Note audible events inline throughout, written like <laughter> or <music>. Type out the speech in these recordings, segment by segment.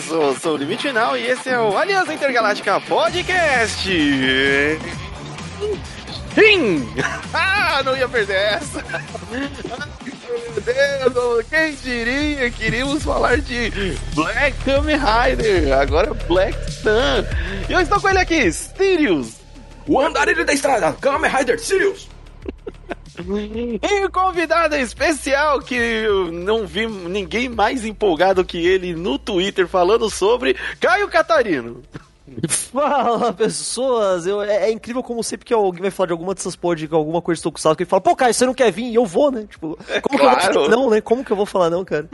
sou, sou o Limite Final e esse é o Aliança Intergaláctica Podcast. Sim! <laughs> Ah, não ia perder essa! Meu Deus, quem diria que iríamos falar de Black Kamen Rider, agora Black Sun. E eu estou com ele aqui, Sirius. O andarilho da estrada, Kamen Rider Sirius. E o convidado especial que eu não vi ninguém mais empolgado que ele no Twitter falando sobre Caio Catarino. Fala, pessoas! Eu, é, é, incrível como sempre que alguém vai falar de alguma dessas de alguma coisa de que ele fala, pô, Caio, você não quer vir? E eu vou, né? Tipo, como claro. que eu vou falar não, né? Como que eu vou falar não, cara?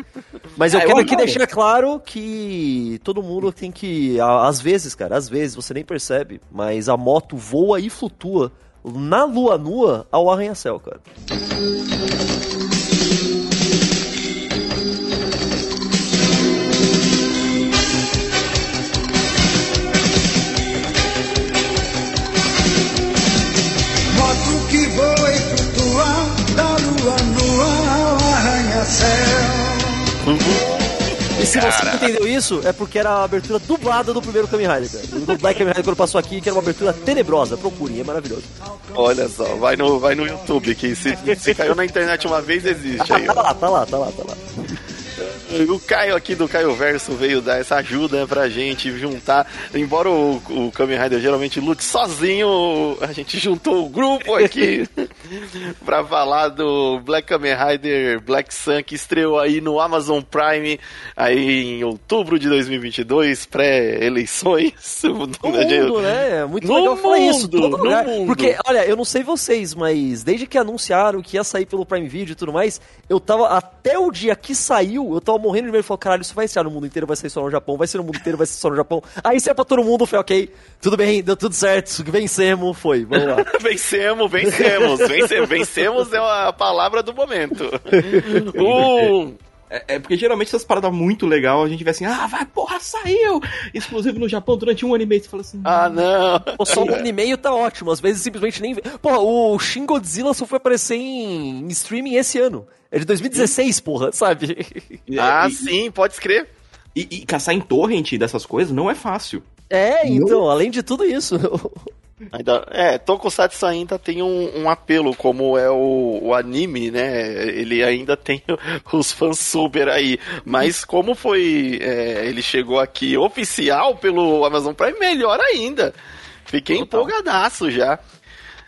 Mas eu é, quero eu aqui não. deixar claro que todo mundo tem que, às vezes, cara, às vezes, você nem percebe, mas a moto voa e flutua na lua nua ao arranha-céu, cara. E se você não entendeu isso, é porque era a abertura dublada do primeiro Kamen Rider, cara. Do Black Kamen Rider quando passou aqui, que era uma abertura tenebrosa. Procurem, é maravilhoso. Olha só, vai no, vai no YouTube, que se, se caiu na internet uma vez, existe aí. <laughs> tá lá, tá lá, tá lá, tá lá. O Caio aqui do Caio Verso veio dar essa ajuda né, pra gente juntar. Embora o, o Kamen Rider geralmente lute sozinho, a gente juntou o grupo aqui <laughs> pra falar do Black Kamen Rider Black Sun que estreou aí no Amazon Prime aí em outubro de 2022, pré-eleições. <laughs> No mundo, né? É muito no legal mundo, falar isso. Todo lugar. Mundo. Porque, olha, eu não sei vocês, mas desde que anunciaram que ia sair pelo Prime Video e tudo mais, eu tava até o dia que saiu, eu tava morrendo de medo. Falei, caralho, isso vai ser no mundo inteiro, vai ser só no Japão, vai ser no mundo inteiro, vai ser só no Japão. Aí saiu pra todo mundo, foi ok, tudo bem, deu tudo certo, vencemos, foi, vamos lá. <laughs> vencemos, vencemos, vencemos, vencemos é a palavra do momento. uh, <laughs> é, é, porque geralmente essas paradas muito legal, a gente vê assim, ah, vai, porra, saiu! Exclusivo no Japão durante um ano e meio. Você fala assim, ah, não! Pô, só um ano e meio tá ótimo, às vezes simplesmente nem. Porra, o Shin Godzilla só foi aparecer em, em streaming esse ano. É de 2016, porra, sabe? Ah, e, sim, pode escrever. E, e caçar em torrent dessas coisas não é fácil. É, então, não. além de tudo isso. <laughs> Ainda, é, Tokusatsu ainda tem um, um, apelo, como é o, o, anime, né? Ele ainda tem <laughs> os fãs super aí. Mas como foi. É, ele chegou aqui oficial pelo Amazon Prime, melhor ainda. Fiquei Total. empolgadaço já.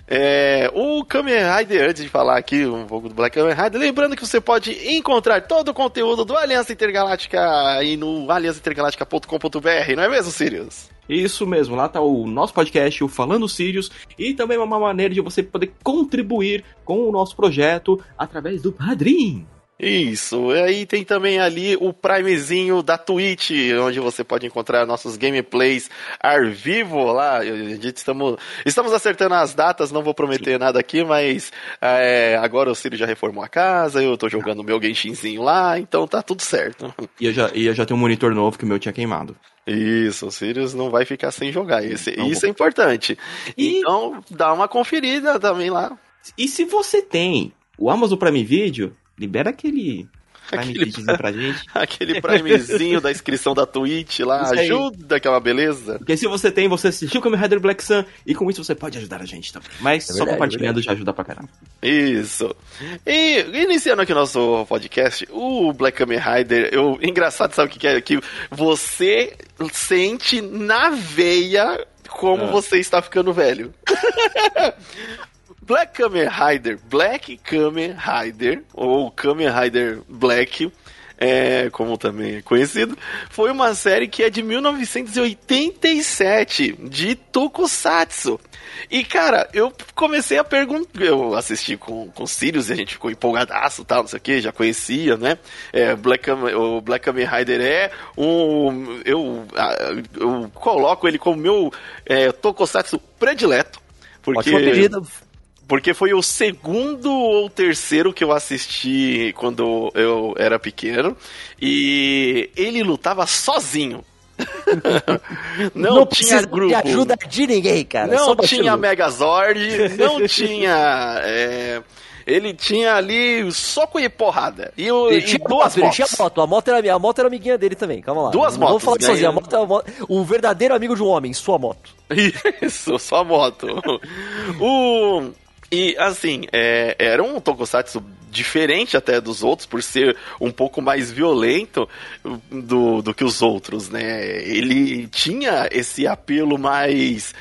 É, o Kamen Rider, antes de falar aqui um pouco do Black Kamen Rider, lembrando que você pode encontrar todo o conteúdo do Aliança Intergaláctica aí no aliançaintergaláctica.com.br, não é mesmo, Sirius? Isso mesmo, lá tá o nosso podcast, o Falando Sirius, e também uma maneira de você poder contribuir com o nosso projeto através do Padrim. Isso, e aí tem também ali o Primezinho da Twitch, onde você pode encontrar nossos gameplays ao vivo lá. Estamos, estamos acertando as datas, não vou prometer nada aqui, mas é, agora o Ciro já reformou a casa, eu tô jogando meu Genshinzinho lá, então tá tudo certo. E eu já, e eu já tenho um monitor novo que o meu tinha queimado. Isso, o Sirius não vai ficar sem jogar. Esse, isso é importante. E... Então, dá uma conferida também lá. E se você tem o Amazon Prime Video, libera aquele aquele, pra gente. <laughs> Aquele primezinho da inscrição da Twitch lá, ajuda aquela beleza. Porque se você tem, você assistiu o Kamen Rider Black Sun e com isso você pode ajudar a gente também. Mas é só compartilhando já ajuda pra caramba. Isso. E iniciando aqui o nosso podcast, o Black Kamen Rider, eu, engraçado, sabe o que, que é? Que você sente na veia como ah. você está ficando velho. <laughs> Black Kamen Rider, Black Kamen Rider, ou Kamen Rider Black, é, como também é conhecido, foi uma série que é de 1987, de Tokusatsu. E, cara, eu comecei a perguntar. Eu assisti com, com Sirius e a gente ficou empolgadaço tal, não sei o que, já conhecia, né? É, Black, o Black Kamen Rider é um. Eu, eu coloco ele como meu é, Tokusatsu predileto. Porque. Porque foi o segundo ou terceiro que eu assisti quando eu era pequeno. E ele lutava sozinho. <laughs> não, não tinha grupo. de ajuda de ninguém, cara. Não tinha Megazord, <laughs> não tinha. É, Ele tinha ali soco e porrada. E, Ele e tinha duas moto, ele motos. tinha moto. A moto, era, a moto era amiguinha dele também, calma lá. Duas Não Vamos motos, falar ganhando. sozinho. A moto é uma moto- o verdadeiro amigo de um homem, sua moto. <laughs> Isso, só moto. o... E assim, é, era um tokusatsu diferente até dos outros, por ser um pouco mais violento do, do que os outros, né? Ele tinha esse apelo mais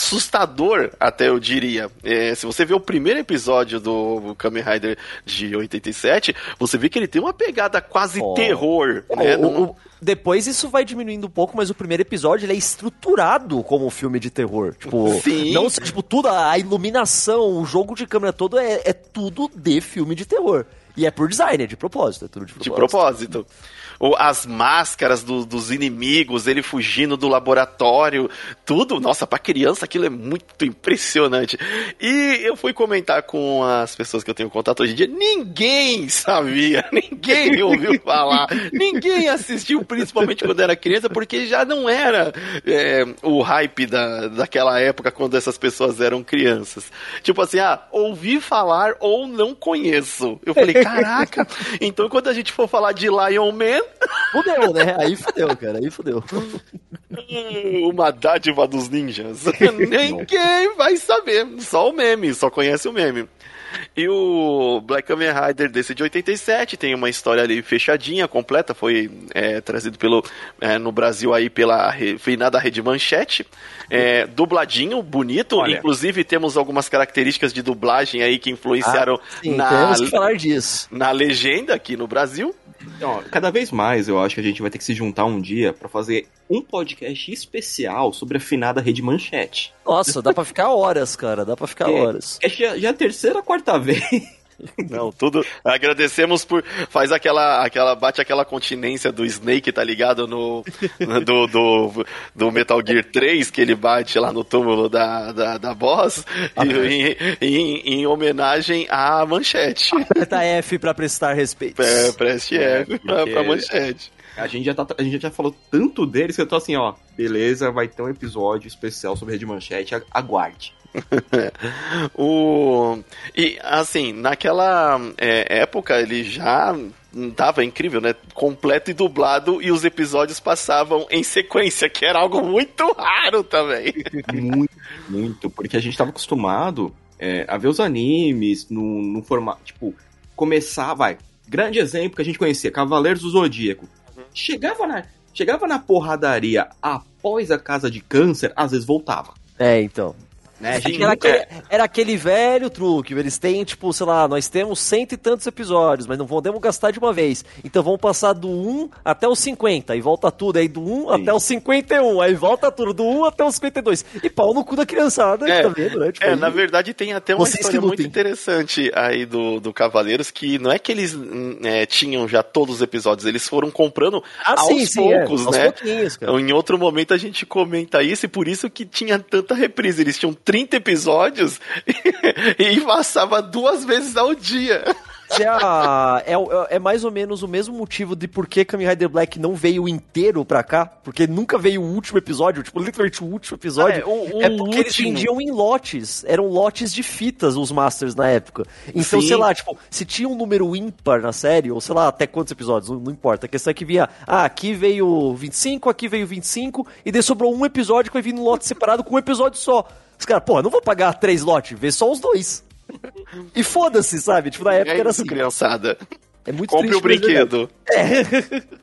assustador, até eu diria. É, se você vê o primeiro episódio do Kamen Rider de 87, você vê que ele tem uma pegada quase Oh. terror, né? O- Não- o- depois isso vai diminuindo um pouco, mas o primeiro episódio ele é estruturado como um filme de terror. Tipo, Sim. não tipo, tudo, a iluminação, o jogo de câmera todo é, é tudo de filme de terror. E é por design, é de propósito, é tudo de De propósito. As máscaras do- dos inimigos, ele fugindo do laboratório, tudo. Nossa, pra criança aquilo é muito impressionante. E eu fui comentar com as pessoas que eu tenho contato hoje em dia, ninguém sabia, <laughs> ninguém ouviu falar, ninguém assistiu, principalmente quando era criança, porque já não era é, o hype da, daquela época quando essas pessoas eram crianças. Tipo assim, ah, ouvi falar ou não conheço. Eu falei, caraca, <laughs> então quando a gente for falar de Lion Man, Fudeu, né? Aí fudeu, cara, aí fudeu. <laughs> uma dádiva dos ninjas. <laughs> Ninguém vai saber, só o meme, só conhece o meme. E o Black Kamen Rider desse de 87 tem uma história ali fechadinha, completa, foi é, trazido pelo é, no Brasil aí pela finada Rede Manchete, é, dubladinho, bonito, Olha. inclusive temos algumas características de dublagem aí que influenciaram Ah, Sim, na, temos que falar disso. na legenda aqui no Brasil. Ó, cada vez mais eu acho que a gente vai ter que se juntar um dia pra fazer um podcast especial sobre a finada Rede Manchete. Nossa, dá pra ficar horas, cara, dá pra ficar Que- horas. Que já, já é a terceira, quarta vez. <laughs> Não, tudo. Agradecemos por. Faz aquela. aquela bate aquela continência do Snake, tá ligado? No. <laughs> Do, do, do Metal Gear 3, que ele bate lá no túmulo da, da, da boss. e- em, em, em homenagem à manchete. Aperta F pra prestar respeito. É, preste É, F pra, pra manchete. A gente, já tá, a gente já falou tanto deles que eu tô assim, ó. Beleza, vai ter um episódio especial sobre Rede Manchete. Aguarde. <laughs> O, e assim, naquela é, época ele já tava incrível, né? Completo e dublado e os episódios passavam em sequência, que era algo muito raro também. <laughs> Muito, muito. Porque a gente tava acostumado é, a ver os animes no, no formato. Tipo, começar, vai. Grande exemplo que a gente conhecia, Cavaleiros do Zodíaco. Chegava na, chegava na porradaria após a casa de câncer, às vezes voltava. É, então. Né? Gente Era aquele, era aquele velho truque. Eles têm, tipo, sei lá, nós temos cento e tantos episódios, mas não podemos gastar de uma vez. Então vamos passar do 1 até o 50, aí volta tudo. Aí do 1 até o 51, aí volta tudo, do 1 até o 52. E pau no cu da criançada, É, tá vendo, né? Tipo, É, aí- na verdade tem até uma história muito interessante aí do, do Cavaleiros, que não é que eles hum, é, tinham já todos os episódios, eles foram comprando Ah, aos sim, sim, é, poucos, aos né? Então, em outro momento a gente comenta isso e por isso que tinha tanta reprise. Eles tinham 30 episódios <laughs> e passava duas vezes ao dia. É, a- é, é mais ou menos o mesmo motivo de por que Kamen Rider Black não veio inteiro pra cá, porque nunca veio o último episódio, tipo, literalmente o último episódio. É, o- o é porque eles último. vendiam em lotes, eram lotes de fitas os Masters na época. Então, Sim. sei lá, tipo, se tinha um número ímpar na série, ou sei lá, até quantos episódios, não, não importa. A questão é que via, ah, aqui veio 25, aqui veio 25, e daí sobrou um episódio que vai vir no lote separado com um episódio só. Os caras, porra, não vou pagar três lotes, vê só os dois. <laughs> E foda-se, sabe? Tipo, na época É era assim. criançada. É muito Compre o triste, mas é brinquedo. <laughs>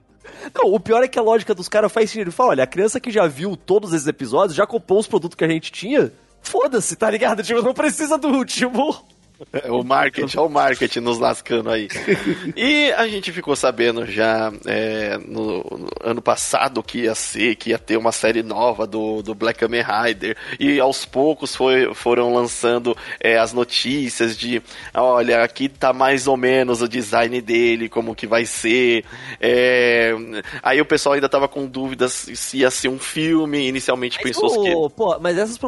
Não, o pior é que a lógica dos caras faz sentido. Ele fala, olha, a criança que já viu todos esses episódios, já comprou os produtos que a gente tinha, foda-se, tá ligado? Tipo, não precisa do último. É, <laughs> O marketing, olha o marketing nos lascando aí. <laughs> E a gente ficou sabendo já é, no, no ano passado que ia ser, que ia ter uma série nova do, do Black Kamen Rider. E aos poucos foi, foram lançando é, as notícias de, olha, aqui tá mais ou menos o design dele, como que vai ser. É, aí o pessoal ainda tava com dúvidas se ia ser um filme. Inicialmente pensou que. Pô, mas essas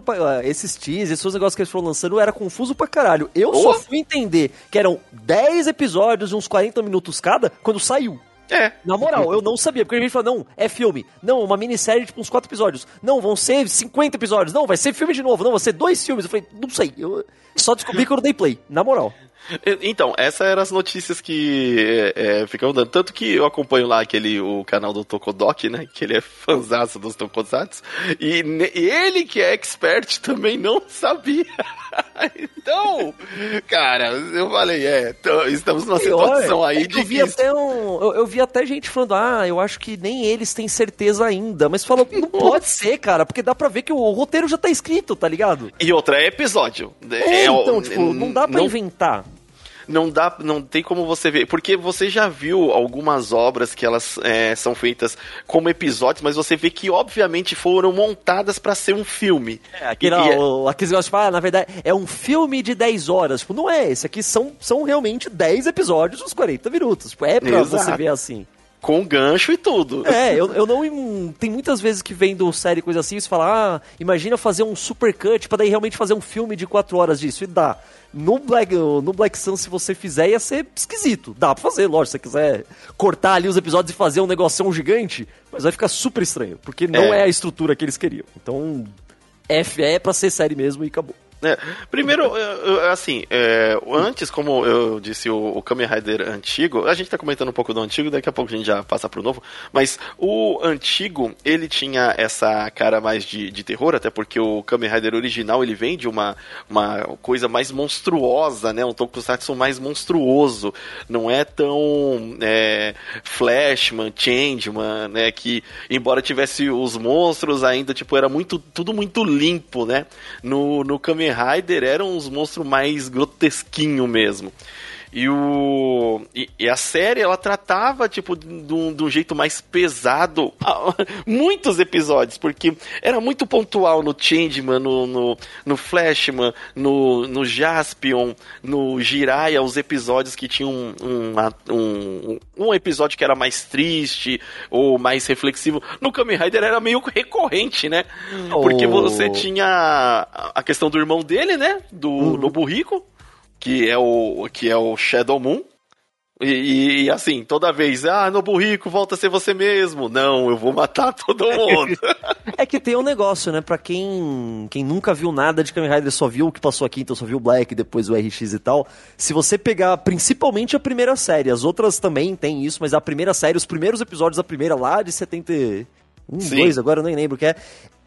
esses teas, esses negócios que eles foram lançando era confuso pra caralho. Eu Oh. Só fui entender que eram 10 episódios de uns 40 minutos cada quando saiu. É, Na moral, eu não sabia, porque a gente falou, não, é filme. Não, uma minissérie de tipo, uns 4 episódios. Não, vão ser 50 episódios. Não, vai ser filme de novo. Não, vai ser dois filmes. Eu falei, não sei. Eu só descobri <laughs> quando eu dei play, na moral. Então, essas eram as notícias que é, é, ficam dando. Tanto que eu acompanho lá aquele, o canal do Tokodok, né? Que ele é fãzaço dos Tokusatsu. E ne- ele, que é expert, também não <laughs> sabia. então, cara, eu falei, é, estamos numa situação aí É de eu vi até um, eu, eu vi até gente falando, ah, eu acho que nem eles têm certeza ainda. Mas falou, não <laughs> pode ser, cara, porque dá pra ver que o roteiro já tá escrito, tá ligado? E outra é episódio. É, o- então, tipo, não dá pra não- inventar. Não dá, não tem como você ver, porque você já viu algumas obras que elas é, são feitas como episódios, mas você vê que obviamente foram montadas pra ser um filme. É, aquele, E- e é- o, aqueles negócios, ah, na verdade, é um filme de 10 horas. Tipo, não é, esse aqui são, são realmente 10 episódios dos 40 minutos. Tipo, é pra Exato. você ver assim. Com gancho e tudo. É, eu, eu não. Tem muitas vezes que vendo série coisa assim, você fala, ah, imagina fazer um super cut pra daí realmente fazer um filme de 4 horas disso. E dá. No Black, no Black Sun, se você fizer, ia ser esquisito. Dá pra fazer, lógico, se você quiser cortar ali os episódios e fazer um negocinho gigante, mas vai ficar super estranho, porque não é, É. a estrutura que eles queriam. Então, F é pra ser série mesmo e acabou. É, primeiro, assim, é, antes, como eu disse, o, o Kamen Rider antigo, a gente tá comentando um pouco do antigo, daqui a pouco a gente já passa pro novo, mas o antigo, ele tinha essa cara mais de, de terror, até porque o Kamen Rider original, ele vem de uma, uma coisa mais monstruosa, né, um tokusatsu mais monstruoso, não é tão é, Flashman, Changeman, né, que embora tivesse os monstros, ainda, tipo, era muito, tudo muito limpo, né, no, no Kamen Rider eram os monstros mais grotesquinho mesmo. E, o, e, e a série, ela tratava, tipo, de um, de um jeito mais pesado <laughs> muitos episódios, porque era muito pontual no Changeman, no, no, no Flashman, no, no Jaspion, no Jiraiya, os episódios que tinham um, um, um, um episódio que era mais triste ou mais reflexivo. No Kamen Rider era meio recorrente, né? Porque Oh. você tinha a- questão do irmão dele, né? Do Nobu Rico que é o que é o Shadow Moon. E, e- assim, toda vez, ah, Nobu Rico, volta a ser você mesmo. Não, eu vou matar <laughs> todo mundo. É que tem um negócio, né? Pra quem, quem nunca viu nada de Kamen Rider, só viu o que passou aqui, então só viu o Black, depois o RX e tal. Se você pegar principalmente a primeira série, as outras também tem isso, mas a primeira série, os primeiros episódios da primeira lá de 71, Sim. 2, agora eu nem lembro o que é,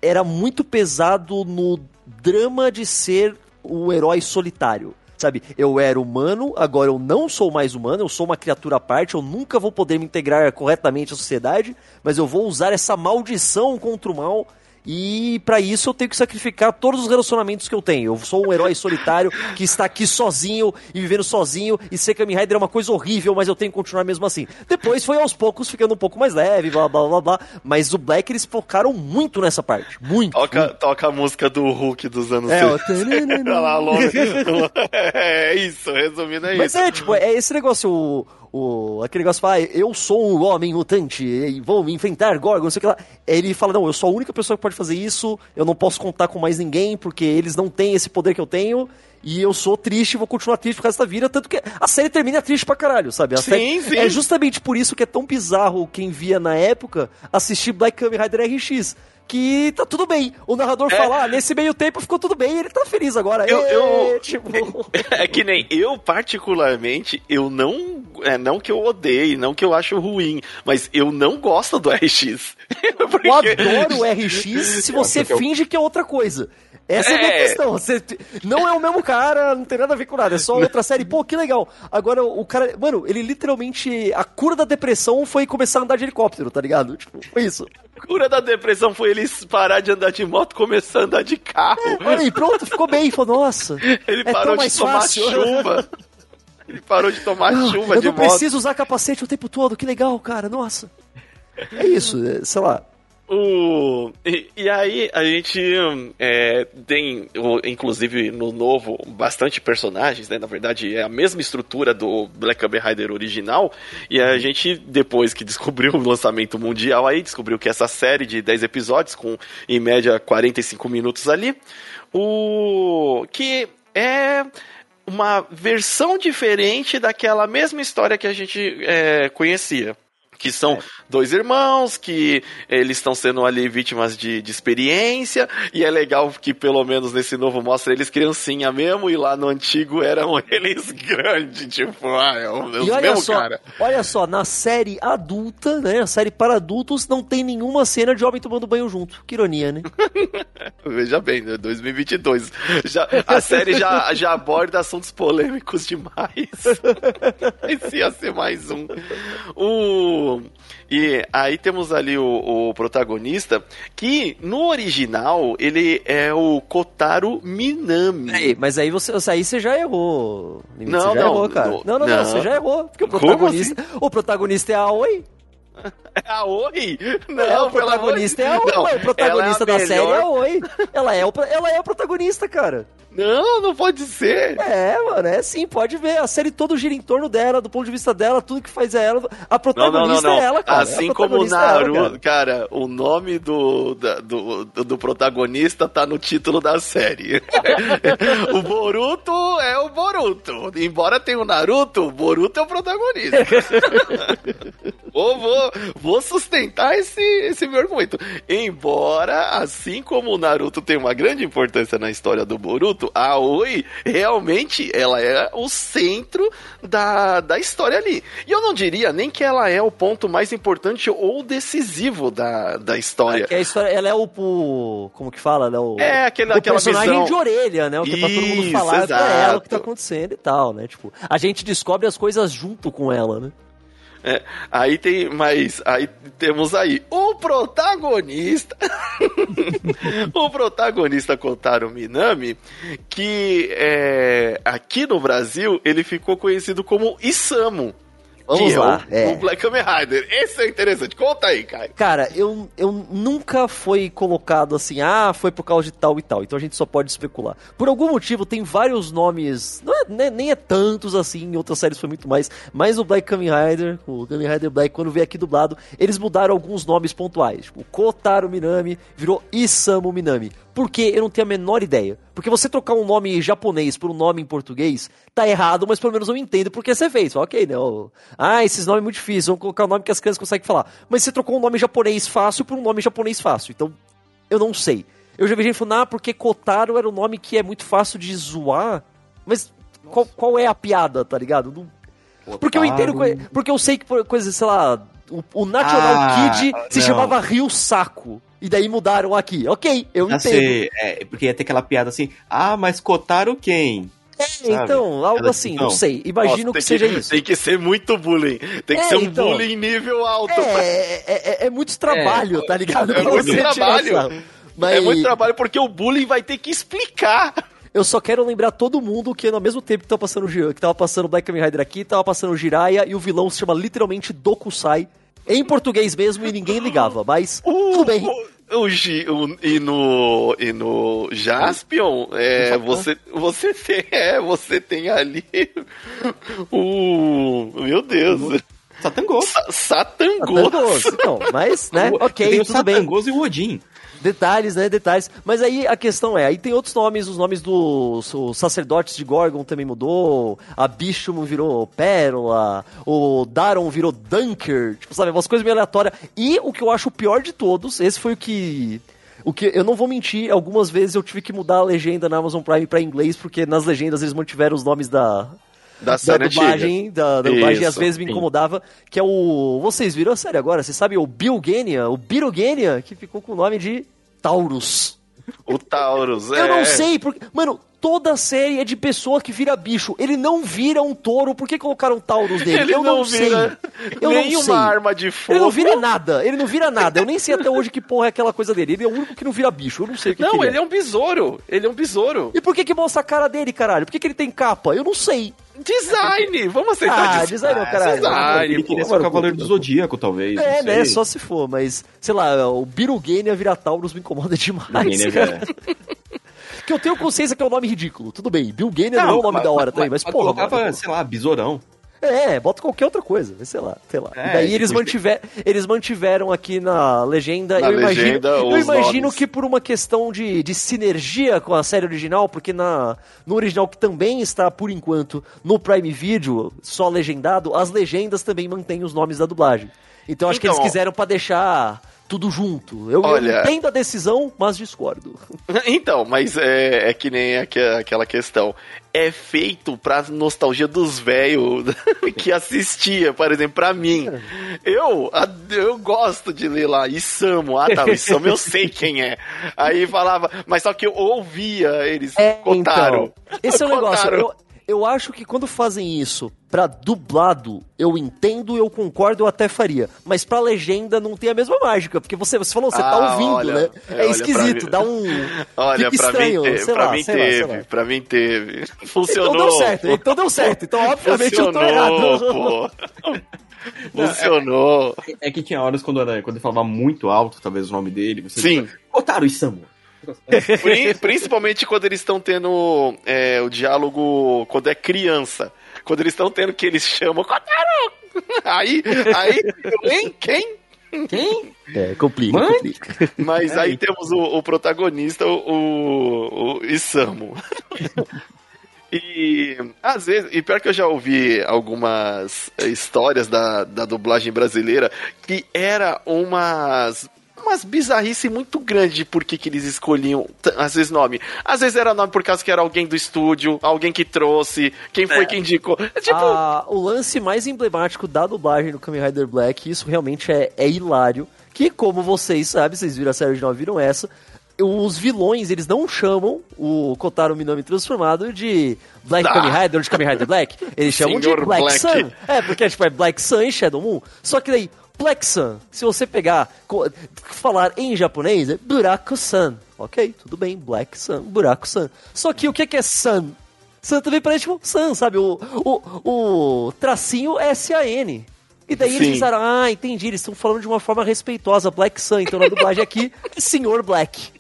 era muito pesado no drama de ser o herói solitário. Sabe, eu era humano, agora eu não sou mais humano, eu sou uma criatura à parte, eu nunca vou poder me integrar corretamente à sociedade, mas eu vou usar essa maldição contra o mal e pra isso eu tenho que sacrificar todos os relacionamentos que eu tenho. Eu sou um herói solitário que está aqui sozinho e vivendo sozinho e ser Kamen Rider é uma coisa horrível, mas eu tenho que continuar mesmo assim. Depois foi aos poucos ficando um pouco mais leve, blá blá blá blá, mas o Black eles focaram muito nessa parte, muito. toca, toca a música do Hulk dos anos É, o 60. <laughs> Olha lá. <laughs> É isso, resumindo é Mas isso. é, tipo, é esse negócio, o, o, aquele negócio fala, eu sou um homem mutante e vou enfrentar Gorgon, não sei o que lá. Ele fala, não, eu sou a única pessoa que pode fazer isso, eu não posso contar com mais ninguém, porque eles não têm esse poder que eu tenho, e eu sou triste, vou continuar triste por resto da vida, tanto que a série termina triste pra caralho, sabe? A Sim, série- sim. É justamente por isso que é tão bizarro quem via na época assistir Black Kamen Rider RX. Que tá tudo bem. O narrador fala, ah, nesse meio tempo ficou tudo bem, ele tá feliz agora. Eu- eu- <laughs> tipo... É que nem eu, particularmente, eu não. É, não que eu odeie, não que eu acho ruim, mas eu não gosto do RX. <laughs> Porque- Eu adoro o RX se <laughs> você eu- finge que é outra coisa. Essa é, a minha É. questão. Você não é o mesmo cara, não tem nada a ver com nada. É só outra série. Pô, que legal. Agora, o cara. Mano, ele literalmente. A cura da depressão foi começar a andar de helicóptero, tá ligado? Tipo, foi isso. A cura da depressão foi ele parar de andar de moto e começar a andar de carro. Olha aí, pronto, ficou bem. Falou, nossa. Ele é parou de tomar fácil. chuva. Ele parou de tomar chuva Eu de não moto. preciso usar capacete o tempo todo. Que legal, cara. Nossa. É isso, é, sei lá. O, e, e aí a gente é, tem, inclusive no novo, bastante personagens, né? Na verdade, é a mesma estrutura do Black Kamen Rider original. E a gente, depois que <laughs> descobriu o lançamento mundial, aí descobriu que essa série de 10 episódios, com em média 45 minutos ali, o que é uma versão diferente daquela mesma história que a gente é, conhecia que são dois irmãos que eles estão sendo ali vítimas de, de experiência e é legal que pelo menos nesse novo mostra eles criancinha mesmo e lá no antigo eram <laughs> eles grandes, tipo, ah, é o, os olha mesmo só, cara. olha só, na série adulta, né, a série para adultos, não tem nenhuma cena de homem tomando banho junto. Que ironia, né? <laughs> Veja bem, né, 2022. Já, a série já, já aborda assuntos polêmicos demais. <laughs> Esse ia ser mais um. O, e aí temos ali o, o protagonista, que no original ele é o Kotaro Minami. Aí, mas aí você, aí você já errou. Limite, Não, você já não, errou, cara. não, Não, não, não, você já errou. Porque o protagonista, o protagonista é a Oi. <laughs> É a Oi? Não, é, o protagonista é a Oi. Não, o protagonista é a da série melhor- é a Oi. Ela é, o, ela é o protagonista, cara. Não, não pode ser. É, mano, é sim, pode ver. A série toda gira em torno dela, do ponto de vista dela, tudo que faz é ela. A protagonista não, não, não. é ela, cara. Assim como o protagonista é ela, Naruto, cara. cara. o nome do, da- do, do, do protagonista tá no título da série. <laughs> o Boruto é o Boruto. Embora tenha o Naruto, o Boruto é o protagonista. <laughs> vou, vou, vou sustentar esse, esse meu argumento. Embora, assim como o Naruto tem uma grande importância na história do Boruto, a Oi realmente ela é o centro da, da história ali. E eu não diria nem que ela é o ponto mais importante ou decisivo da, da história. É a história, ela é o, o- Como que fala, né? O, É, aquele- o aquela personagem visão. de orelha, né? O que é pra todo mundo Isso, falar é pra exato. ela o que tá acontecendo e tal, né? Tipo, a gente descobre as coisas junto com ela, né? É, aí tem, mas aí temos aí o protagonista, <laughs> o protagonista Kotaro Minami, que é, aqui no Brasil ele ficou conhecido como Isamu. Vamos lá, é o, Black Kamen Rider. Esse é interessante. Conta aí, Caio. Cara, eu, eu nunca foi colocado assim, ah, foi por causa de tal e tal. Então a gente só pode especular. Por algum motivo, tem vários nomes, não é- né, nem é tantos assim, em outras séries foi muito mais. Mas o Black Kamen Rider, o Kamen Rider Black, quando veio aqui dublado, eles mudaram alguns nomes pontuais. Tipo, Kotaro Minami virou Isamu Minami. Por quê? Eu não tenho a menor ideia. Porque você trocar um nome japonês por um nome em português, tá errado, mas pelo menos eu entendo por que você fez. Ok, né? Ah, esses nomes muito difíceis, vamos colocar o nome que as crianças conseguem falar. Mas você trocou um nome japonês fácil por um nome japonês fácil. Então, eu não sei. Eu já vi gente falando, ah, porque Kotaro era um nome que é muito fácil de zoar. Mas qual, qual é a piada, tá ligado? Não- porque eu entendo. Porque eu sei que coisas, sei lá, o, o National Ah, Kid se não. chamava Rio Saco. E daí mudaram aqui. Ok, eu entendo. sei, é, porque ia ter aquela piada assim, ah, mas cotaram quem? É, sabe? então, algo Era assim, assim, não não. sei. Imagino Nossa, que seja isso. Tem que ser muito bullying. Tem que É, ser um então. bullying nível alto. É, é, é- é muito trabalho, tá ligado? é Pra muito trabalho. Mas É muito trabalho porque o bullying vai ter que explicar. eu só quero lembrar todo mundo que ao mesmo tempo que tava passando que tava passando Black Kamen Rider aqui, tava passando o Jiraiya e o vilão se chama literalmente Dokusai. Em português mesmo e ninguém ligava, mas tudo bem. O, o o- e no e no Jaspion, é, você você tem é, você tem ali <laughs> o meu Deus, Satangos. Sa- Satangos. Satangoso, então, mas, né, Tem ok, o tudo bem. Satangos e o Odin. Detalhes, né? Detalhes. Mas aí a questão é, aí tem outros nomes, os nomes dos os sacerdotes de Gorgon também mudou, a Bishum virou Pérola, o Daron virou Dunker, tipo, sabe, umas coisas meio aleatórias. E o que eu acho o pior de todos, esse foi o que... O que eu não vou mentir, algumas vezes eu tive que mudar a legenda na Amazon Prime pra inglês, porque nas legendas eles mantiveram os nomes da, Da da dublagem, da, da dublagem, às vezes me incomodava, que é o... Vocês viram a série agora? Vocês sabem o Bill Genia, o Birogenia, que ficou com o nome de Taurus. O Taurus, Eu é. não sei, porque... Mano, toda série é de pessoa que vira bicho. Ele não vira um touro, por que colocaram Taurus nele? Ele Eu não, não, sei. Eu nem não uma sei. arma de fogo. Ele não vira nada, ele não vira nada. Eu nem sei até hoje que porra é aquela coisa dele. Ele é o único que não vira bicho, eu não sei o que Não, que ele é um besouro. Ele é um besouro. E por que que mostra a cara dele, caralho? Por que que ele tem capa? Eu não sei. Design! <laughs> Vamos aceitar Ah, design não, caralho. Design, Ele queria ser o Cavaleiro do Zodíaco, talvez. É, não né? Só se for, mas, sei lá, o Birugenia vira Taurus me incomoda <laughs> demais. Que eu tenho consciência que é um nome ridículo. Tudo bem, Bill Gania não, é um nome mas- da hora também, mas, porra. colocava, mano, sei lá, besourão. É, bota qualquer outra coisa, sei lá, sei lá. É, e daí tipo, eles, mantiver, eles mantiveram aqui na legenda. Na eu legenda, imagino, eu imagino nomes. que por uma questão de, de sinergia com a série original, porque na, no original, que também está, por enquanto, no Prime Video, só legendado, as legendas também mantêm os nomes da dublagem. Então acho que Então, eles quiseram pra deixar tudo junto. Eu, Olha- eu entendo a decisão, mas discordo. <laughs> Então, mas é, é que nem aque- aquela questão. É feito pra nostalgia dos velhos <laughs> que assistia, por exemplo, pra mim. Eu, eu gosto de ler lá, Isamu. Ah, tá, o Isamu eu sei quem é. Aí falava, mas só que eu ouvia eles contaram. Então, esse é o negócio. Eu, eu acho que quando fazem isso pra dublado, eu entendo, eu concordo, eu até faria. Mas pra legenda não tem a mesma mágica, porque você, você falou, você tá Ah, ouvindo, olha, né? é, É, esquisito, dá um. <laughs> Olha, fica pra estranho, mim, te- sei pra lá, mim sei lá, sei teve, lá. pra mim teve. Funcionou. <laughs> Então deu certo, então deu certo. Então, obviamente, eu tô Funcionou, errado. pô. <laughs> Funcionou. É que tinha horas quando, era, quando ele falava muito alto, talvez o nome dele. Você Sim. Otário Isamu. <laughs> Pri- Principalmente quando eles estão tendo é, o diálogo quando é criança. Quando eles estão tendo que eles chamam Kotaro! <laughs> Aí, aí, hein? Quem? Quem? É, complica, Mãe? complica. Mas aí temos o, o protagonista, o, o Isamu. E às vezes, e pior que eu já ouvi algumas histórias da, da dublagem brasileira que era umas umas bizarrice muito grande de por que, que eles escolhiam, às vezes, nome. Às vezes era nome por causa que era alguém do estúdio, alguém que trouxe, quem foi que indicou. É tipo, Ah, o lance mais emblemático da dublagem do Kamen Rider Black, isso realmente é, é hilário. Que, como vocês sabem, vocês viram a série original, viram essa. Os vilões, eles não chamam o Kotaro Minami transformado de Black Ah. Kamen Rider ou de Kamen Rider Black. <laughs> Eles chamam de Black, Black. Sun. É, porque tipo, é Black Sun e Shadow Moon. Só que daí, Black Sun, se você pegar, falar em japonês, é Buraco Sun. Ok, tudo bem, Black Sun, Buraco Sun. Só que o que que é Sun? Sun também parece tipo Sun, sabe? O, o, o tracinho é S-A-N. E daí eles Sim. pensaram, ah, entendi, eles estão falando de uma forma respeitosa, Black Sun, então na dublagem aqui, é <laughs> Senhor Black.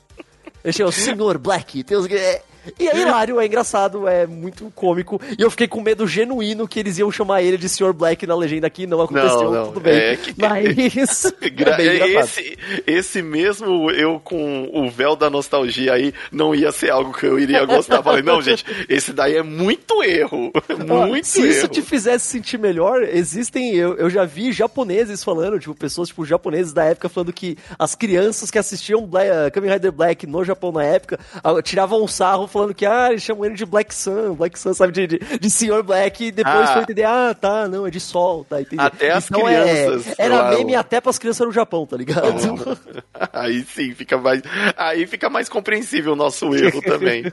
Eu chamo Senhor Black. Tem os... é- E é hilário, <laughs> é engraçado, é muito cômico. E eu fiquei com medo genuíno que eles iam chamar ele de Senhor Black na legenda aqui, não aconteceu, Não, não, tudo bem. é que- <laughs> Mas. <laughs> Gra- é bem engraçado. esse, esse mesmo eu com o véu da nostalgia aí não ia ser algo que eu iria gostar. Falei, não, gente, esse daí é muito erro. Muito Se erro. isso te fizesse sentir melhor, existem. Eu, eu já vi japoneses falando, tipo, pessoas, tipo, japoneses da época falando que as crianças que assistiam Bla uh, Kamen Rider Black no Japão na época ah, tiravam um sarro falando que, ah, eles chamam ele de Black Sun, Black Sun, sabe, de, de, de Senhor Black, e depois Ah. foi entender, ah, tá, não, é de sol, tá, entendi. Até as Então, é- crianças, era lá, meme até pras crianças no Japão, tá ligado? <laughs> Aí sim, fica mais. Aí fica mais compreensível o nosso erro também.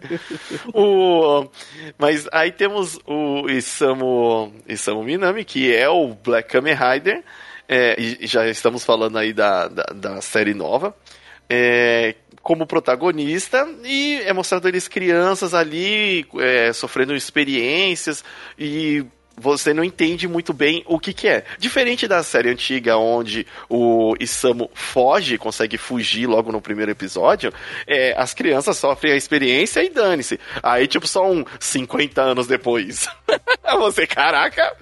o, mas aí temos o Isamu, Isamu Minami, que é o Black Kamen Rider. é, e já estamos falando aí da, da, da série nova. é, como protagonista e é mostrado eles crianças ali é, sofrendo experiências e você não entende muito bem o que, que é. Diferente da série antiga, onde o Isamu foge, consegue fugir logo no primeiro episódio, é, as crianças sofrem a experiência e dane-se. Aí, tipo, só um 50 anos depois. <laughs> você, caraca!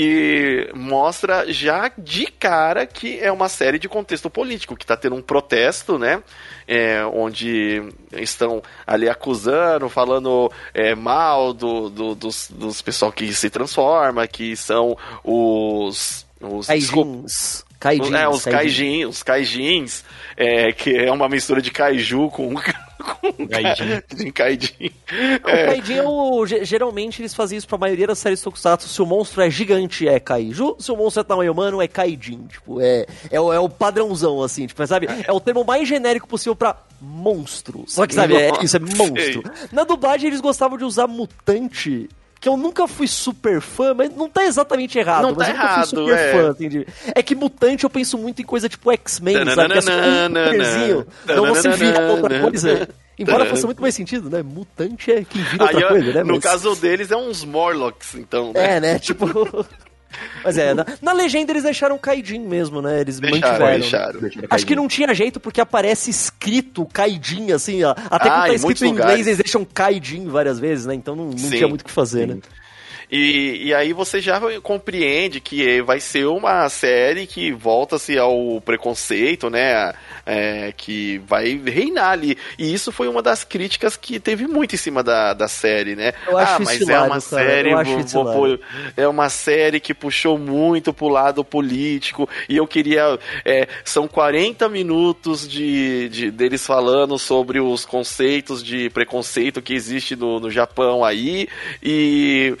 E mostra já de cara que é uma série de contexto político, que tá tendo um protesto, né? É, onde estão ali acusando, falando é, mal do, do- dos, dos pessoal que se transforma, que são os. os desculpa, Kaijins. Kaijins. é, os kaijins. kaijins, os kaijins, é, que é uma mistura de kaiju com, <laughs> com Gaijin. de kaijin. O Kaijin é o. ge- Geralmente eles fazem isso pra maioria das séries Tokusatsu. Se o monstro é gigante, é Kaiju. Se o monstro é tamanho humano, é Kaijin. Tipo, é, é, o, é o padrãozão, assim. Tipo, sabe? É o termo mais genérico possível pra monstro. Só que, sabe, é, isso é monstro. Na dublagem eles gostavam de usar mutante. Que eu nunca fui super fã, mas não tá exatamente errado. Não mas tá eu nunca errado, fui super é. fã, entendi. É que mutante eu penso muito em coisa tipo X-Men, sabe? Que é só um poderzinho. Então você vira outra coisa. Embora faça muito mais sentido, né? Mutante é quem vira outra coisa, né? no caso deles é uns Morlocks, então, né? É, né? Tipo. <laughs> Mas é, na, na legenda eles deixaram Kaidin mesmo, né? Eles Deixaram, mantiveram. deixaram. Acho que não tinha jeito porque aparece escrito Kaidin, assim, ó. Até Ah, quando tá escrito em inglês, lugares. eles deixam Kaidin várias vezes, né? Então não, não tinha muito o que fazer, sim. né? E, e aí você já compreende que vai ser uma série que volta-se ao preconceito, né? É, que vai reinar ali. E isso foi uma das críticas que teve muito em cima da, da série, né? Eu acho ah, mas é uma cara. série. Eu acho vo- isso vo- hilário. é uma série que puxou muito pro lado político. E eu queria. é, são 40 minutos de, de deles falando sobre os conceitos de preconceito que existe no, no Japão aí. E,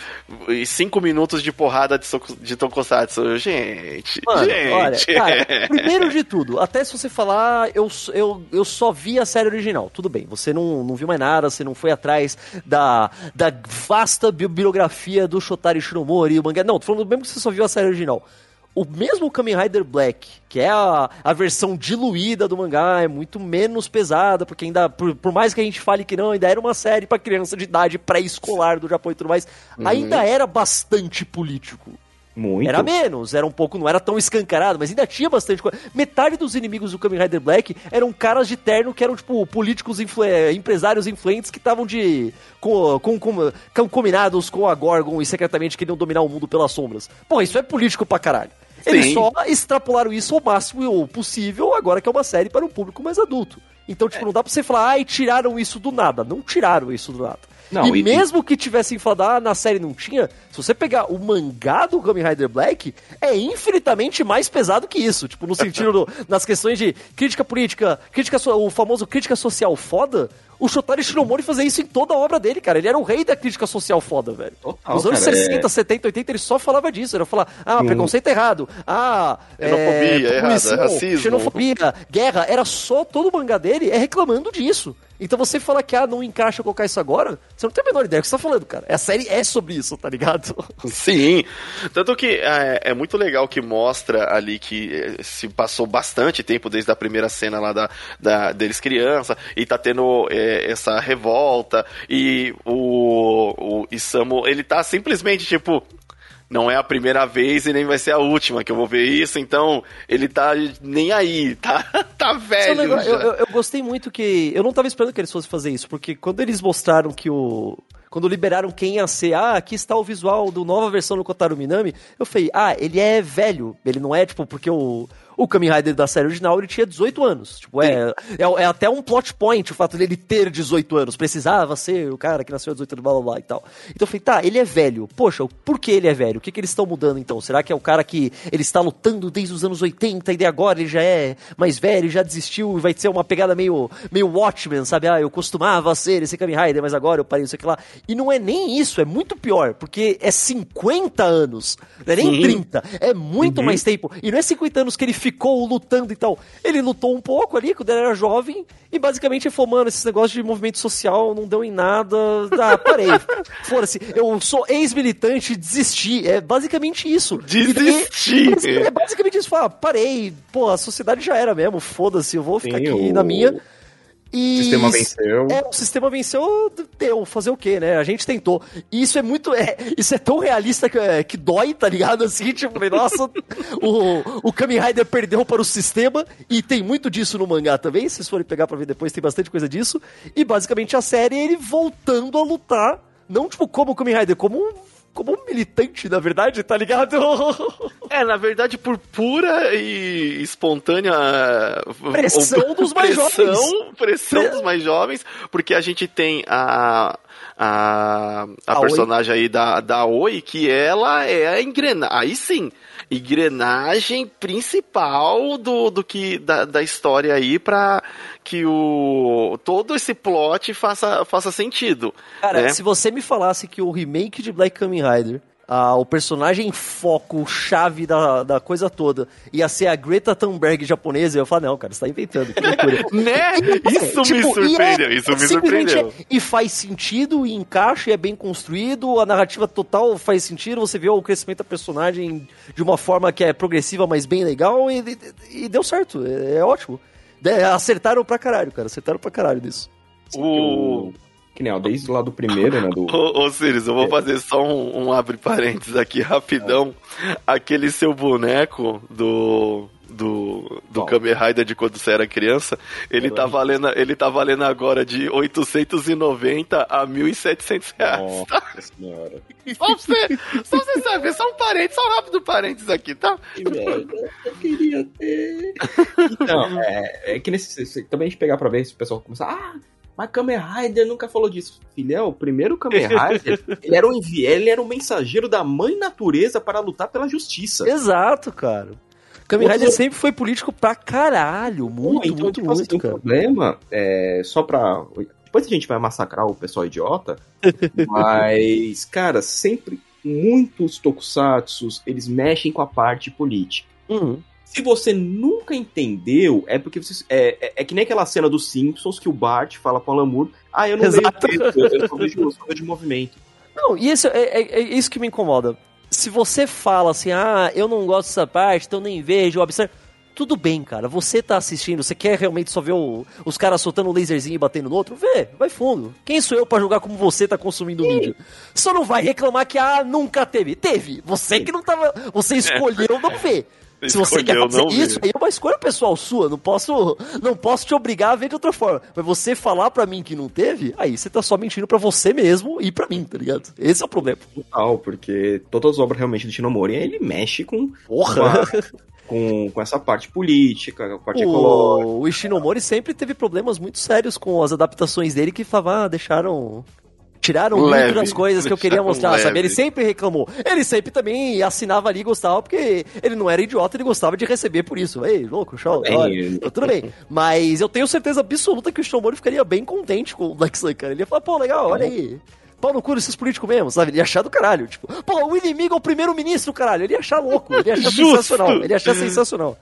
e cinco minutos de porrada de, soku- de tokusatsu. Gente, Mano, gente. olha, cara, <laughs> primeiro de tudo, até se você falar, eu, eu, eu só vi a série original, tudo bem, você não, não viu mais nada, você não foi atrás da, da vasta bi- bibliografia do Shotari Shinomori, o mangá, não, tô falando mesmo que você só viu a série original. O mesmo Kamen Rider Black, que é a, a versão diluída do mangá, é muito menos pesada, porque ainda, por, por mais que a gente fale que não, ainda era uma série pra criança de idade pré-escolar do Japão e tudo mais, ainda era bastante político. Muito. Era menos, era um pouco, não era tão escancarado, mas ainda tinha bastante coisa. Metade dos inimigos do Kamen Rider Black eram caras de terno que eram, tipo, políticos, influ- eh, empresários influentes que estavam de. Com, com, com, com- combinados com a Gorgon e secretamente queriam dominar o mundo pelas sombras. Pô, isso é político pra caralho. Eles Sim. só extrapolaram isso ao máximo possível, agora que é uma série para um público mais adulto. Então, tipo, não dá pra você falar, ai, tiraram isso do nada. Não tiraram isso do nada. Não, e, e- mesmo que tivessem falado, ah, na série não tinha, se você pegar o mangá do Kamen Rider Black, é infinitamente mais pesado que isso. Tipo, no sentido, do- <laughs> nas questões de crítica política, crítica o famoso crítica social foda, o Shotari Shinomori fazia isso em toda a obra dele, cara. Ele era o rei da crítica social foda, velho. Total, Nos anos cara, 60, é- 70, 80, ele só falava disso. Ele falava, ah, preconceito errado, ah, Xenofobia, errada, poluição, racismo. xenofobia, guerra. Era só todo o mangá dele é reclamando disso. Então você fala que, ah, não encaixa colocar isso agora, você não tem a menor ideia do que você tá falando, cara. A série é sobre isso, tá ligado? <laughs> Sim, tanto que é, é muito legal que mostra ali que eh, se passou bastante tempo desde a primeira cena lá da, da- deles criança e tá tendo eh, essa revolta e o, o Isamu, ele tá simplesmente tipo não é a primeira vez e nem vai ser a última que eu vou ver isso, então ele tá nem aí, <laughs> tá, tá velho. negócio- eu, eu- eu gostei muito que. Eu não tava esperando que eles fossem fazer isso, porque quando eles mostraram que o. Quando liberaram quem ia ser, ah, aqui está o visual do nova versão do Kotaro Minami, eu falei, ah, ele é velho. Ele não é, tipo, porque o. O Kamen Rider da série original, ele tinha 18 anos. Tipo, é, é, é até um plot point o fato dele ter 18 anos. Precisava ser o cara que nasceu aos 18 anos, blá blá blá e tal. Então eu falei, tá, ele é velho. Poxa, por que ele é velho? O que, que eles estão mudando então? Será que é o cara que ele está lutando desde os anos 80 e de agora ele já é mais velho, já desistiu e vai ser uma pegada meio, meio Watchmen, sabe? Ah, eu costumava ser esse Kamen Rider, mas agora eu parei, não sei o que lá. E não é nem isso, é muito pior, porque é 50 anos, não é nem Sim. 30, é muito mais tempo. E não é 50 anos que ele ficou lutando e tal. Ele lutou um pouco ali quando ele era jovem e basicamente ele falou, mano, esse negócio de movimento social não deu em nada. Ah, parei. <laughs> Foda-se, eu sou ex-militante, desisti. É basicamente isso. E daí- Desistir. É basicamente isso. Fala, parei. Pô, a sociedade já era mesmo. Foda-se, eu vou ficar Sim, aqui na minha. E O sistema venceu. É, o sistema venceu, deu, fazer o quê, né? A gente tentou. E isso é muito. É, isso é tão realista que, é, que dói, tá ligado? Assim, <laughs> tipo, nossa, o, o Kamen Rider perdeu para o sistema, e tem muito disso no mangá também. Se vocês forem pegar pra ver depois, tem bastante coisa disso. E basicamente a série é ele voltando a lutar, não tipo como o Kamen Rider, como um. Como um militante, na verdade, tá ligado? <laughs> É, na verdade, por pura e espontânea Pressão dos mais pressão, jovens. Pressão dos mais jovens, porque a gente tem a. A, a, A personagem aí da, da Oi, que ela é a engrenagem. Aí sim, engrenagem principal do, do que da, da história aí pra que o todo esse plot faça, faça sentido. Cara, né? se você me falasse que o remake de Black Kamen Rider, ah, o personagem foco, chave da, da coisa toda, ia ser a Greta Thunberg japonesa, eu ia falar, não, cara, você tá inventando, que loucura. <laughs> Né? Isso me Tipo, e surpreendeu, é- isso me surpreendeu. é- e faz sentido, e encaixa, e é bem construído, a narrativa total faz sentido, você vê o crescimento da personagem de uma forma que é progressiva, mas bem legal, e, e- e deu certo, é, é ótimo. De- acertaram pra caralho, cara, acertaram pra caralho nisso. O... Que nem, ó, desde lá do primeiro, né? Do... <laughs> Ô, ô Sirius, eu vou É. fazer só um, um abre parênteses aqui rapidão. Aquele seu boneco do, do, do Kamen Rider de quando você era criança, ele tá, valendo, ele tá valendo agora de 890 a 1.700 reais. Nossa <laughs> senhora. Só você, só você saber, só um parênteses, só um rápido parênteses aqui, tá? Que merda, eu queria ter. Então, é, é que nesse. Também a gente pegar pra ver se o pessoal começar. Ah, mas Kamen Rider nunca falou disso. Filhão, o primeiro Kamen Rider, <laughs> ele era, um, ele era um mensageiro da mãe natureza para lutar pela justiça. Exato, cara. Kamen Rider sempre foi político pra caralho. Muito, então, muito, tipo, assim, muito, assim, cara. O problema é só pra... Depois a gente vai massacrar o pessoal idiota, <laughs> mas, cara, sempre muitos tokusatsus, eles mexem com a parte política. Uhum. Se você nunca entendeu, é porque você. É, é, é, que nem aquela cena dos Simpsons que o Bart fala com o Alan Ah, eu não Exato. vejo eu, eu só vejo, eu só vejo movimento. Não, e isso é, é, é, isso que me incomoda. Se você fala assim, ah, eu não gosto dessa parte, então nem vejo, observo. Tudo bem, cara. Você tá assistindo, você quer realmente só ver o, os caras soltando um laserzinho e batendo no outro? Vê, vai fundo. Quem sou eu para julgar como você tá consumindo o mídia? Só não vai reclamar que, ah, nunca teve. Teve. Você que não tava. Você <laughs> escolheu não ver. Se você quer fazer isso, aí é uma escolha pessoal sua. Não posso, não posso te obrigar a ver de outra forma. Mas você falar para mim que não teve, aí você tá só mentindo para você mesmo e para mim, tá ligado? Esse é o problema. Total, porque todas as obras realmente do Shinomori, ele mexe com. Porra! Com, com essa parte política, a parte o, ecológica. O Ishinomori sempre teve problemas muito sérios com as adaptações dele que falavam, ah, deixaram Tiraram leve. muito das coisas que eu queria mostrar, leve. sabe? Ele sempre reclamou. Ele sempre também assinava ali e gostava, porque ele não era idiota, ele gostava de receber por isso. Ei, louco, show. Bem, tudo bem. Mas eu tenho certeza absoluta que o Shomori ficaria bem contente com o Black Sun, cara. Ele ia falar, pô, legal, olha aí. Pau no cu desses políticos mesmo, sabe? Ele ia achar do caralho. Tipo, pô, o inimigo é o primeiro-ministro, caralho. Ele ia achar louco, ele ia achar <laughs> sensacional. Ele ia achar sensacional.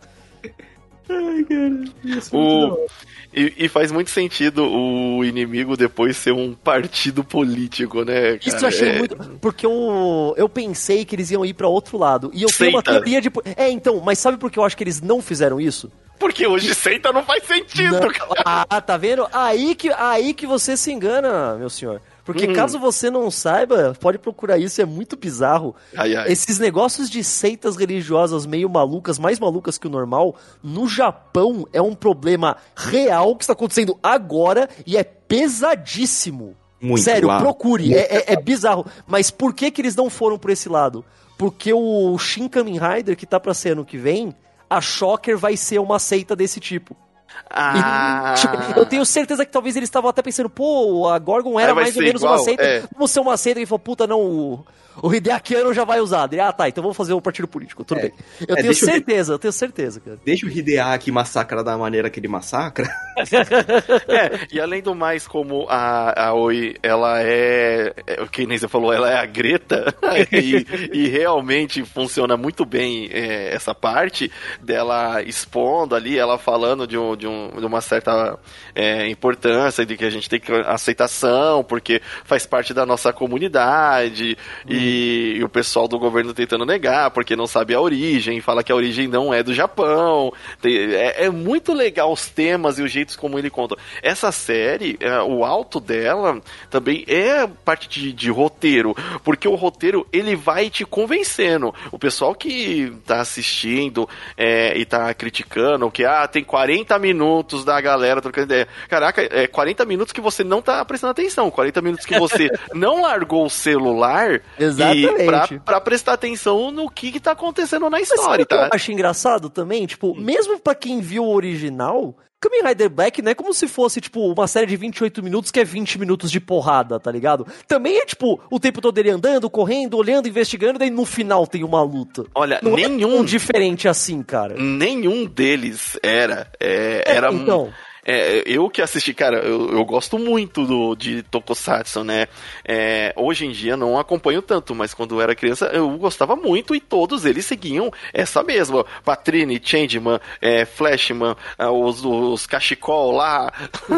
Ai, cara. O... E, e, faz muito sentido o inimigo depois ser um partido político, né? Cara? Isso eu achei é... muito. Porque eu, eu pensei que eles iam ir para outro lado. E eu tenho uma teoria de. É, então, mas sabe por que eu acho que eles não fizeram isso? Porque hoje seita não faz sentido, não. cara. Ah, tá vendo? Aí que, aí que você se engana, meu senhor. Porque hum. caso você não saiba, pode procurar isso, é muito bizarro. Ai, ai. Esses negócios de seitas religiosas meio malucas, mais malucas que o normal, no Japão é um problema real que está acontecendo agora e é pesadíssimo. Muito Sério, procure, é, é, é, bizarro. Mas por que que eles não foram por esse lado? Porque o Shin Kamen Rider, que tá pra ser ano que vem, a Shocker vai ser uma seita desse tipo. Ah. Tipo, eu tenho certeza que talvez eles estavam até pensando, pô, a Gorgon era mais ou menos igual, uma seita. É. Vamos ser uma seita. E falou, puta, não, o, o Hideakiano já vai usar. Ele, ah, tá, então vamos fazer um partido político. Tudo é. bem. Eu é, tenho certeza, eu tenho certeza, cara. Deixa o Hideaki massacrar da maneira que ele massacra. <laughs> <laughs> é, e além do mais, como a, a Oi, ela é, é. O que nem você falou, ela é a Greta. <laughs> e, e, realmente funciona muito bem é, essa parte dela expondo ali, ela falando de, um, de, um, de uma certa é, importância, de que a gente tem que aceitação, porque faz parte da nossa comunidade. Hum. E e, o pessoal do governo tentando negar, porque não sabe a origem, fala que a origem não é do Japão. Tem, é, é, muito legal os temas e os jeitos como ele conta. Essa série, é, o alto dela também é parte de, de, roteiro, porque o roteiro ele vai te convencendo. O pessoal que tá assistindo é, e tá criticando, que ah, tem 40 minutos da galera trocando ideia. Caraca, é 40 minutos que você não tá prestando atenção, 40 minutos que você <laughs> não largou o celular Exatamente. E pra, pra, prestar atenção no que, que tá acontecendo na história, Mas, tá? Eu acho engraçado também, tipo, mesmo pra quem viu o original, Kamen Rider Black não é como se fosse, tipo, uma série de 28 minutos que é 20 minutos de porrada, tá ligado? Também é, tipo, o tempo todo ele andando, correndo, olhando, investigando, daí no final tem uma luta. Olha, não é nenhum... É diferente assim, cara. Nenhum deles era. É, era... Então... É, eu que assisti, cara, eu, eu gosto muito do, de Tokusatsu, né? É, hoje em dia não acompanho tanto, mas quando eu era criança eu gostava muito e todos eles seguiam essa mesma. Patrine, Changeman, é, Flashman, é, os, os Cachecol lá.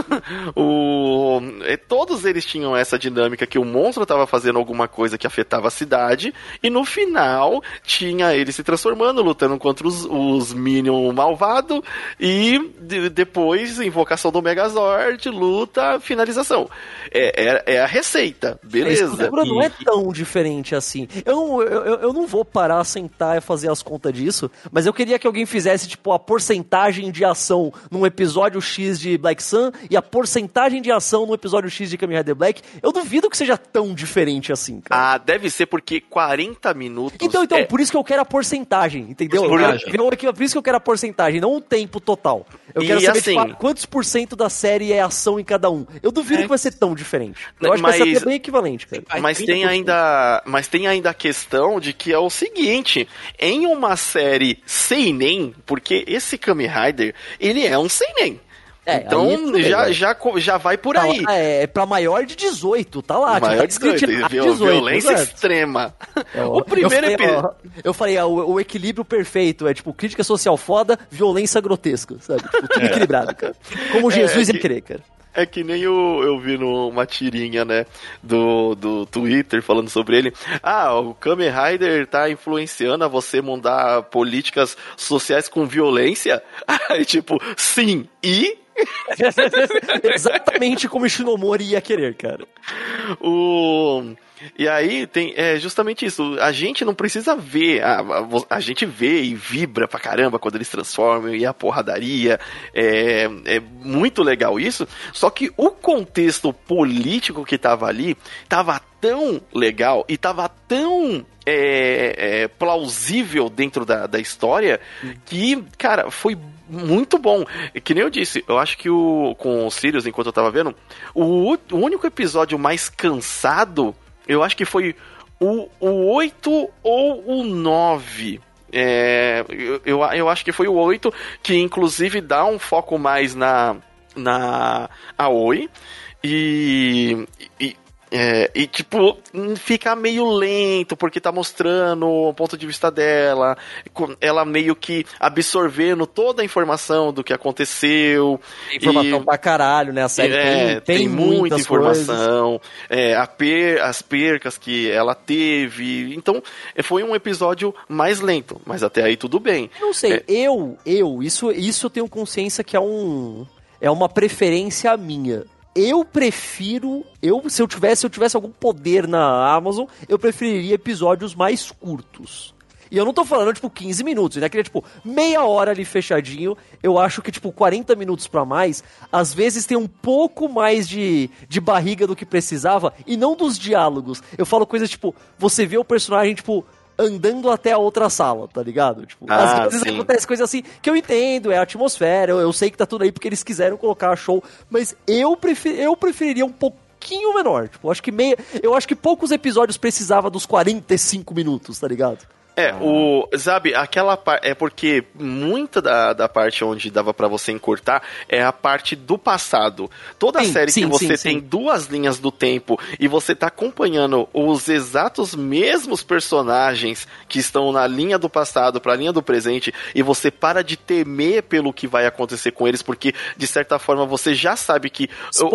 <laughs> o, é, todos eles tinham essa dinâmica que o monstro estava fazendo alguma coisa que afetava a cidade e no final tinha ele se transformando, lutando contra os, os Minion malvado e de, depois, em invocação do Megazord, luta, finalização. É, é, é a receita, beleza. A estrutura não é tão diferente assim. Eu não, eu, eu não vou parar, sentar e fazer as contas disso, mas eu queria que alguém fizesse, tipo, a porcentagem de ação num episódio X de Black Sun e a porcentagem de ação no episódio X de Kamen Rider Black. Eu duvido que seja tão diferente assim, cara. Ah, deve ser porque 40 minutos. Então, então, é... por isso que eu quero a porcentagem, entendeu? Eu, por isso que eu quero a porcentagem, não o tempo total. Eu quero e saber tipo, assim, tipo, quantos por cento da série é ação em cada um. Eu duvido é. que vai ser tão diferente. Eu acho mas, que vai ser bem equivalente, cara. Mas tem ainda, mas tem ainda a questão de que é o seguinte, em uma série seinen, porque esse Kamen Rider, ele é um seinen. É, então já, já, já vai por tá aí. Lá, é, é pra maior de 18, tá lá. Maior de 18, 18, 18 violência exato. extrema. É, o primeiro episódio. Eu falei, o, o, equilíbrio perfeito é tipo crítica social foda, violência grotesca, sabe? Tipo, tudo é. equilibrado, cara. Como é, Jesus é, ia querer, cara. É que nem eu, eu vi numa tirinha, né, do, do Twitter falando sobre ele. Ah, o Kamen Rider tá influenciando a você mudar políticas sociais com violência? <laughs> Aí, tipo, sim, e <laughs> Exatamente como o Shinomori ia querer, cara. O... E aí tem é justamente isso. A gente não precisa ver, a, a, a, gente vê e vibra pra caramba quando eles transformam e a porradaria. É, é muito legal isso. Só que o contexto político que tava ali tava tão legal e tava tão é, é, plausível dentro da, da história que, cara, foi muito bom. Que nem eu disse, eu acho que o com o Sirius, enquanto eu tava vendo, o, o único episódio mais cansado, eu acho que foi o, o 8 ou o 9. É, eu, eu, eu acho que foi o 8, que inclusive dá um foco mais na, na Aoi. E, e, é, e tipo, fica meio lento, porque tá mostrando o ponto de vista dela, ela meio que absorvendo toda a informação do que aconteceu. Informação e, pra caralho, né? A série é, tem, tem, muita informação, é, per, as percas que ela teve. Então, foi um episódio mais lento, mas até aí tudo bem. Não sei, é, eu, eu, isso, isso eu tenho consciência que é um. É uma preferência minha eu prefiro, eu se eu tivesse, se eu tivesse algum poder na Amazon, eu preferiria episódios mais curtos. E eu não tô falando, tipo, 15 minutos, né? Queria, tipo, meia hora ali fechadinho. Eu acho que, tipo, 40 minutos para mais, às vezes tem um pouco mais de, de barriga do que precisava, e não dos diálogos. Eu falo coisas, tipo, você vê o personagem, tipo, andando até a outra sala, tá ligado? Tipo, ah, às vezes sim. acontece coisa assim que eu entendo, é a atmosfera, eu, eu, sei que tá tudo aí porque eles quiseram colocar show, mas eu, prefer, eu preferiria um pouquinho menor. Tipo, acho que meia, eu acho que poucos episódios precisava dos 45 minutos, tá ligado? É, o. Sabe, aquela parte. É porque muita da, da parte onde dava para você encurtar é a parte do passado. Toda sim, série sim, que você sim, tem duas linhas do tempo e você tá acompanhando os exatos mesmos personagens que estão na linha do passado pra linha do presente e você para de temer pelo que vai acontecer com eles, porque de certa forma você já sabe que.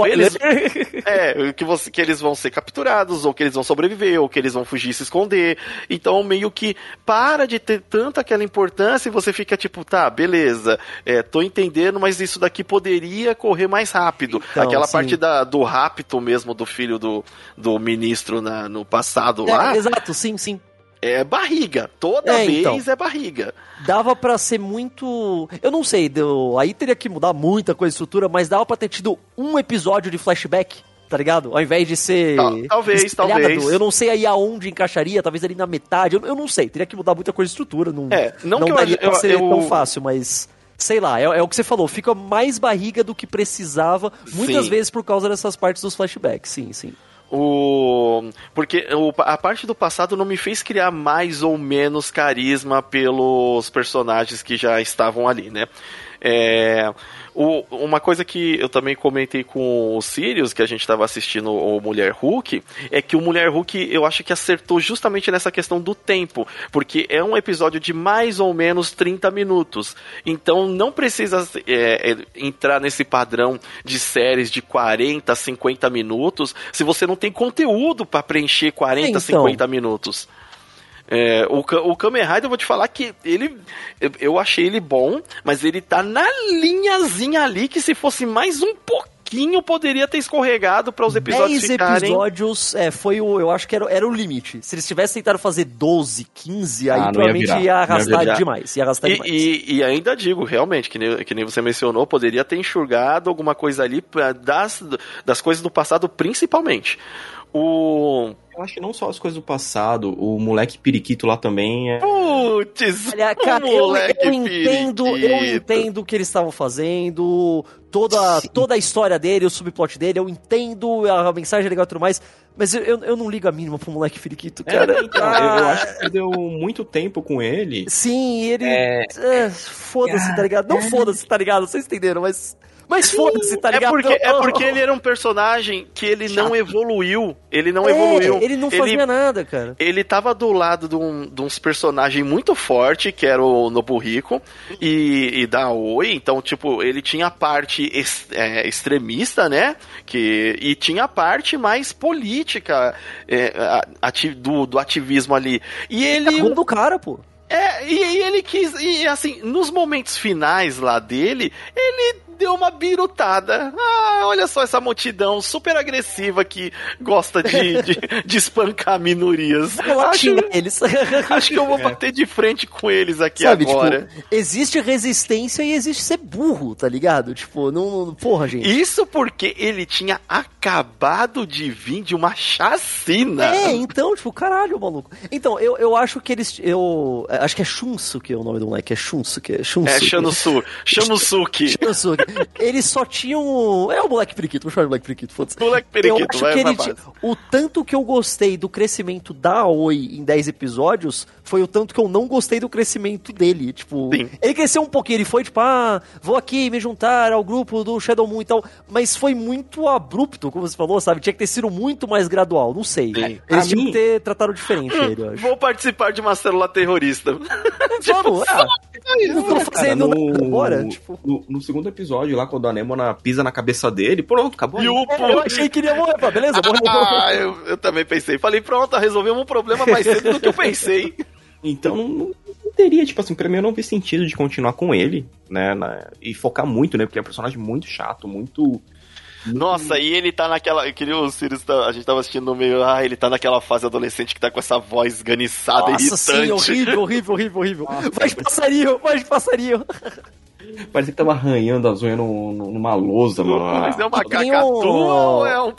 Eles, <laughs> é, que, você, que eles vão ser capturados, ou que eles vão sobreviver, ou que eles vão fugir e se esconder. Então, meio que para de ter tanta aquela importância e você fica tipo, tá, beleza, é, tô entendendo, mas isso daqui poderia correr mais rápido. Então, aquela sim. parte da, do rapto mesmo do filho do, do ministro na, no passado é, lá. Exato, sim, sim é barriga. Toda é, vez então, é barriga. Dava para ser muito. Eu não sei, deu... aí teria que mudar muita coisa estrutura, mas dava pra ter tido um episódio de flashback tá ligado? Ao invés de ser. talvez, espelhado. talvez. Eu não sei aí aonde encaixaria, talvez ali na metade. Eu, eu não sei, teria que mudar muita coisa de estrutura. Não, é, não, não que daria eu, pra ser eu, tão fácil, mas. Sei lá, é, é, o que você falou, fica mais barriga do que precisava, muitas sim. vezes por causa dessas partes dos flashbacks, sim, sim. O... Porque o, a parte do passado não me fez criar mais ou menos carisma pelos personagens que já estavam ali, né? É, o, uma coisa que eu também comentei com o Sirius, que a gente estava assistindo o Mulher Hulk, é que o Mulher Hulk eu acho que acertou justamente nessa questão do tempo, porque é um episódio de mais ou menos 30 minutos. Então não precisa é, é, entrar nesse padrão de séries de 40, 50 minutos se você não tem conteúdo para preencher 40, então, 50 minutos. É, o, o Kamen Rider, eu vou te falar que ele. eu- Eu achei ele bom, mas ele tá na linhazinha ali que se fosse mais um pouquinho poderia ter escorregado para os episódios 10 ficarem. episódios é, foi o. Eu acho que era, era o limite. Se eles tivessem tentado fazer 12, 15, aí Ah, provavelmente ia, virar, ia arrastar demais. Ia arrastar E, demais. e- e ainda digo, realmente, que nem, que nem você mencionou, poderia ter enxugado alguma coisa ali pra- das, das coisas do passado, principalmente. O. Eu acho que não só as coisas do passado, o moleque periquito lá também é. Putz! Olha, cara, eu, moleque eu entendo, eu periquito. entendo o que eles estavam fazendo, toda, toda a história dele, o subplot dele, eu entendo a mensagem legal e tudo mais, mas eu, eu, eu não ligo a mínima pro moleque periquito, cara. É, então, eu, eu acho que perdeu muito tempo com ele. Sim, ele. É. é, foda-se, tá ligado? Não foda-se, tá ligado? Vocês entenderam, mas. Mas foda-se, tá É ligado? porque, é <laughs> porque ele era um personagem que ele não evoluiu. Ele não evoluiu. É, ele não fazia nada, cara. Ele tava do lado de, um, de uns personagens muito forte, que era o Nobuhiko e, e da Oi. Então, tipo, ele tinha a parte é, extremista, né? Que, e tinha a parte mais política é, ati- do, do ativismo ali. E ele. Cagou do cara, pô. É, e, e ele quis. E assim, nos momentos finais lá dele, ele deu uma birutada. Ah, olha só essa multidão super agressiva que gosta de, <laughs> de, de espancar minorias. Acho, eles. <laughs> acho que eu vou bater de frente com eles aqui Sabe, agora. tipo, existe resistência e existe ser burro, tá ligado? Tipo, não. não- Porra, gente. Isso porque ele tinha acabado de vir de uma chacina. É, então, tipo, caralho, maluco. Então, eu, eu acho que eles. Eu. Acho que é Shunsuke o nome do moleque. É Shunsuke. É Shunsuke. É, Shanosu, Shanosuke. <laughs> Shunsuke. Eles só tinham. É o moleque periquito, vou chamar de moleque periquito, foda-se. Moleque Eu periquito, acho vai, que ele. ti- O tanto que eu gostei do crescimento da Oi em 10 episódios foi o tanto que eu não gostei do crescimento dele. Tipo, Sim. ele cresceu um pouquinho, ele foi tipo, ah, vou aqui me juntar ao grupo do Shadow Moon e tal. Mas foi muito abrupto, como você falou, sabe? Tinha que ter sido muito mais gradual, não sei. Sim. Eles tinham que ter tratado diferente ele, eu acho. Vou participar de uma célula terrorista. <laughs> Vamos, ah, não tô Cara, fazendo no, nada agora. Tipo, no, no segundo episódio, lá, quando a Nemona pisa na cabeça dele, pronto, acabou. E aí. o eu achei que ele ia morrer, beleza? Morreu. Ah, eu, eu também pensei. Falei, pronto, resolvemos um problema mais cedo do que eu pensei. <laughs> Então, não, não teria, tipo assim, pra mim eu não vi sentido de continuar com ele, né, na- e focar muito, né, porque é um personagem muito chato, muito... Nossa, e ele tá naquela. Que nem o Sirius tá- a gente tava assistindo no meio. Ah, ele tá naquela fase adolescente que tá com essa voz ganiçada, Nossa, sim, irritante. horrível, horrível, horrível, horrível. Vai de passarinho, vai de passarinho. Parecia que tava arranhando as unhas no- no- numa lousa, mano. Mas é uma cacatu um- ou é um?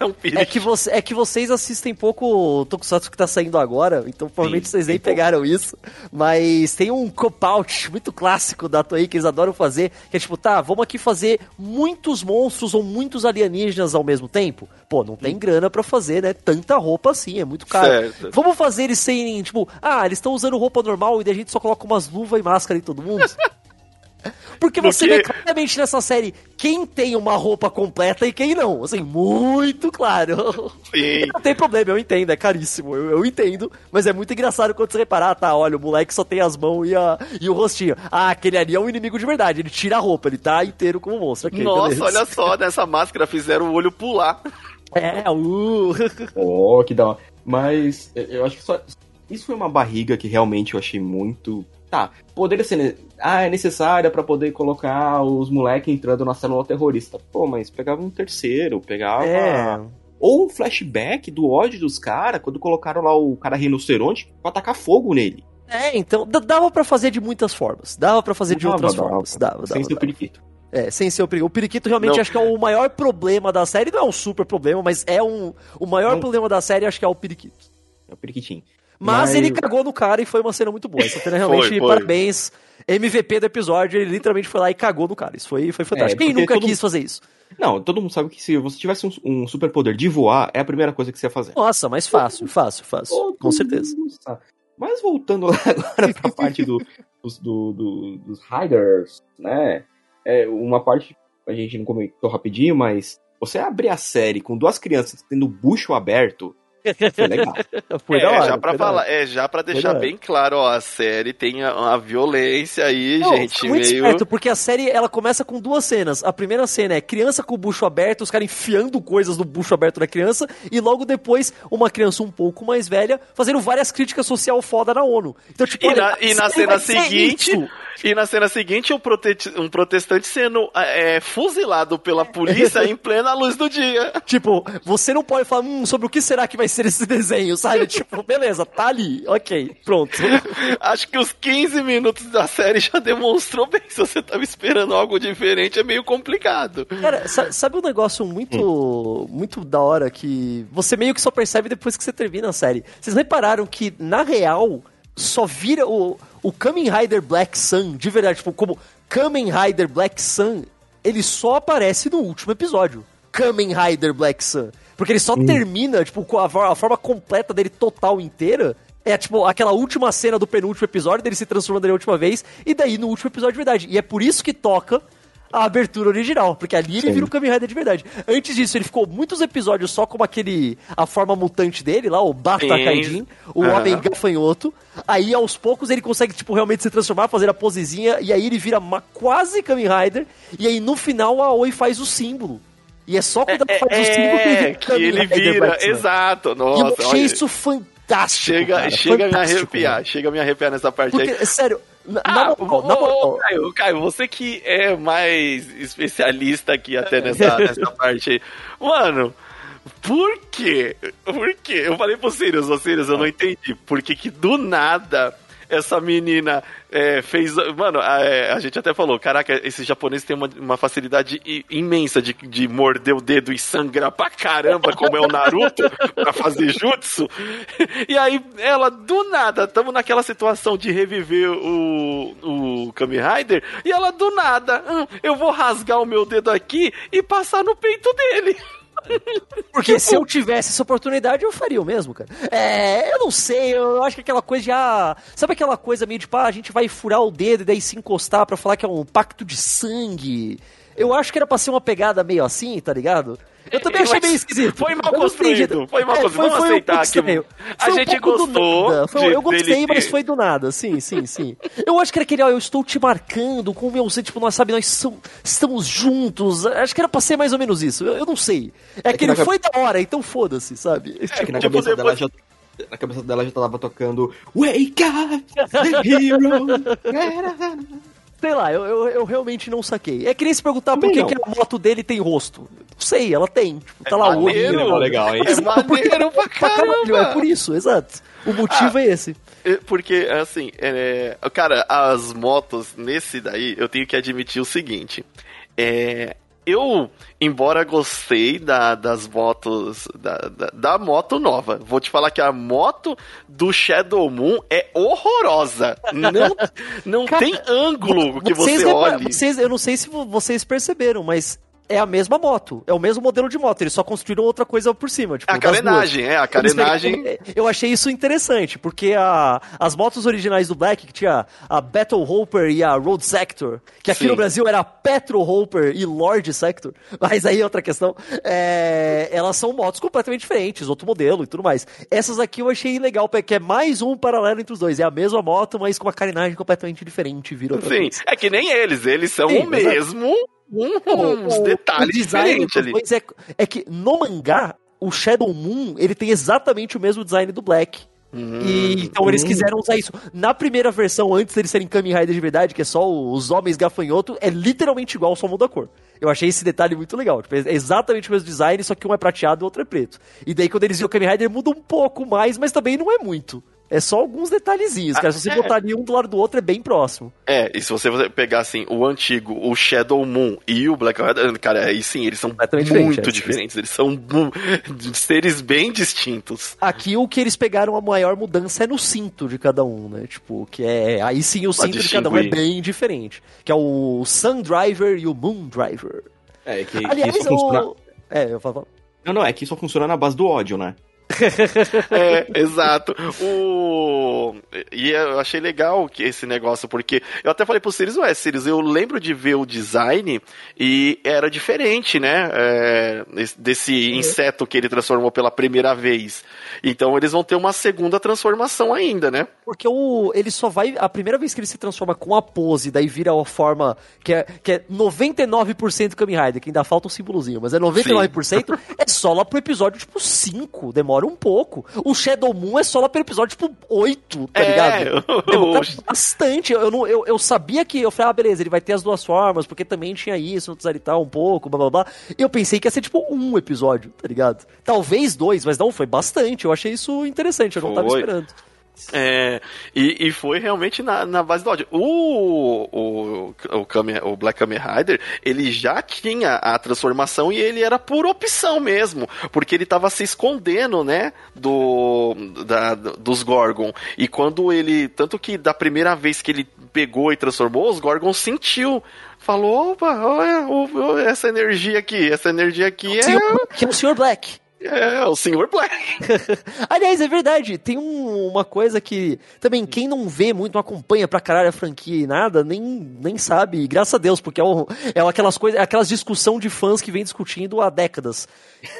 É um perigo. É que, você, é que vocês assistem pouco o Tokusatsu que tá saindo agora, então provavelmente Sim, vocês nem pouco. pegaram isso. Mas tem um cop-out muito clássico da Toei que eles adoram fazer, que é tipo, tá, vamos aqui fazer muitos monstros ou muitos alienígenas ao mesmo tempo. Pô, não tem grana pra fazer, né? Tanta roupa assim, é muito caro. Certo. Vamos fazer eles serem, tipo, ah, eles estão usando roupa normal e daí a gente só coloca umas luvas e máscara em todo mundo. <laughs> Porque você que- vê claramente nessa série quem tem uma roupa completa e quem não. Assim, muito claro. Sim. Não tem problema, eu entendo, é caríssimo, eu, eu entendo. Mas é muito engraçado quando você reparar, tá, olha, o moleque só tem as mãos e, a, e o rostinho. Ah, aquele ali é um inimigo de verdade, ele tira a roupa, ele tá inteiro como monstro. ok, Nossa, beleza. olha só, nessa máscara fizeram o olho pular. É, uh. <laughs> Oh, que da hora. Mas eu- eu acho que só. Isso foi uma barriga que realmente eu achei muito. Tá, poderia ser. Ah, é necessária pra poder colocar os moleques entrando na célula terrorista. Pô, mas pegava um terceiro, pegava. É. Ou um flashback do ódio dos caras, quando colocaram lá o cara rinoceronte pra atacar fogo nele. É, então, dava pra fazer de muitas formas. Dava pra fazer de Dava, outras dava. formas. Dava, dava, Sem ser o dava. periquito. É, sem ser o periquito. O periquito realmente Não. acho que é o maior problema da série. Não é um super problema, mas é um. O maior Não. problema da série acho que é o periquito. É o periquitinho. Mas, Mas- ele cagou no cara e foi uma cena muito boa. Essa cena <laughs> realmente, Foi, foi. parabéns. MVP do episódio, ele literalmente foi lá e cagou no cara. Isso foi, foi fantástico. Quem porque nunca todo- quis fazer isso? Não, todo mundo sabe que se você tivesse um, um superpoder de voar, é a primeira coisa que você ia fazer. Nossa, mas fácil, fácil, fácil. Todo Com certeza. Mas voltando <laughs> lá agora pra parte do, dos, do- do- dos Riders, né? É uma parte a gente não comentou rapidinho, mas você abrir a série com duas crianças tendo o bucho aberto, Foi legal. <laughs> Foi é, da hora, já pra foi da falar, hora. é, já pra deixar bem claro, ó, a série tem a, a violência aí, Não, gente, muito meio... esperto, porque a série ela começa com duas cenas. A primeira cena é criança com o bucho aberto, os caras enfiando coisas no bucho aberto da criança, e logo depois uma criança um pouco mais velha fazendo várias críticas social foda na ONU. Então, tipo, E olha, na, e na cena seguinte, isso. E na cena seguinte, um, prote- um protestante sendo é, fuzilado pela polícia em plena luz do dia. Tipo, você não pode falar hum, sobre o que será que vai ser esse desenho, sabe? <laughs> tipo, beleza, tá ali, ok, pronto. Acho que os 15 minutos da série já demonstrou bem. Se você tava esperando algo diferente, é meio complicado. Cara, sa- sabe um negócio muito, muito da hora que você meio que só percebe depois que você termina a série? Vocês repararam que, na real, só vira o, o Kamen Rider Black Sun, de verdade, tipo, como Kamen Rider Black Sun, ele só aparece no último episódio. Kamen Rider Black Sun. Porque ele só termina, tipo, com a, a forma completa dele total inteira. É tipo aquela última cena do penúltimo episódio dele se transformando na última vez, e daí no último episódio de verdade. E é por isso que toca a abertura original, porque ali ele Sim. vira o Kamen Rider de verdade. Antes disso, ele ficou muitos episódios só como aquele. a forma mutante dele lá, o Bafta Sim. Kaijin, o Aham. Homem Gafanhoto. Aí aos poucos ele consegue, tipo, realmente se transformar, fazer a posezinha, e aí ele vira uma quase Kamen Rider, e aí no final a Oi faz o símbolo. E é só quando ela faz o símbolo que ele É, vira que ele vira, exato. E eu Nossa, achei olha, isso fantástico. chega, cara, chega a me fantástico, arrepiar, mano. chega a me arrepiar nessa parte aí. Porque, sério, na, Ah, na moral, na moral, Caio, Caio, você que é mais especialista aqui até nessa, <laughs> nessa parte aí. Mano, por quê? Por quê? Eu falei pro Sirius, ô Sirius, eu não entendi. Por que que do nada essa menina é, fez... Mano, a, é, a gente até falou, caraca, esses japoneses têm uma, uma facilidade imensa de, de morder o dedo e sangrar pra caramba, como é o Naruto, <laughs> pra fazer jutsu. <laughs> E aí, ela, do nada, tamo naquela situação de reviver o, o Kamen Rider, e ela, do nada, "Hum, eu vou rasgar o meu dedo aqui e passar no peito dele. <laughs> <laughs> Porque se eu tivesse essa oportunidade, eu faria o mesmo, cara. É, eu não sei, eu acho que aquela coisa já. Sabe aquela coisa meio de, pá, a gente vai furar o dedo e daí se encostar pra falar que é um pacto de sangue? Eu acho que era pra ser uma pegada meio assim, tá ligado? Eu também achei meio esquisito. foi mal construído, foi mal É, construído. Vamos um aceitar pouco que a Foi um gente do gostou nada. Foi- eu gostei, mas ter- foi do nada. Sim, sim, sim. Eu acho que era aquele, ó, eu estou te marcando com o meu, tipo, nós sabe, nós são- estamos juntos. Acho que era pra ser mais ou menos isso. Eu, eu não sei. É, que que ele na foi da hora, então foda-se, sabe? É que na Tipo, cabeça dela depois- já. Na cabeça dela já tava tocando Wake up, the <laughs> hero. Sei lá, eu, eu, eu realmente não saquei. É que nem se perguntar por que, que a moto dele tem rosto. Não sei, ela tem. Tipo, tá lá o maneiro. olhinho. legal, hein? É <laughs> Exato, maneiro pra Pra caralho, é por isso, exato. O motivo é esse. É, Porque, assim, é, cara, as motos nesse daí, eu tenho que admitir o seguinte. É, eu, embora gostei da, das motos, da, da, da moto nova, vou te falar que a moto do Shadow Moon é horrorosa. Não, <laughs> não Cara, tem ângulo que Vocês você olhe. vocês- eu não sei se vo- vocês perceberam, mas é a mesma moto. É o mesmo modelo de moto. Eles só construíram outra coisa por cima. Tipo, A carenagem, é, a carenagem. Eu achei isso interessante, porque a, as motos originais do Black, que tinha a Battle Hopper e a Road Sector, que aqui Sim. no Brasil era Petro Hopper e Lord Sector, <laughs> mas aí é outra questão, é, elas são motos completamente diferentes, outro modelo e tudo mais. Essas aqui eu achei legal, porque é mais um paralelo entre os dois. É a mesma moto, mas com uma carenagem completamente diferente, vira outra Sim, coisa. é que nem eles, eles são Sim, o mesmo, uns detalhes o design diferentes ali. dois é, é que no mangá, o Shadow Moon, ele tem exatamente o mesmo design do Black. Hum, E, então eles quiseram usar isso. Na primeira versão, antes deles serem Kamen Rider de verdade, que é só os homens gafanhoto, é literalmente igual, só muda a cor. Eu achei esse detalhe muito legal. Tipo, é exatamente o mesmo design, só que um é prateado e o outro é preto. E daí quando eles viram o Kamen Rider, muda um pouco mais, mas também não é muito. É só alguns detalhezinhos, cara. Se você é. botar ali um do lado do outro, é bem próximo. É, e se você pegar assim, o antigo, o Shadow Moon e o Black Rider, cara, aí sim, eles são Completamente muito diferente, é. diferentes. Eles são <laughs> seres bem distintos. Aqui o que eles pegaram a maior mudança é no cinto de cada um, né? Tipo, que é. Aí sim o cinto de cada um é bem diferente. Que é o Sun Driver e o Moon Driver. É, que, que Aliás, isso funciona. o. É, eu falo. Não, não, é que isso funciona na base do ódio, né? É, exato. O. E eu achei legal que esse negócio, porque eu até falei pro Sirius, ué, Sirius, eu lembro de ver o design e era diferente, né? É, desse uhum. inseto que ele transformou pela primeira vez. Então eles vão ter uma segunda transformação ainda, né? Porque o, ele só vai. A primeira vez que ele se transforma com a pose, daí vira a forma que é, que é 99% Kamen Rider, que ainda falta um símbolozinho, mas é 99%, Sim. é só lá pro episódio tipo 5, demora um pouco. O Shadow Moon é só lá pro episódio tipo 8, tá é, ligado? <laughs> Demora bastante. Eu, não, eu, eu sabia que. Eu falei, ah, beleza, ele vai ter as duas formas, porque também tinha isso, no Tsarital um pouco, blá blá blá. Eu pensei que ia ser tipo um episódio, tá ligado? Talvez dois, mas não, foi bastante. Eu achei isso interessante, eu não foi. tava esperando. É, e, e foi realmente na, na base do ódio. O, o, o, Kamen, o Black Kamen Rider, ele já tinha a transformação e ele era por opção mesmo, porque ele estava se escondendo, né, do, da, dos Gorgon. E quando ele, tanto que da primeira vez que ele pegou e transformou, os Gorgon sentiu falou, opa, olha essa energia aqui, essa energia aqui é... Que é o Sr. Black. É, o Senhor Black. <laughs> Aliás, é verdade. Tem um, uma coisa que também quem não vê muito, não acompanha pra caralho a franquia e nada, nem, nem sabe. E graças a Deus, porque é, é aquelas coisas, é aquelas discussão de fãs que vem discutindo há décadas.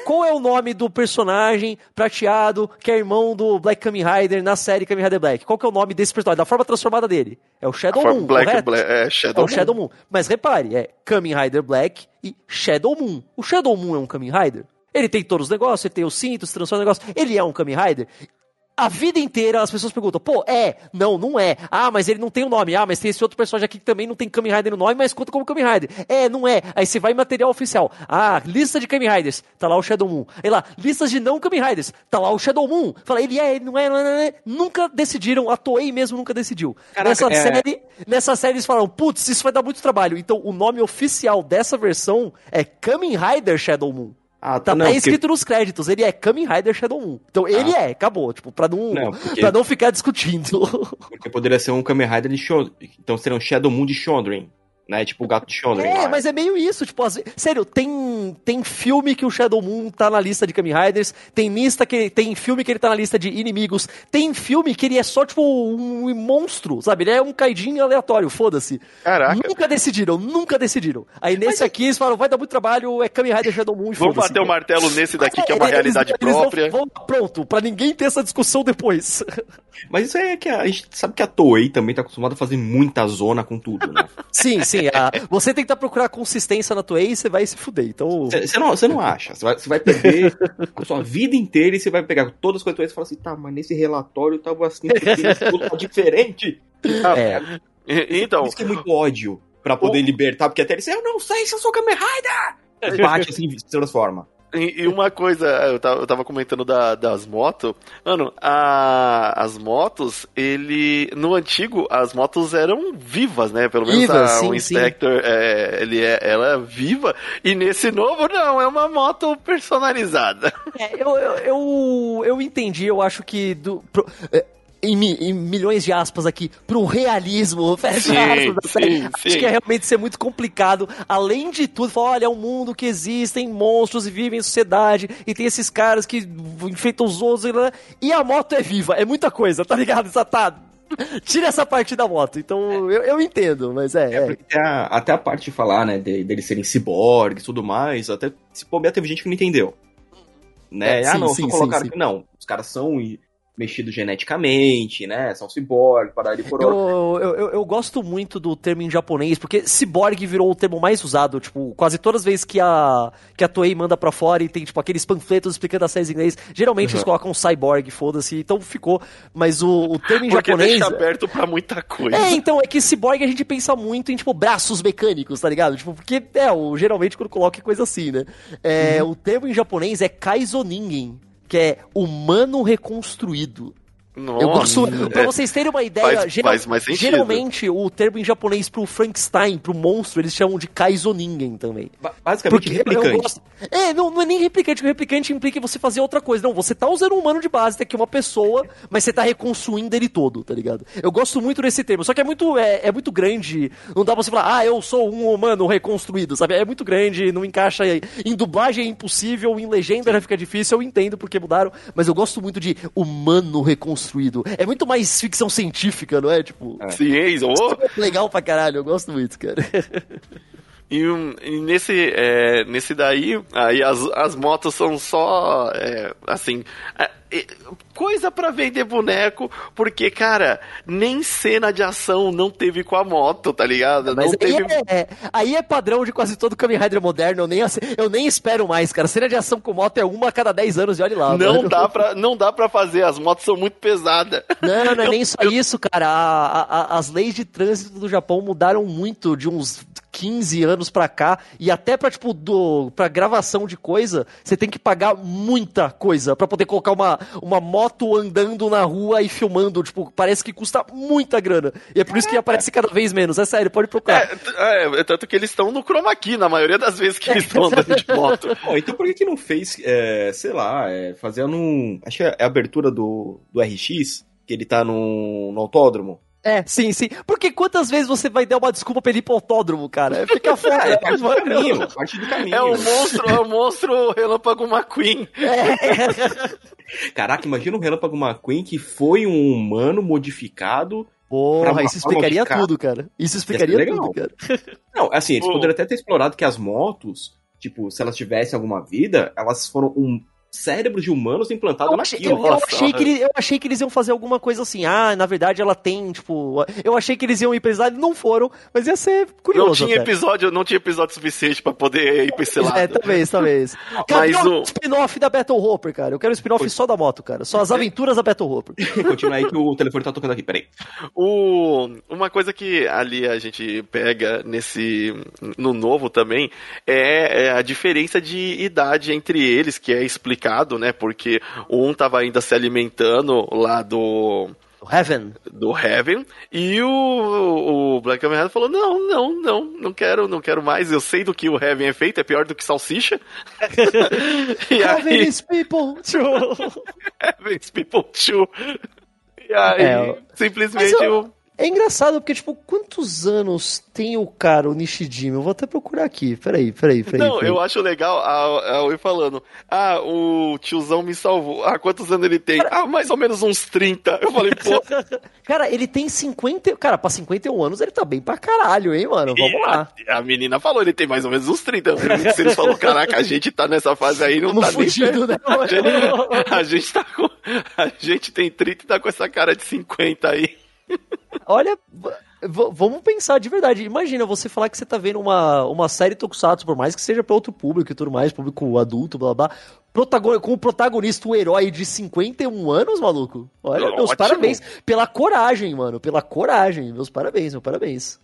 Qual é o nome do personagem prateado que é irmão do Black Kamen Rider na série Kamen Rider Black? Qual que é o nome desse personagem? Da forma transformada dele? É o Shadow Moon, Black, Black, é, Shadow é o Shadow Moon. Moon. Mas repare, é Kamen Rider Black e Shadow Moon. O Shadow Moon é um Kamen Rider? Ele tem todos os negócios, ele tem o cinto, se transforma no negócio. Ele é um Kamen Rider. A vida inteira as pessoas perguntam, pô, é? Não, não é. Ah, mas ele não tem o um nome. Ah, mas tem esse outro personagem aqui que também não tem Kamen Rider no nome, mas conta como Kamen Rider. É, não é. Aí você vai em material oficial. Ah, lista de Kamen Riders. Tá lá o Shadow Moon. Aí lá, listas de não Kamen Riders. Tá lá o Shadow Moon. Fala, ele é, ele não é, não é, não é. Nunca decidiram, a Toei mesmo nunca decidiu. Caraca, nessa, é... série, nessa série eles falaram, putz, isso vai dar muito trabalho. Então o nome oficial dessa versão é Kamen Rider Shadow Moon. Ah, tá, não, tá escrito porque... nos créditos, ele é Kamen Rider Shadow Moon. Então ele ah. é, acabou, tipo, pra não, não porque... pra não ficar discutindo. Porque poderia ser um Kamen Rider de Shondrin. Então seria um Shadow Moon de Shondrin né? Tipo o gato de Shondarin. É, mas é meio isso, tipo, assim, sério, tem, tem filme que o Shadow Moon tá na lista de Kamen Riders, tem lista que tem filme que ele tá na lista de inimigos, tem filme que ele é só tipo um monstro, sabe? Ele é um caidinho aleatório, foda-se. Caraca. Nunca decidiram, nunca decidiram. Aí nesse mas, aqui eles falam, vai dar muito trabalho, é Kamen Rider Shadow Moon Vamos bater o martelo nesse daqui que é uma realidade eles, própria. Eles vão, vão, pronto, pra ninguém ter essa discussão depois. <laughs> Mas isso é que a, a gente sabe que a Toei também tá acostumada a fazer muita zona com tudo, né? <laughs> sim, sim. A, você tentar procurar consistência na Toei, você vai se fuder. Então. Você não, não acha. Você vai, vai perder a sua vida inteira e você vai pegar todas as coisas e falar assim, tá, mas nesse relatório tava assim, tudo tá diferente. É. Então. Por isso que é muito ódio pra poder o... libertar, porque até ele diz, eu não sei se eu sou Kamen Rider! Bate assim, se transforma. E, uma coisa, eu tava, eu tava comentando da, das motos. Mano, a, as motos, ele. No antigo, as motos eram vivas, né? Pelo menos Viva, a, sim, o Inspector, é, ele é, ela é viva. E nesse novo, não, é uma moto personalizada. É, eu, eu, eu, eu entendi, eu acho que. Do, pro, é, em, em, milhões de aspas aqui, pro realismo, <laughs> fecha sim, aspas, sim, acho sim. que é realmente ser muito complicado. Além de tudo, falar, olha, é um mundo que existem monstros e vivem em sociedade, e tem esses caras que enfeitam os outros, e a moto é viva, é muita coisa, tá ligado? Isso tá, <laughs> Tira essa parte da moto. Então, eu, eu entendo, mas é. é, é. A, até a parte de falar, né, de, deles serem ciborgues e tudo mais, até se bobear, teve gente que não entendeu. Né? É, ah, não, sim, só colocaram que não. Os caras são mexido geneticamente, né? São ciborgue, para ali por eu, eu, eu, eu, gosto muito do termo em japonês, porque ciborgue virou o termo mais usado, tipo, quase todas as vezes que a, que a Toei manda pra fora e tem, tipo, aqueles panfletos explicando a série em inglês, geralmente uhum. eles colocam cyborg, foda-se, então ficou, mas o, o termo em porque japonês... deixa aberto pra muita coisa. É, então, é que ciborgue a gente pensa muito em, tipo, braços mecânicos, tá ligado? Tipo, porque, é, o, geralmente quando coloca é coisa assim, né? É, uhum. O termo em japonês é kaizoningen, que é humano reconstruído. Nossa, eu gosto, pra vocês terem uma ideia, faz, geral, faz geralmente o termo em japonês pro Frankenstein, pro monstro, eles chamam de Kaizoningen também. Basicamente Porque replicante. Gosto, é, não, não é nem replicante, o replicante implica você fazer outra coisa. Não, você tá usando um humano de base, tá aqui uma pessoa, mas você tá reconstruindo ele todo, tá ligado? Eu gosto muito desse termo, só que é muito, é, é muito grande, não dá pra você falar, ah, eu sou um humano reconstruído, sabe? É muito grande, não encaixa em dublagem é impossível, em legenda já fica difícil, eu entendo porque mudaram, mas eu gosto muito de humano reconstruído construído. É muito mais ficção científica, não é? Tipo, é isso. <laughs> Ô, legal pra caralho, eu gosto muito, cara. <laughs> E, e nesse, é, nesse daí, aí as, as motos são só, é, assim, é, é, coisa pra vender boneco, porque, cara, nem cena de ação não teve com a moto, tá ligado? Mas não aí, teve... é, aí é padrão de quase todo Kamen Rider moderno, eu nem, eu nem espero mais, cara. Cena de ação com moto é uma a cada 10 anos e olha lá. Não mano. dá, <laughs> pra, não dá pra fazer, as motos são muito pesadas. Não, não é Eu- nem só isso, cara. A- a- as leis de trânsito do Japão mudaram muito de uns 15 anos pra cá. E até pra, tipo, do, pra gravação de coisa, você tem que pagar muita coisa pra poder colocar uma, uma moto andando na rua e filmando. Tipo, parece que custa muita grana. E é por isso que aparece cada vez menos. É sério, pode procurar. É, é, é tanto que eles estão no chroma key na maioria das vezes que eles estão andando de moto. <laughs> Bom, então por que que não fez, é, sei lá, é, fazendo um... Acho que é a abertura do, do RX, que ele tá no, no autódromo. É, sim, sim. Porque quantas vezes você vai dar uma desculpa pra ele ir pro autódromo, cara? Fica <laughs> foda. É, é parte do caminho, parte do caminho. É o monstro, é o monstro Relâmpago McQueen. <laughs> Caraca, imagina um Relâmpago McQueen que foi um humano modificado. Porra, isso explicaria tudo, cara. Isso explicaria Ia ser tudo, cara. Não, assim, eles Pô. poderiam até ter explorado que as motos, tipo, se elas tivessem alguma vida, elas foram um cérebro de humanos implantado Eu achei, naquilo. eu, eu Nossa, achei que ele- eu achei que eles iam fazer alguma coisa assim. Ah, na verdade ela tem, tipo. Eu achei que eles iam ir pra esse lado, não foram, mas ia ser curioso. Não tinha até. episódio, não tinha episódio suficiente pra poder ir pra esse lado. É, talvez, talvez. <laughs> Cadê Mas o o- spin-off da Battle Hopper, cara? Eu quero o spin-off só da moto, cara. Só as aventuras da Battle Hopper. <laughs> Continua aí que o telefone tá tocando aqui, peraí. O, uma coisa que ali a gente pega nesse no novo também é, é a diferença de idade entre eles, que é explicado, né? Porque um tava ainda se alimentando lá do Heaven. do Heaven e o, o Black Kamen falou: "Não, não, não, não quero, não quero mais. Eu sei do que o Heaven é feito, é pior do que salsicha". <laughs> <laughs> e Heaven aí, is people. <laughs> Heaven's People Too. E aí, É, simplesmente eu- o É engraçado porque, tipo, quantos anos tem o cara, o Nishijimi? Eu vou até procurar aqui. Peraí, peraí, peraí. Não, peraí. eu acho legal a, a Oi falando. Ah, o tiozão me salvou. Ah, quantos anos ele tem? Ah, mais ou menos uns 30. Eu falei, pô. <laughs> Cara, ele tem 50. Cara, pra 51 anos ele tá bem pra caralho, hein, mano? Vamos e lá. A, a menina falou, ele tem mais ou menos uns 30. O Eles falou, caraca, a gente tá nessa fase aí, não Tamo tá nem fudido, né? <laughs> A gente, a gente tá com. A gente tem 30 e tá com essa cara de 50 aí. <laughs> Olha, vamos pensar de verdade. Imagina você falar que você tá vendo uma, uma série Tokusatsu, por mais que seja pra outro público e tudo mais, público adulto, blá blá. Protagon... Com o protagonista, o herói de 51 anos, maluco. Olha, meus Ótimo. parabéns. Pela coragem, mano. Pela coragem. Meus parabéns, meus parabéns.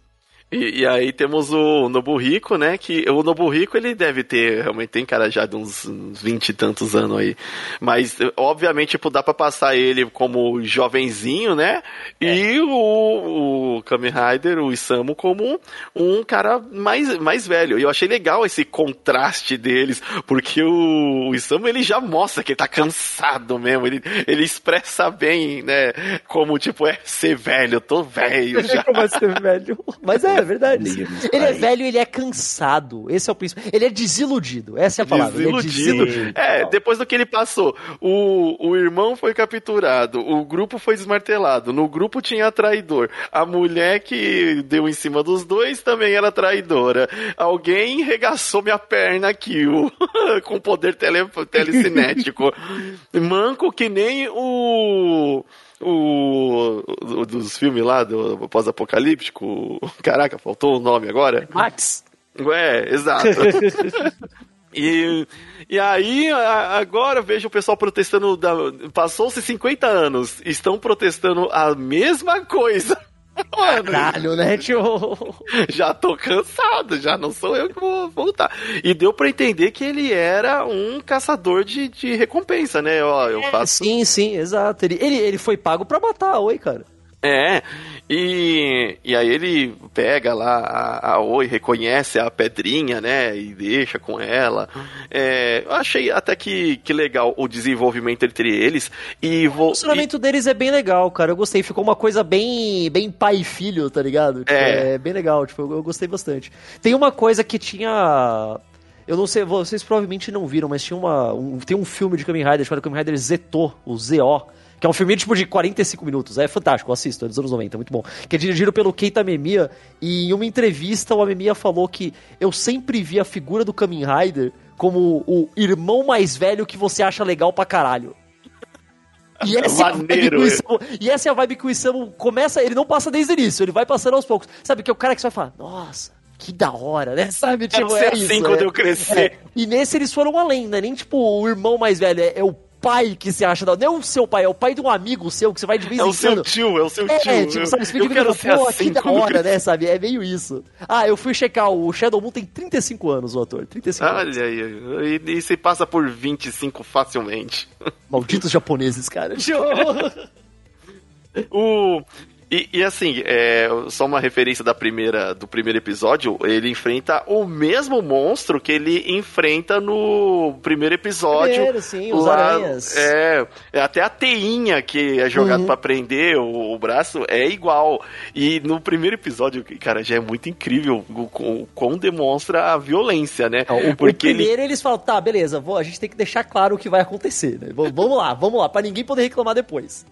E, e aí temos o Nobuhiko, né? Que o Nobuhiko ele deve ter, realmente tem cara já de uns 20 e tantos anos aí. Mas, obviamente, tipo, dá pra passar ele como jovenzinho, né? E o, o Kamen Rider, o Isamu, como um, um cara mais, mais velho. E eu achei legal esse contraste deles, porque o, o Isamu ele já mostra que ele tá cansado mesmo. Ele, ele expressa bem, né? Como, tipo, é ser velho, eu tô velho <laughs> já. Vai ser velho. Mas é, é verdade. Ele é velho, ele é cansado. Esse é o principal. Ele é desiludido. Essa é a palavra. É Desiludido. desiludido. É, depois do que ele passou, o, o irmão foi capturado, o grupo foi desmartelado, no grupo tinha traidor, a mulher que deu em cima dos dois também era traidora, alguém regaçou minha perna aqui, o, <laughs> com poder tele, telecinético, <laughs> manco que nem o... O, o dos filmes lá do pós-apocalíptico, <laughs> caraca, faltou o nome agora. Max. É, exato. <laughs> E, e aí, agora vejo o pessoal protestando. Passou-se 50 anos, estão protestando a mesma coisa. Mano, Caralho, né, tio? <laughs> já tô cansado, já não sou eu que vou voltar. E deu pra entender que ele era um caçador de, de recompensa, né? Ó, eu faço. Sim, sim, exato. Ele, ele, ele foi pago pra matar Oi, cara. É, e, e aí ele pega lá a, a Oi, reconhece a pedrinha, né, e deixa com ela. É, eu achei até que, que legal o desenvolvimento entre eles. E O funcionamento deles é bem legal, cara. Eu gostei. Ficou uma coisa bem, bem pai e filho, tá ligado? Tipo, É. é. bem legal. Tipo, eu, eu gostei bastante. Tem uma coisa que tinha. Eu não sei, vocês provavelmente não viram, mas tinha uma. um- tem um filme de Kamen Rider chamado Kamen Rider Zeto, o ZO. Que é um filme tipo de 45 minutos. É fantástico, assisto, é dos anos 90, muito bom. Que é dirigido pelo Keita Memia. E em uma entrevista, o Amemia falou que eu sempre vi a figura do Kamen Rider como o irmão mais velho que você acha legal pra caralho. E essa, é a vibe Maneiro, é. Isamu, e essa é a vibe que o Isamu começa, ele não passa desde o início, ele vai passando aos poucos. Sabe, que é o cara que você vai falar, nossa, que da hora, né? <laughs> Sabe, tipo, ser é assim isso, quando é. eu crescer. É. E nesse eles foram além, né? Nem tipo o irmão mais velho, é, é o pai que você acha da... Não é o seu pai, é o pai de um amigo seu que você vai de vez É em o seu quando. tio, é o seu tio. É, tipo, sabe, quero que ser pô, assim que da quando hora, né, sabe? É meio isso. Ah, eu fui checar, o Shadow Moon tem 35 anos, o ator. 35 anos. Olha aí, e, e se passa por 25 facilmente. Malditos japoneses, cara. <laughs> O. E, e assim, é, só uma referência da primeira, do primeiro episódio, ele enfrenta o mesmo monstro que ele enfrenta no primeiro episódio. Primeiro, sim, os Lá- aranhas. É, é, até a teinha que é jogado Uhum. pra prender o, o braço é igual. E no primeiro episódio, cara, já é muito incrível o, o, quão demonstra a violência, né? Não, o, Porque o ele primeiro eles falam, tá, beleza, vou- a gente tem que deixar claro o que vai acontecer, né? Vamos lá, vamos lá, pra ninguém poder reclamar depois.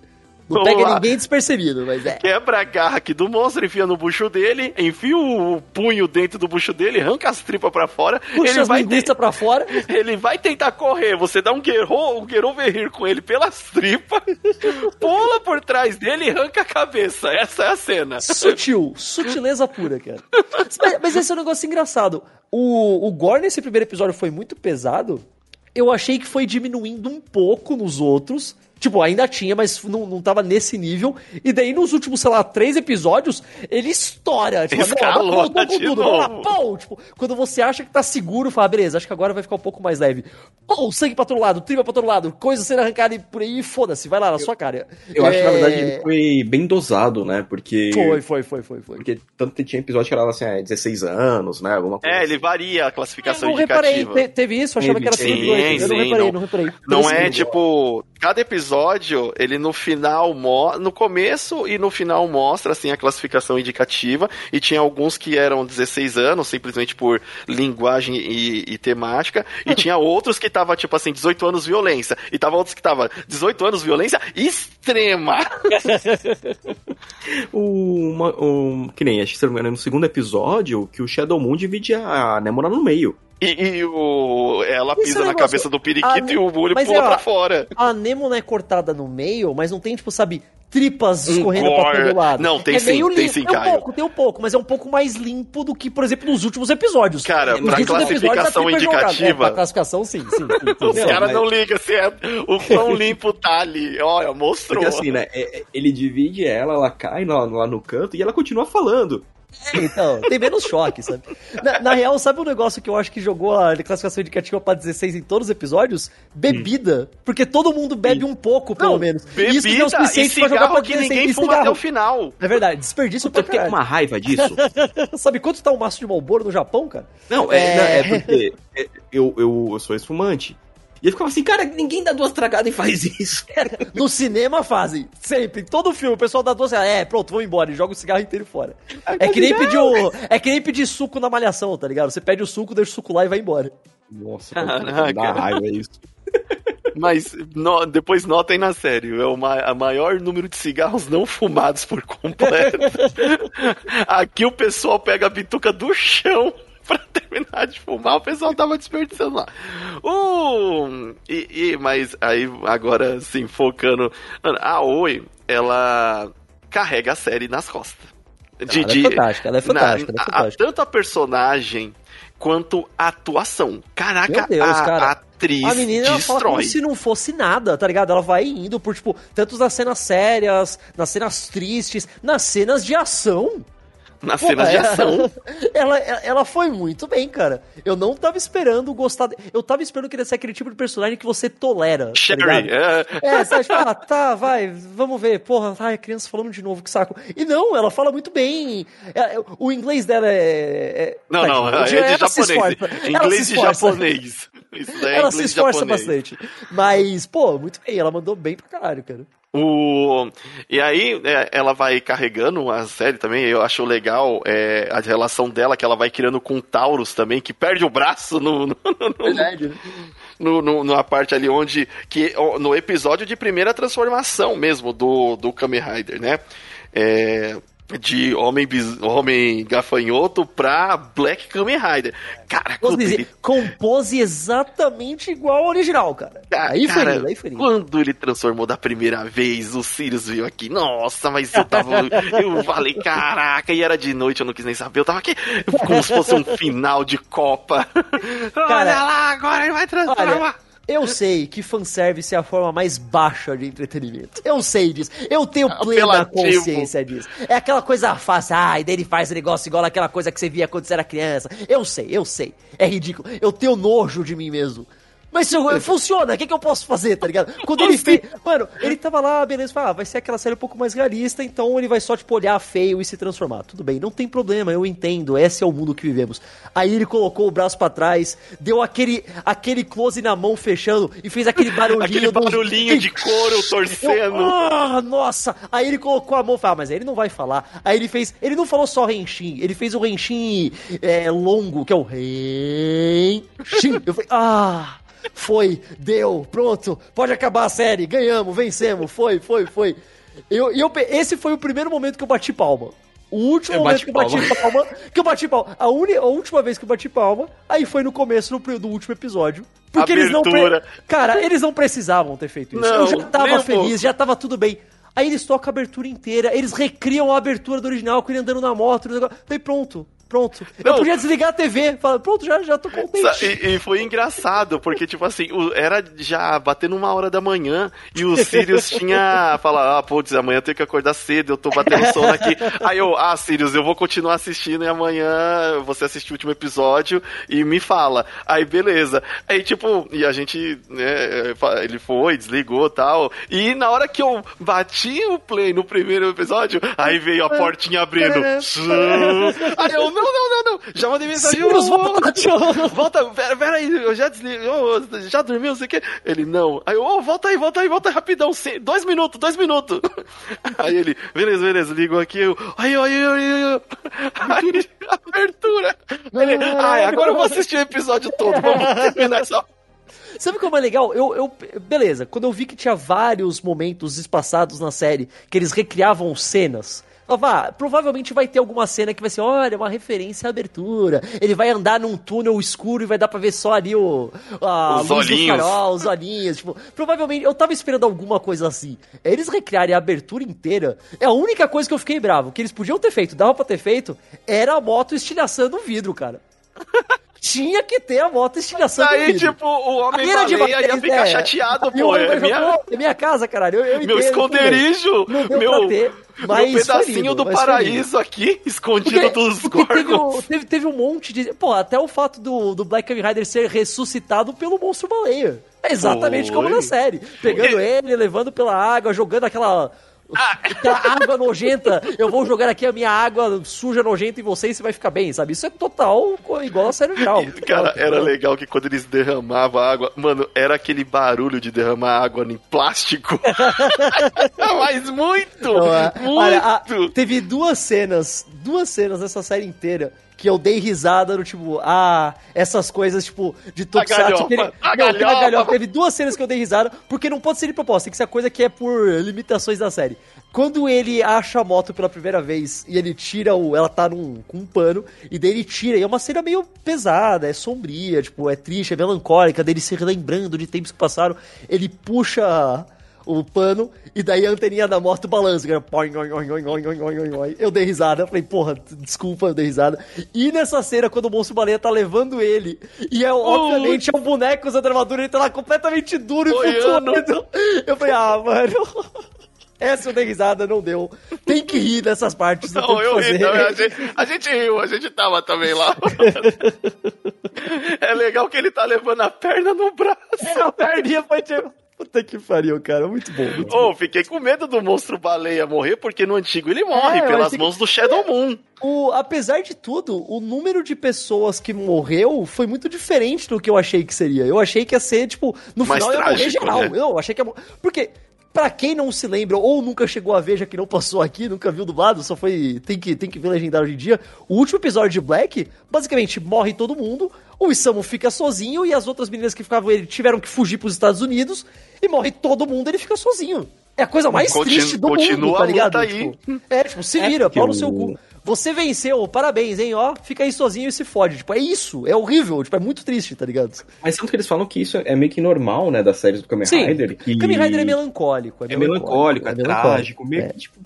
Não Vamos pega lá. ninguém despercebido, mas é. quebra a garra aqui do monstro, enfia no bucho dele, enfia o punho dentro do bucho dele, arranca as tripas pra fora. Puxa ele as vai linguiças pra fora. Ele vai tentar correr, você dá um guerro, um guerroverrir com ele pelas tripas, pula por trás dele e arranca a cabeça. Essa é a cena. Sutil, sutileza pura, cara. Mas, mas esse é um negócio engraçado. O, o gore nesse primeiro episódio foi muito pesado. Eu achei que foi diminuindo um pouco nos outros. Tipo, ainda tinha, mas não, não tava nesse nível. E daí, nos últimos, sei lá, três episódios, ele estoura. Tipo, Escalou não, de tudo, lá, pau! Tipo, quando você acha que tá seguro, fala, beleza, acho que agora vai ficar um pouco mais leve. Pau, sangue pra todo lado, tripa pra todo lado, coisa sendo arrancada por aí, foda-se, vai lá na sua cara. Eu acho que, na verdade, É, ele foi bem dosado, né? Porque. Foi, foi, foi, foi, foi. Porque tanto que tinha episódio que era assim, é, 16 anos, né? Alguma coisa. É, ele varia a classificação Eu não reparei, indicativa. te- teve isso? Eu achava que era sim, 118. Eu não reparei, não. não reparei. Não é tipo. Cada episódio, ele no final, no começo e no final mostra assim a classificação indicativa. E tinha alguns que eram 16 anos, simplesmente por linguagem e, e temática. E tinha <laughs> outros que tava tipo assim, 18 anos violência. E tava outros que tava 18 anos violência extrema. <laughs> O, uma, o- que nem, acho que se não me engano, no segundo episódio, que o Shadow Moon divide a Nemora no meio. E, e o, ela Esse pisa na negócio- cabeça do periquito Ah, e o olho pula é, pra fora. A Nemo não é cortada no meio, mas não tem, tipo, sabe, tripas Um escorrendo pra gore. todo lado. Não, tem é sim, tem sim, tem um Caio. pouco, tem um pouco, mas é um pouco mais limpo do que, por exemplo, nos últimos episódios. Cara, Nos pra últimos episódios, a classificação é indicativa- É, pra classificação, sim, sim. sim. <laughs> Os Não, caras mas- não ligam se é o quão <laughs> limpo tá ali. Olha, mostrou. Porque assim, né? é- é- ele divide ela, ela cai lá, lá no canto e ela continua falando. <laughs> Então, tem menos choque, sabe? Na, na real, sabe um negócio que eu acho que jogou a classificação indicativa pra 16 em todos os episódios? Bebida. Porque todo mundo bebe um pouco, pelo Não, menos. bebida Isso que é o suficiente pra jogar pra que 16 ninguém fuma até o final. É verdade, desperdício Eu pra fiquei com caralho. uma raiva disso. <laughs> Sabe quanto tá um maço de Malboro no Japão, cara? Não, é, É. não, é porque é, eu, eu, eu sou esfumante. E eu ficava assim, cara, ninguém dá duas tragadas e faz isso. <laughs> No cinema fazem. Sempre. Em todo filme, o pessoal dá duas. É, pronto, vamos embora. E joga o cigarro inteiro fora. É que nem pedir o- É que nem pedir suco na malhação, tá ligado? Você pede o suco, deixa o suco lá e vai embora. Nossa, Caraca. dá raiva isso. Mas no- depois notem na série, é o ma a maior número de cigarros não fumados por completo. <laughs> Aqui o pessoal pega a bituca do chão <laughs> pra terminar de fumar, o pessoal tava desperdiçando lá. Uh, e, e- mas aí agora assim, focando. Mano, a Oi, ela carrega a série nas costas. De, Ela é fantástica, ela é fantástica, ela é a- fantástica. tanto a personagem quanto a atuação. Caraca, Deus, a, cara. a atriz A menina ela fala destrói. como se não fosse nada, tá ligado? Ela vai indo por, tipo, tanto nas cenas sérias, nas cenas tristes, nas cenas de ação. Nas Pô, cenas de <laughs> ela- ação. Ela, ela foi muito bem, cara. Eu não tava esperando gostar. de- Eu tava esperando que ele ser aquele tipo de personagem que você tolera. Tá Sherry, ligado? é, É, você acha, ah, tá, vai, vamos ver. Porra, ai, a criança falando de novo, que saco. E não, ela fala muito bem. É, é, o inglês dela é. é- Não, não, é de ela japonês. Inglês e japonês. Isso daí é Ela se esforça bastante. Mas, pô, muito bem, ela mandou bem pra caralho, cara. O... E aí, é, ela vai carregando a série também. Eu acho legal é, a relação dela que ela vai criando com o Taurus também, que perde o braço no, no, no- Verdade, no, no, numa parte ali onde. Que, no episódio de primeira transformação mesmo do, do Kamen Rider, né? É, de homem, bis, homem gafanhoto pra Black Kamen Rider. Cara, quando ele... com pose exatamente igual ao original, cara. cara aí foi lindo, aí foi. Quando ele transformou da primeira vez, o Sirius veio aqui. Nossa, mas eu tava. eu falei, caraca, e era de noite, eu não quis nem saber. Eu tava aqui como se fosse um final de Copa. <laughs> Cara, Olha lá, agora ele vai transformar. Olha, eu sei que fanservice é a forma mais baixa de entretenimento. Eu sei disso. Eu tenho plena consciência disso. É aquela coisa fácil. Ah, e daí ele faz o negócio igual aquela coisa que você via quando você era criança. Eu sei, eu sei. É ridículo. Eu tenho nojo de mim mesmo. Mas <laughs> funciona, o que, que eu posso fazer, tá ligado? <laughs> Quando ele fez. Mano, ele tava lá, beleza, fala, ah, vai ser aquela série um pouco mais realista, então ele vai só, tipo, olhar feio e se transformar. Tudo bem, não tem problema, eu entendo, esse é o mundo que vivemos. Aí ele colocou o braço para trás, deu aquele, aquele close na mão fechando e fez aquele <laughs> barulhinho. aquele barulhinho de couro torcendo. Eu, ah, nossa! Aí ele colocou a mão e falou, ah, mas ele não vai falar. Aí ele fez. Ele não falou só Renshin, ele fez o Renshin é, longo, que é o Renshin. Eu falei, ah! Foi, deu, pronto, pode acabar a série, ganhamos, vencemos, foi, foi, foi. Eu, eu, esse foi o primeiro momento que eu bati palma. O último eu momento que eu bati palma. que eu bati palma. A, uni, a última vez que eu bati palma, aí foi no começo do, do último episódio. Porque Abertura. eles não. Cara, eles não precisavam ter feito isso. Não, eu já tava feliz, já tava tudo bem. Aí eles tocam a abertura inteira, eles recriam a abertura do original com ele andando na moto. Aí pronto. Pronto. Não. Eu podia desligar a TV. Falar, pronto, já, já tô contente. E, e, foi engraçado, porque, tipo assim, era já batendo uma hora da manhã e o Sirius tinha falado, ah, putz, amanhã eu tenho que acordar cedo, eu tô batendo sono aqui. Aí eu, ah, Sirius, eu vou continuar assistindo e amanhã você assiste o último episódio e me fala. Aí, beleza. Aí, tipo, e a gente, né, ele foi, desligou tal. E na hora que eu bati o play no primeiro episódio, aí veio a portinha abrindo. aí eu, não, não, não, não. Já mandei mensagem. Sim, volta, volta, pera, pera aí, eu já desliguei, eu, já dormiu, não sei o que. Ele, não. Aí eu, oh, volta aí, volta aí, volta aí, rapidão. Dois minutos, dois minutos. <laughs> Aí ele, beleza, beleza, ligou aqui, eu, aí, aí, aí, aí. Aí, abertura. Ele, ai, agora eu vou assistir o episódio todo, vamos terminar essa Sabe como é legal? Eu, eu, beleza, quando eu vi que tinha vários momentos espaçados na série que eles recriavam cenas, Provavelmente vai ter alguma cena que vai ser, olha, uma referência à abertura. Ele vai andar num túnel escuro e vai dar pra ver só ali o. A os olhinhos. os olhinhos. Tipo, provavelmente, eu tava esperando alguma coisa assim. Eles recriarem a abertura inteira. É a única coisa que eu fiquei bravo. Que eles podiam ter feito, dava pra ter feito, era a moto estilhaçando o vidro, cara. Tinha que ter a moto estilhação Aí, tipo, o homem baleia ia ficar é, chateado, pô. É minha... é minha casa, caralho. Eu, eu meu esconderijo, meu, ter, meu pedacinho lindo, do paraíso aqui, <laughs> escondido Porque, dos gorgons. Teve, teve, teve, um monte de... Pô, até o fato do, do Black Kamen Rider ser ressuscitado pelo monstro baleia. É exatamente como na série. Pegando ele, levando pela água, jogando aquela ah. <laughs> Aquela água nojenta, eu vou jogar aqui a minha água suja nojenta em você e você vai ficar bem, sabe? Isso é total igual a série real. Cara, era legal que quando eles derramavam água, mano, era aquele barulho de derramar água em plástico. <laughs> Mas muito! Não, é. muito! Olha, a, teve duas cenas, duas cenas nessa série inteira que eu dei risada no tipo, ah, essas coisas, tipo, de Tokusatsu. Teve, não, galhofa. teve duas cenas que eu dei risada, porque não pode ser de propósito, tem que ser coisa que é por limitações da série. Quando ele acha a moto pela primeira vez e ele tira o. Ela tá num, com um pano, e daí ele tira, e é uma cena meio pesada, é sombria, tipo, é triste, é melancólica, dele se relembrando de tempos que passaram. Ele puxa o pano, e daí a anteninha da moto balança. Eu dei risada, falei, porra, desculpa, eu dei risada. E nessa cena, quando o monstro baleia tá levando ele, e é obviamente é um boneco usando armadura, ele tá lá completamente duro e flutuando. Eu falei, ah, mano. Essa eu dei risada, não deu. Tem que rir dessas partes. Não, não eu ri também. A gente, a gente riu, a gente tava também lá. <laughs> é legal que ele tá levando a perna no braço. É, a perninha foi tipo. Puta que pariu, cara. Muito bom. Muito oh, bom. fiquei com medo do monstro baleia morrer, porque no antigo ele morre é, pelas mãos que... do Shadow Moon. O, apesar de tudo, o número de pessoas que morreu foi muito diferente do que eu achei que seria. Eu achei que ia ser, tipo, no Mais final trágico, ia morrer geral. Né? Eu achei que ia morrer. Porque Pra quem não se lembra ou nunca chegou a ver, já que não passou aqui, nunca viu dublado, só foi. Tem que, tem que ver legendário hoje em dia. O último episódio de Black, basicamente, morre todo mundo, o Isamu fica sozinho e as outras meninas que ficavam ele tiveram que fugir pros Estados Unidos e morre todo mundo ele fica sozinho. É a coisa mais Continu- triste do continua mundo, tá ligado? luta aí. Tipo, é, tipo, se É vira, porque pau no seu cu. Você venceu, parabéns, hein, ó. Fica aí sozinho e se fode. Tipo, é isso. É horrível. Tipo, é muito triste, tá ligado? Mas tanto que eles falam que isso é meio que normal, né, das séries do Kamen Sim. Rider. Que... Kamen Rider é melancólico. É melancólico, é, melancólico. trágico, meio É. que, tipo,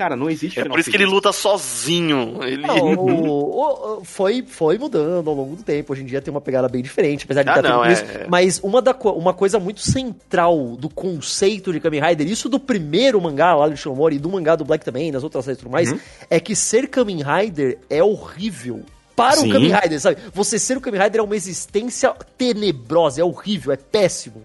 cara, não existe É final por isso que ele feliz. luta sozinho. Ele... Não, <laughs> o- o- foi, foi mudando ao longo do tempo. Hoje em dia tem uma pegada bem diferente, apesar de Ah, estar não, é- isso. Mas uma, da, uma coisa muito central do conceito de Kamen Rider, isso do primeiro mangá lá do Shomori e do mangá do Black também, nas outras séries e tudo mais, é que ser Kamen Rider é horrível. Para Sim. o Kamen Rider, sabe? Você ser o Kamen Rider é uma existência tenebrosa, é horrível, é péssimo.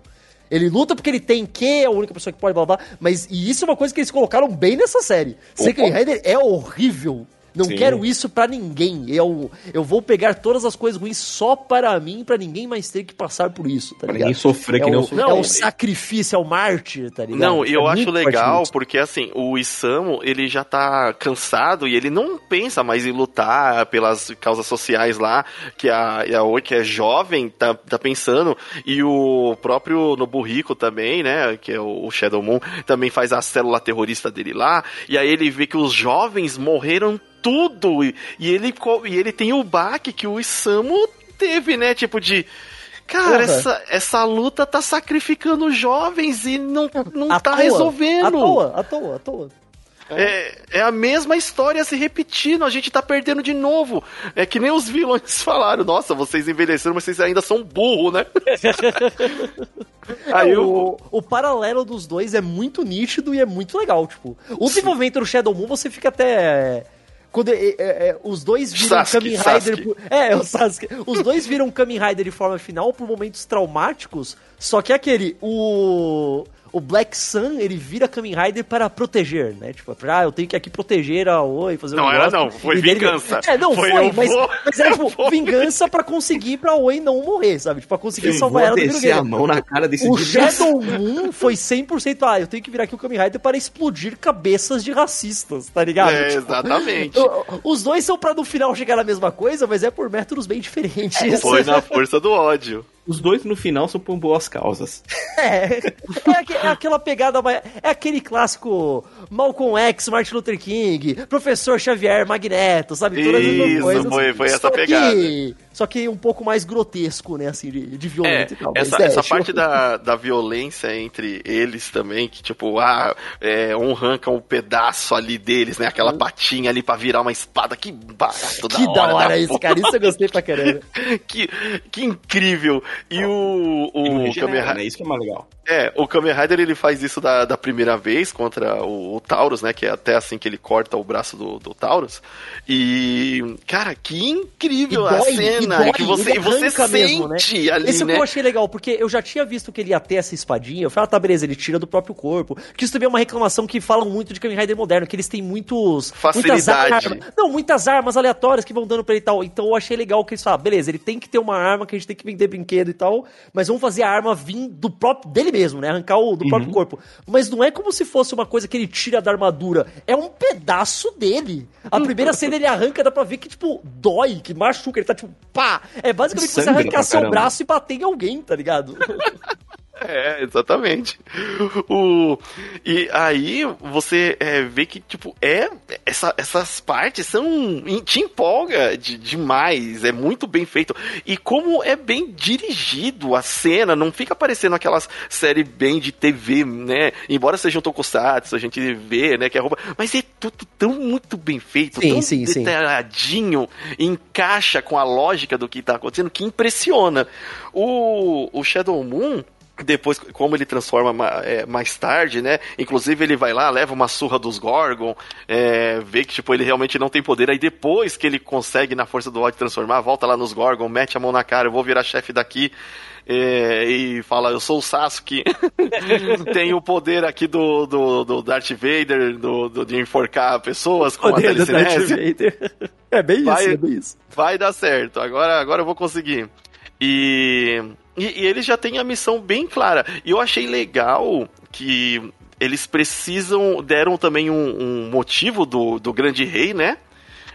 Ele luta porque ele tem que, é a única pessoa que pode, blá blá, blá, mas e isso é uma coisa que eles colocaram bem nessa série. Kamen Rider é horrível. Não Sim. quero isso pra ninguém. Eu, eu vou pegar todas as coisas ruins só para mim, pra ninguém mais ter que passar por isso, tá Pra ligado? ninguém sofrer é que nem o, eu sofri. é o sacrifício, é o mártir, tá ligado? Não, e eu É acho legal porque assim, o Isamu, ele já tá cansado e ele não pensa mais em lutar pelas causas sociais lá, que a, a Oi, que é jovem, tá, tá pensando, e o próprio Nobuhiko também, né, que é o Shadow Moon, também faz a célula terrorista dele lá, e aí ele vê que os jovens morreram tudo, e, e ele, e ele tem o baque que o Isamu teve, né, tipo de... Cara, Porra. essa, essa luta tá sacrificando jovens e não, não À tá toa, resolvendo. À toa, à toa, à toa. É, é a mesma história se repetindo, a gente tá perdendo de novo. É que nem os vilões <laughs> falaram, nossa, vocês envelheceram, mas vocês ainda são burro, né? <laughs> Aí É, o, o, o paralelo dos dois é muito nítido e é muito legal, tipo. O desenvolvimento do Shadow Moon, você fica até... Quando é, é, é, os dois viram Sasuke, Kamen. Rider... por- É, o Sasuke. Os dois viram Kamen Rider de forma final por momentos traumáticos, só que aquele, o... O Black Sun, ele vira Kamen Rider para proteger, né? Tipo, pra, ah, eu tenho que aqui proteger a Oi, fazer um Não era negócio. não, foi E dele- vingança. É, não, Foi, foi, mas, vou- mas era <laughs> tipo, vou. vingança pra conseguir pra Oi não morrer, sabe? Tipo, pra conseguir Eu salvar ela do primeiro a game. mão na cara desse O. Shadow Moon foi 100%, ah, eu tenho que virar aqui o Kamen Rider para explodir cabeças de racistas, tá ligado? É, Tipo, exatamente. Os dois são pra no final chegar na mesma coisa, mas é por métodos bem diferentes. Foi na força do ódio. Os dois no final são por boas causas. <laughs> É, é, é aquela pegada, mais- é aquele clássico Malcolm X, Martin Luther King, Professor Xavier, Magneto, sabe? Todas Isso, coisas. foi- foi essa Só que- pegada. só que um pouco mais grotesco, né, assim, de, de É, violento e tal. mas essa, é, essa tipo- parte da, da violência entre eles também, que tipo, ah, é, um arranca um pedaço ali deles, né? Aquela patinha ali pra virar uma espada, que barato da Que hora. da hora da isso, cara. Isso eu gostei pra <laughs> caramba. que, que incrível. E o, não o regenera, Kamen né? Isso que é mais legal. É, o Kamen Rider ele faz isso da, da primeira vez contra o, o Taurus, né? Que é até assim que ele corta o braço do, do Taurus. E, cara, que incrível a cena. que você, ele e você arranca sente mesmo, né? ali, Esse é o que né? eu achei legal, porque eu já tinha visto que ele ia ter essa espadinha. Eu falei, ah, tá, beleza, ele tira do próprio corpo. Que isso também é uma reclamação que falam muito de Kamen Rider moderno, que eles têm muitos. Muitas Facilidade. armas. Não, muitas armas aleatórias que vão dando pra ele e tal. Então eu achei legal que eles falaram, beleza, ele tem que ter uma arma que a gente tem que vender brinquedo e tal, mas vamos fazer a arma vir do próprio dele mesmo, né? Arrancar o do próprio corpo. Mas não é como se fosse uma coisa que ele tira da armadura, é um pedaço dele. A primeira <laughs> cena ele arranca, dá pra ver que, tipo, dói, que machuca, ele tá tipo, pá! É basicamente você Sangra arrancar pra seu braço e bater em alguém, tá ligado? <laughs> É, exatamente. O, e aí você é, vê que, tipo, é. Essa, essas partes são. te empolga de- demais. É muito bem feito. E como é bem dirigido a cena, não fica parecendo aquelas séries bem de TV, né? Embora seja um tokusatsu, a gente vê, né, que é roupa. Mas é tudo tão muito bem feito, Sim, tão sim, sim. detalhadinho, encaixa com a lógica do que tá acontecendo, que impressiona. O, o Shadow Moon. Depois, como ele transforma ma- é, mais tarde, né? Inclusive ele vai lá, leva uma surra dos Gorgon, é, vê que tipo, ele realmente não tem poder. Aí depois que ele consegue, na força do ódio, transformar, volta lá nos Gorgon, mete a mão na cara, eu vou virar chefe daqui. é, e fala, eu sou o Sasuke. <laughs> Tenho o poder aqui do, do, do Darth Vader, do, do- de enforcar pessoas com a Poder do Darth Vader. <laughs> É bem isso, Vai- é bem isso. vai dar certo, agora, agora eu vou conseguir. E, e, e ele já tem a missão bem clara. E eu achei legal que eles precisam. Deram também um, um motivo do, do grande rei, né?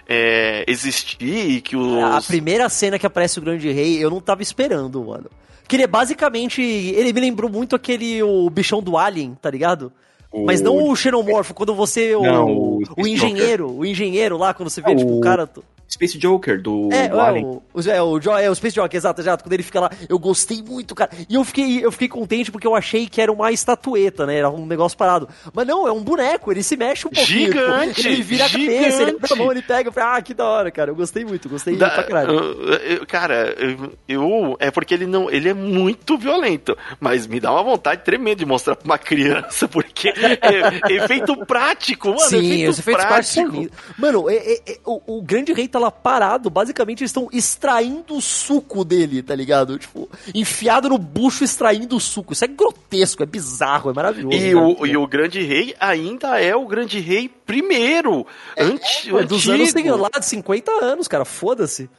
É, existir e que os. A primeira cena que aparece o Grande Rei, eu não tava esperando, mano. Que ele é basicamente. Ele me lembrou muito aquele o bichão do Alien, tá ligado? O- Mas não o xenomorfo, quando você. O, Não, o, o engenheiro, o engenheiro lá, quando você vê, tipo, o o- cara. Space Joker do, É, do é, Alien. o, o, é, o, Jo- é, o Space Jockey, exato, exato. Quando ele fica lá, eu gostei muito, cara. E eu fiquei, eu fiquei contente porque eu achei que era uma estatueta, né? Era um negócio parado. Mas não, é um boneco, ele se mexe um pouquinho. tipo, Gigante, ele vira a cabeça, ele abre a mão, ele pega. eu falei, Ah, que da hora, cara. Eu gostei muito, gostei Da- pra caralho. eu- cara, eu, eu- é porque ele não, ele é muito violento, mas me dá uma vontade tremenda de mostrar pra uma criança, <laughs> porque é efeito prático, mano, Sim, efeito os efeitos práticos são prático. lindos. Mano, é- é- é- o, o grande rei tá lá parado, basicamente eles estão extraindo o suco dele, tá ligado? Tipo, enfiado no bucho extraindo o suco. Isso é grotesco, é bizarro, é maravilhoso. E cara. o, e o grande rei ainda é o grande rei primeiro, anti, É, dos antigo. anos tem lá de 50 anos, cara, foda-se.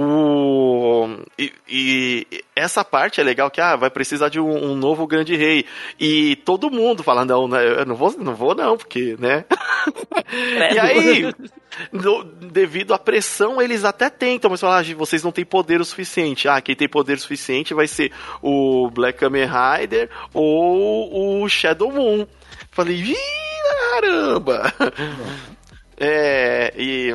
O... E, e essa parte é legal que ah, vai precisar de um, um novo grande rei. E todo mundo fala, não, né, eu não vou, não vou não, porque, né? <laughs> e aí, no- devido à pressão, eles até tentam, mas falam, ah, vocês não têm poder o suficiente. Ah, quem tem poder suficiente vai ser o Black Kamen Rider ou o Shadow Moon. Falei, ih, caramba! <laughs> É, e,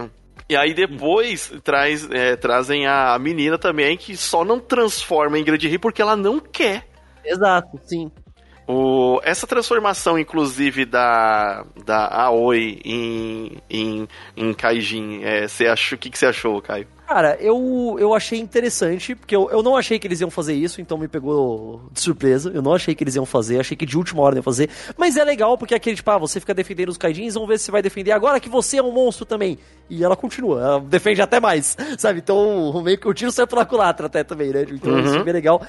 e aí depois traz, é, trazem a menina também, que só não transforma em grande rei porque ela não quer. Exato, sim. O, essa transformação, inclusive, da, da Aoi em, em, em Kaijin, é, você achou, o que, que você achou, Caio? Cara, eu, eu achei interessante, porque eu, eu não achei que eles iam fazer isso, então me pegou de surpresa. Eu não achei que eles iam fazer, achei que de última hora iam fazer. Mas é legal, porque é aquele, tipo, ah, você fica defendendo os Kaijins, vamos ver se você vai defender agora que você é um monstro também. E ela continua, ela defende até mais, <laughs> sabe? Então, meio que o tiro sai pela culatra até também, né? Então, isso é bem legal.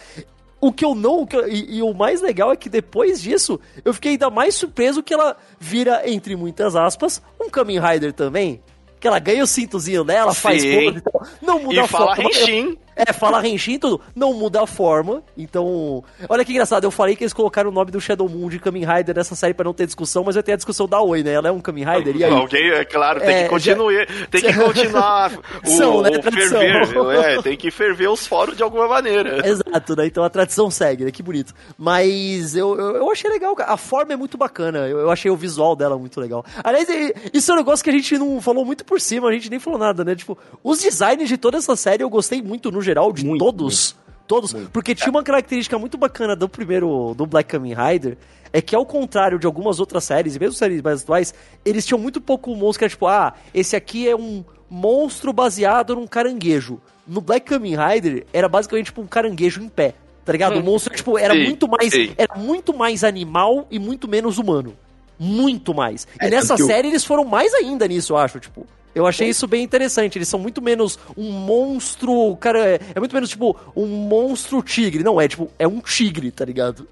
O que eu não. o que eu- e, e o mais legal é que depois disso, eu fiquei ainda mais surpreso que ela vira, entre muitas aspas, um Kamen Rider também. Que ela ganha o cintozinho dela, faz pose e tal. Não muda E a fala forma. Henshin. É, fala Henshin e tudo. Não muda a forma. Então. Olha que engraçado, eu falei que eles colocaram o nome do Shadow Moon de Kamen Rider nessa série pra não ter discussão, mas vai ter a discussão da Oi, né? Ela é um Kamen Rider. E aí? Alguém, é claro, tem É, que continuar, tem que continuar <laughs> o, Tradição, né? o ferver, é, tem que ferver os fóruns de alguma maneira. Exato, né? Então a tradição segue, né? Que bonito. Mas eu, eu, eu achei legal. A forma é muito bacana. Eu, eu achei o visual dela muito legal. Aliás, isso é um negócio que a gente não falou muito por cima, a gente nem falou nada, né? Tipo, os designs de toda essa série eu gostei muito no geral, de Muito, todos. Todos. Porque tinha uma característica muito bacana do primeiro, do Black Kamen Rider, é que ao contrário de algumas outras séries, e mesmo séries mais atuais, eles tinham muito pouco monstro que era tipo, ah, esse aqui é um monstro baseado num caranguejo. No Black Kamen Rider, era basicamente tipo um caranguejo em pé. Tá ligado? O monstro, tipo, era Sim, muito mais. sim. Era muito mais animal e muito menos humano. Muito mais. E É, nessa que o- série eles foram mais ainda nisso, eu acho, tipo. Eu achei isso bem interessante. Eles são muito menos um monstro. Cara, é, é muito menos tipo um monstro tigre. Não, é tipo, é um tigre, tá ligado?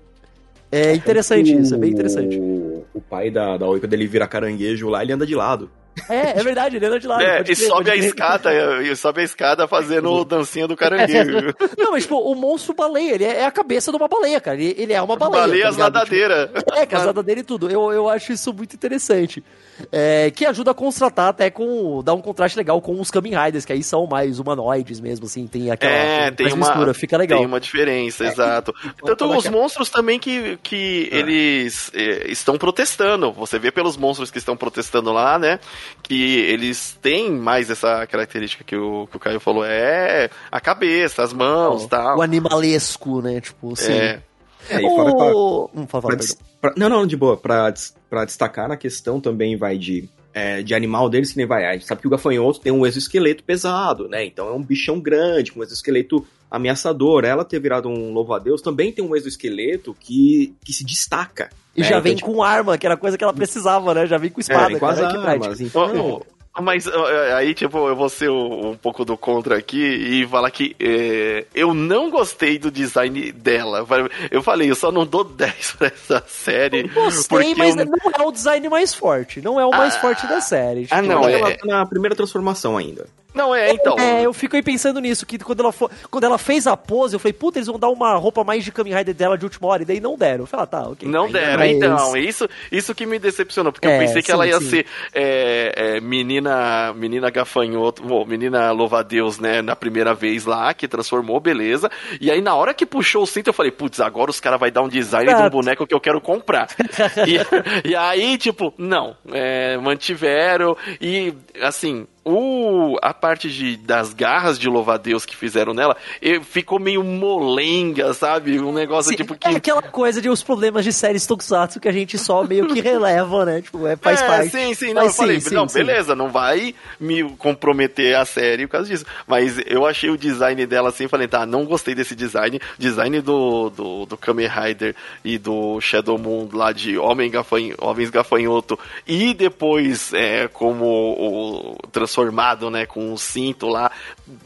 É interessante isso, é bem interessante. O, o pai da, da Oi, quando ele vira caranguejo lá, ele anda de lado. É, é verdade, ele anda de lado. É, e sobe a escada, e sobe a escada fazendo dancinha do caranguejo. Não, mas tipo, o monstro baleia, ele é é a cabeça de uma baleia, cara. Ele, ele é uma baleia. Baleias tá nadadeiras. É, casada dele e tudo. Eu, eu acho isso muito interessante. É, que ajuda a contrastar até com. dar um contraste legal com os Kamen Riders, que aí são mais humanoides mesmo, assim, tem aquela. É, tem uma, mistura, fica legal. tem uma diferença, exato. Tanto falar os que- monstros também que, que eles é, estão protestando. Você vê pelos monstros que estão protestando lá, né? Que eles têm mais essa característica que o, que o Caio falou. É a cabeça, as mãos o, tal. o animalesco, né? Tipo, assim. É. É, e fora pra- o... Hum, fala, fala, Pra des- pra- não, não, de boa. Pra, pra destacar na questão também vai de, é, de animal deles, que nem vai. A gente sabe que o gafanhoto tem um exoesqueleto pesado, né? Então é um bichão grande, com um exoesqueleto ameaçador. Ela ter virado um louvo-a-Deus também tem um exoesqueleto que, que se destaca. E né? já Então, vem tipo, com arma, que era a coisa que ela precisava, né? Já vem com espada, é, com as cara. que armas. Então, Ó, Mas ó, aí, tipo, eu vou ser um, um pouco do contra aqui e falar que é, eu não gostei do design dela. Eu falei, eu só não dou <laughs> 10 pra essa série. Gostei, porque mas eu- não é o design mais forte. Não é o mais Ah, forte da série. ah, Tipo, não, eu acho é- que ela tá na primeira transformação ainda. Não, é, então. É, eu fico aí pensando nisso, que quando ela, for, quando ela fez a pose, eu falei, puta, eles vão dar uma roupa mais de Kamen Rider dela de última hora, e daí não deram. Eu falei, ah, tá, ok. Não Ainda deram, então. Isso, isso que me decepcionou, porque É, eu pensei que sim, ela ia sim. ser é, é, menina menina gafanhoto, bom, menina louva-a-Deus, né, na primeira vez lá, que transformou, beleza. E aí, na hora que puxou o cinto, eu falei, putz, agora os caras vão dar um design de um boneco que eu quero comprar. <laughs> e, e aí, tipo, não, é, mantiveram, e assim. O, a parte de, das garras de louva-a-Deus que fizeram nela ficou meio molenga, sabe? Um negócio Sim, tipo que. É aquela coisa de os problemas de séries Tokusatsu que a gente só meio que <laughs> releva, né? Tipo, é, faz é, parte. Sim, sim, não, Mas eu falei, sim, não, sim, beleza, não vai me comprometer a série por causa disso. Mas eu achei o design dela assim, falei, tá, não gostei desse design. Design do, do, do Kamen Rider e do Shadow Moon lá de Homem Gafanho, Homens Gafanhoto e depois é, como o, transformado, né, com o cinto lá.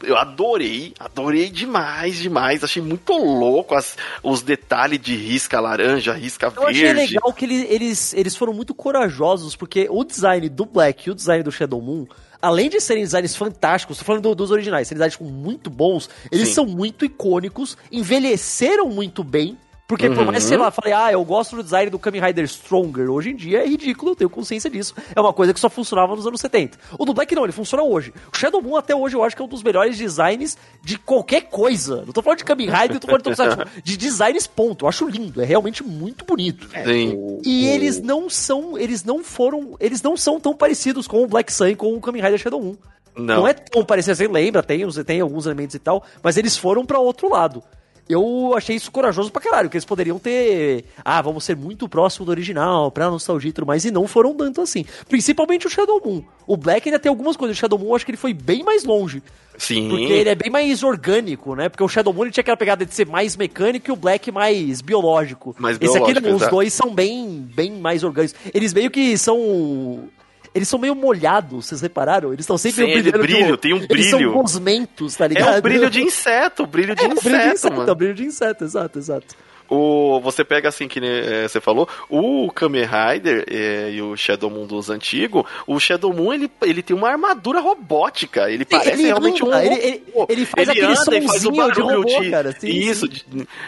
Eu adorei, adorei demais, demais. Achei muito louco as, os detalhes de risca laranja, risca Eu achei verde. legal que ele- eles, eles foram muito corajosos, porque o design do Black e o design do Shadow Moon, além de serem designs fantásticos, tô falando do- dos originais, serem designs tipo, muito bons, eles Sim. são muito icônicos, envelheceram muito bem. Porque por Uhum. mais, sei lá, falei, ah, eu gosto do design do Kamen Rider Stronger. Hoje em dia é ridículo, eu tenho consciência disso. É uma coisa que só funcionava nos anos 70. O do Black não, ele funciona hoje. O Shadow Moon até hoje eu acho que é um dos melhores designs de qualquer coisa. Não tô falando de Kamen Rider, não tô falando de, Tokusatsu, de designs ponto. Eu acho lindo, é realmente muito bonito. Sim. O- E eles não são, eles não foram, eles não são tão parecidos com o Black Sun e com o Kamen Rider Shadow Moon. Não. é tão parecido, você lembra, tem, tem alguns elementos e tal, mas eles foram pra outro lado. Eu achei isso corajoso pra caralho, que eles poderiam ter, ah, vamos ser muito próximo do original, pra nostalgia e tudo mais, e não foram tanto assim. Principalmente o Shadow Moon. O Black ainda tem algumas coisas, o Shadow Moon eu acho que ele foi bem mais longe. Sim. Porque ele é bem mais orgânico, né? Porque o Shadow Moon tinha aquela pegada de ser mais mecânico e o Black mais biológico. Mais Esse aqui os dois são bem, bem mais orgânicos. Eles meio que são. Eles são meio molhados, vocês repararam? Eles estão sempre Sim, brilho, um- tem um Eles brilho. são gosmentos, tá É ligado? o brilho de inseto, o brilho de É, o brilho de inseto, inseto, é o mano. brilho de inseto, exato, exato. O, você pega assim que né, é, você falou, o Kamen Rider é, e o Shadow Moon dos antigos, o Shadow Moon ele, ele tem uma armadura robótica, ele parece ele realmente anda, um ele- ele- ele faz aquele anda e faz o sonzinho de barulho robô, cara, sim, Isso, de-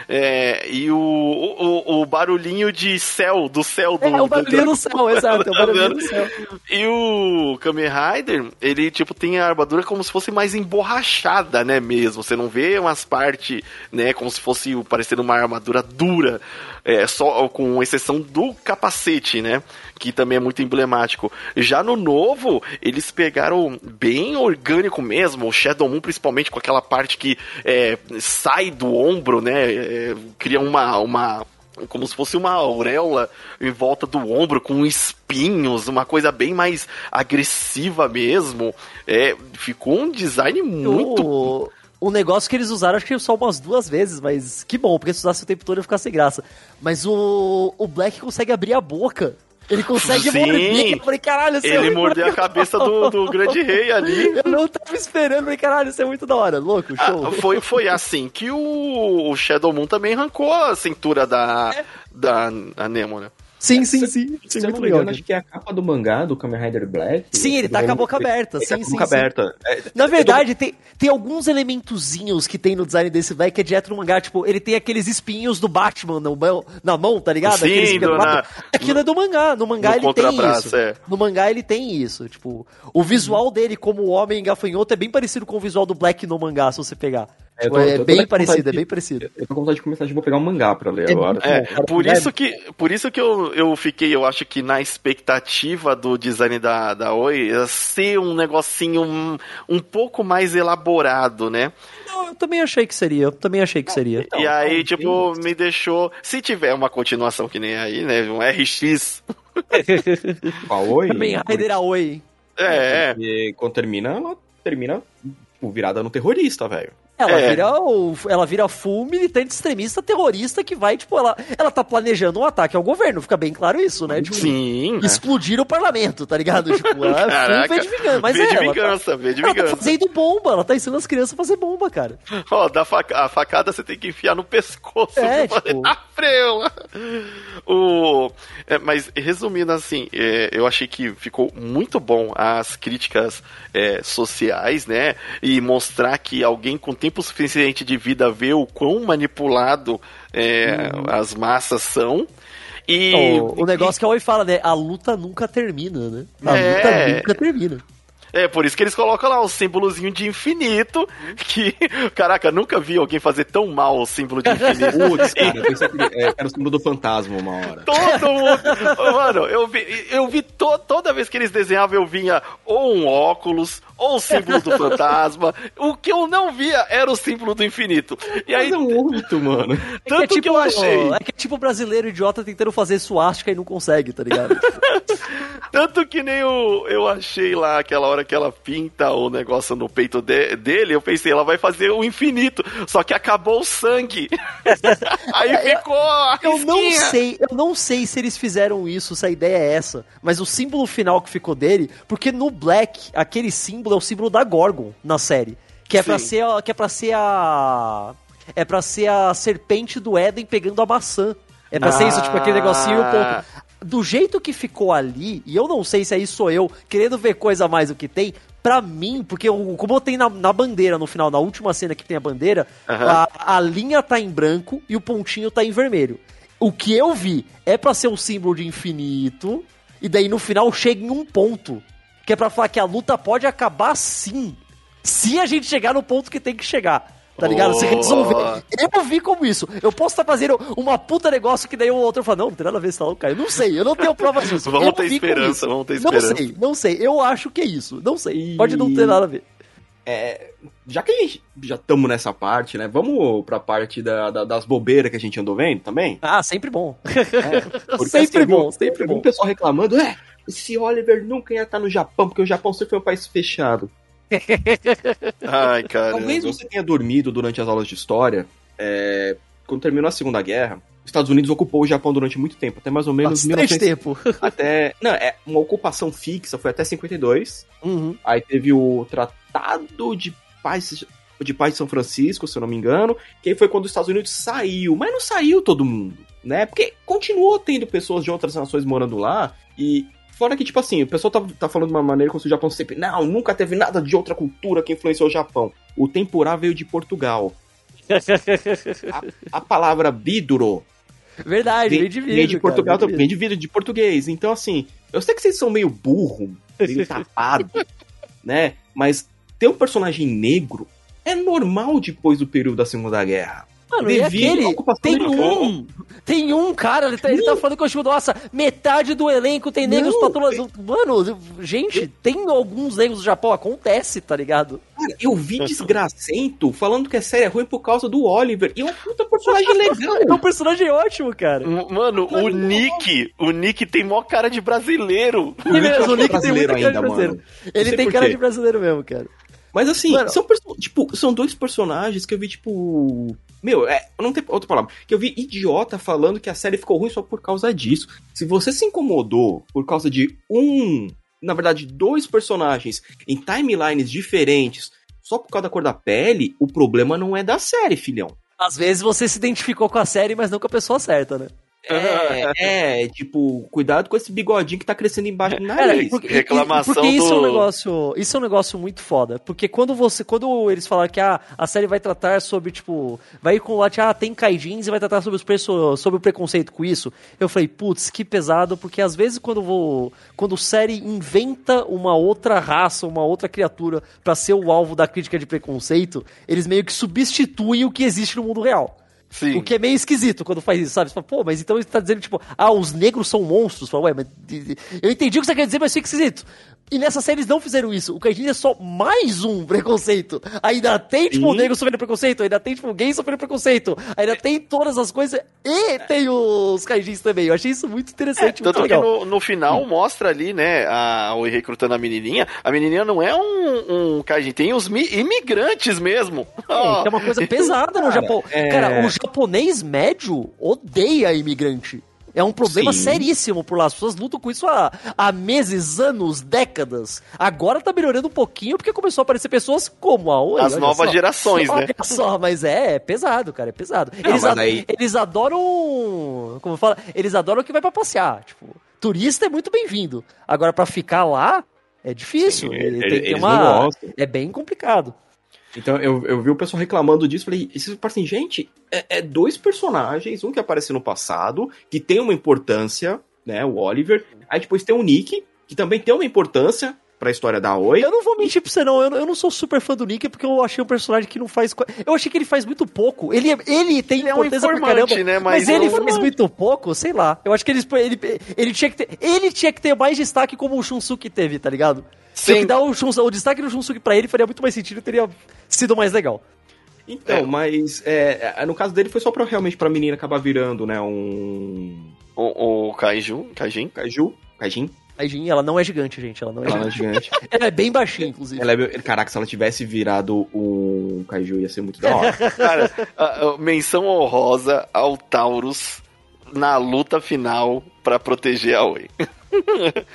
é, e o, o, o barulhinho de céu, do céu do... É, o barulhinho do céu, exato, é o <laughs> barulhinho do céu. E o Kamen Rider, ele, tipo, tem a armadura como se fosse mais emborrachada, né, mesmo. Você não vê umas partes, né, como se fosse parecendo uma armadura dura, é, só com exceção do capacete, né, que também é muito emblemático. Já no novo, eles pegaram bem orgânico mesmo, o Shadow Moon principalmente com aquela parte que é, sai do ombro, né, é, cria uma... uma como se fosse uma auréola em volta do ombro com espinhos, uma coisa bem mais agressiva mesmo. É, ficou um design muito o negócio que eles usaram, acho que só umas duas vezes, mas que bom, porque se usasse o tempo todo ia ficar sem graça. Mas o, o Black consegue abrir a boca. Ele consegue Sim. morder. Eu falei, caralho, isso é Ele muito mordeu a cabeça do, do grande rei ali. <laughs> Eu não tava esperando, falei, caralho, isso é muito da hora. Louco, show. Ah, foi, foi assim que o, o Shadow Moon também arrancou a cintura da, da Anemona. Sim, sim, sim. Se Sim, eu muito não me legal. engano, acho que é a capa do mangá do Kamen Rider Black. Sim, ele tá com a boca aberta, Ele tá sim, com a sim, boca sim. aberta. É, Na verdade, tem, tem alguns elementozinhos que tem no design desse Black que é direto no mangá. Tipo, ele tem aqueles espinhos do Batman na mão, na mão tá ligado? Sim, do- na- Aquilo é do mangá. No mangá no ele tem isso. é. No mangá ele tem isso. Tipo, o visual dele como homem gafanhoto é bem parecido com o visual do Black no mangá, se você pegar. Tipo, tô- é tô bem parecido, é de- bem parecido. Eu tô com vontade de começar, tipo, pegar um mangá pra ler É agora. É, cara, por isso que, por isso que eu, eu fiquei, eu acho que na expectativa do design da, da Oi ser um negocinho um, um pouco mais elaborado, né? Não, eu também achei que seria, eu também achei que seria. Então, e aí, não, tipo, me deixou. Se tiver uma continuação que nem aí, né? Um RX. Com a Oi. Também Rider Aoi. É, Porque quando termina, ela termina tipo, virada no terrorista, velho. Ela, É. vira o, ela vira full militante extremista terrorista que vai, tipo, ela, ela tá planejando um ataque ao governo, fica bem claro isso, né? Tipo, Sim. explodir o parlamento, tá ligado? <laughs> Tipo, ela é full Caraca, V de vingança. Mas V é, de tá- vingança, V de Ela tá vingança. fazendo bomba, ela tá ensinando as crianças a fazer bomba, cara. Ó, da faca- a facada você tem que enfiar no pescoço. É, tipo- <laughs> Ah, freula. O, é, mas, resumindo assim, é, eu achei que ficou muito bom as críticas é, sociais, né? E mostrar que alguém com tempo suficiente de vida vê o quão manipulado é, as massas são. E, o, o negócio que a Oi fala, né? A luta nunca termina, né? A É. luta nunca termina. É, por isso que eles colocam lá o símbolozinho de infinito, que, <laughs> caraca, nunca vi alguém fazer tão mal o símbolo de infinito. <laughs> Putz, cara, que é, era o símbolo do fantasma uma hora. Todo <laughs> mundo. Mano, eu vi, eu vi to- toda vez que eles desenhavam, eu vinha ou um óculos, ou o símbolo do fantasma. O que eu não via era o símbolo do infinito. E aí, Mas é muito, mano. tanto é que, é que eu achei. É que é tipo brasileiro idiota tentando fazer suástica e não consegue, tá ligado? <laughs> Tanto que nem o, eu achei lá aquela hora que ela pinta o negócio no peito de- dele, eu pensei, ela vai fazer o infinito. Só que acabou o sangue. <laughs> aí ficou. a Eu não sei, eu não sei se eles fizeram isso, se a ideia é essa, mas o símbolo final que ficou dele, porque no Black, aquele símbolo é o símbolo da Gorgon na série, que é para Sim. ser, a- que é para ser a é para ser a serpente do Éden pegando a maçã. É pra ser isso, tipo aquele negocinho o Ah. Do jeito que ficou ali, e eu não sei se aí sou eu querendo ver coisa a mais do que tem, pra mim, porque o- como tem na, na bandeira no final, na última cena que tem a bandeira, Aham. a, a linha tá em branco e o pontinho tá em vermelho. O que eu vi é pra ser um símbolo de infinito, e daí no final chega em um ponto, que é pra falar que a luta pode acabar sim, se a gente chegar no ponto que tem que chegar. Tá ligado? Se resolver. Eu vi como isso. Eu posso estar fazendo uma puta negócio que daí o outro fala, não, não tem nada a ver, você tá louco, cara. Eu não sei, eu não tenho prova disso. Vamos eu ter esperança, vamos ter Não esperança. sei, não sei. Eu acho que é isso. Não sei. Pode não ter nada a ver. Já que a gente já estamos nessa parte, né? Vamos pra parte da, da- das bobeiras que a gente andou vendo também? Ah, sempre bom. <laughs> Porque, sempre assim, bom, sempre bom. o pessoal reclamando, é, esse Oliver nunca ia estar no Japão, porque o Japão sempre foi um país fechado. <laughs> Ai, cara. Talvez você tenha dormido durante as aulas de história. é, quando terminou a Segunda Guerra, os Estados Unidos ocupou o Japão durante muito tempo, até mais ou menos Bastante 1900 tempo. <laughs> até Não, é uma ocupação fixa, foi até 52. Uhum. Aí teve o Tratado de Paz de Paz de São Francisco, se eu não me engano, que aí foi quando os Estados Unidos saiu, mas não saiu todo mundo, né? Porque continuou tendo pessoas de outras nações morando lá e fora que tipo assim, o pessoal tá, tá falando de uma maneira como se o Japão sempre, não, nunca teve nada de outra cultura que influenciou o Japão. O tempurá veio de Portugal. <laughs> A, a palavra biduro Verdade, vem, de vidro. vem de cara, Portugal, vem de vem de vidro de português. Então, assim, eu sei que vocês são meio burro, meio tapado, <laughs> né? Mas ter um personagem negro é normal depois do período da Segunda Guerra. Mano, e Devido à aquele, tem um, tem um cara, ele tá, ele tá falando que eu tipo, nossa, metade do elenco tem negros Não, patulas. Mano, gente, tem alguns negros do Japão, acontece, tá ligado? Cara, eu vi desgracento falando que a série é ruim por causa do Oliver. E é um puta personagem legal. <laughs> É um personagem ótimo, cara. Mano, o Nick, o Nick tem mó cara de brasileiro. E mesmo, o Nick tem muita cara de ainda, brasileiro. mano. Ele tem cara de brasileiro mesmo, cara. Mas assim, Mano. são, tipo, são dois personagens que eu vi, tipo. Meu, é, não tem outra palavra. Que eu vi idiota falando que a série ficou ruim só por causa disso. Se você se incomodou por causa de um. Na verdade, dois personagens em timelines diferentes só por causa da cor da pele, o problema não é da série, filhão. Às vezes você se identificou com a série, mas não com a pessoa certa, né? É, é, <laughs> tipo, cuidado com esse bigodinho que tá crescendo embaixo do Cara, nariz. porque, reclamação porque isso é um do- negócio, isso é um negócio muito foda, porque quando você, quando eles falaram que ah, a série vai tratar sobre tipo, vai com lá, ah, tem kaijins e vai tratar sobre os preço, sobre o preconceito com isso. Eu falei, putz, que pesado, porque às vezes quando vou, quando série inventa uma outra raça, uma outra criatura pra ser o alvo da crítica de preconceito, eles meio que substituem o que existe no mundo real. Sim. O que é meio esquisito quando faz isso, sabe? Você fala, pô, mas então você tá dizendo, tipo, ah, os negros são monstros. Fala, ué, mas eu entendi o que você quer dizer, mas fica esquisito. E nessa série eles não fizeram isso. O Kaijin é só mais um preconceito. Ainda tem, tipo, o negro sofrendo preconceito, ainda tem, tipo, o gay sofrendo preconceito, ainda tem todas as coisas e tem os Kaijins também. Eu achei isso muito interessante, É, muito tanto que legal. no, no final mostra ali, né, a, o recrutando a menininha. A menininha não é um, um Kaijin, tem os mi- imigrantes mesmo. <laughs> É, que é uma coisa pesada no Japão. é- Cara, o japonês médio odeia imigrante. É um problema Sim. seríssimo por lá. As pessoas lutam com isso há, há meses, anos, décadas. Agora tá melhorando um pouquinho porque começou a aparecer pessoas como a Oi. As olha novas só. gerações, né? Olha só, mas é, é pesado, cara, é pesado. Não, eles, ad- aí- eles adoram. Como fala? Eles adoram que vai pra passear. Tipo, turista é muito bem-vindo. Agora, pra ficar lá, é difícil. Sim, Ele eles- tem que ter eles uma. não gostam. É bem complicado. Então eu, eu vi o pessoal reclamando disso, falei, isso assim, gente, é, é dois personagens, um que aparece no passado, que tem uma importância, né, o Oliver, aí depois tem o Nick, que também tem uma importância pra história da Oi. Eu não vou mentir pra você, não. Eu, não- eu não sou super fã do Nick porque eu achei um personagem que não faz. Eu achei que ele faz muito pouco. Ele, ele tem Ele é um importância pra caramba. né, Mas, mas ele não- faz muito pouco, sei lá. Eu acho que ele, ele, ele, tinha, que ter, ele tinha que ter mais destaque como o Shunsuke teve, tá ligado? Se Sim. eu dar o, Shunsuke, o destaque do Shunsuke pra ele faria muito mais sentido, teria sido mais legal. Então, É. mas é, é, no caso dele foi só pra realmente pra menina acabar virando, né, um O, o Kaiju, Kaijin. Kaiju, Kaijin, A Jin, ela não é gigante, gente. Ela não é ela não gigante. é gigante. <laughs> Ela é bem baixinha, inclusive. ela é, caraca, se ela tivesse virado um Kaiju ia ser muito da hora. <laughs> Cara, a- a menção honrosa ao Taurus na luta final pra proteger a Oi.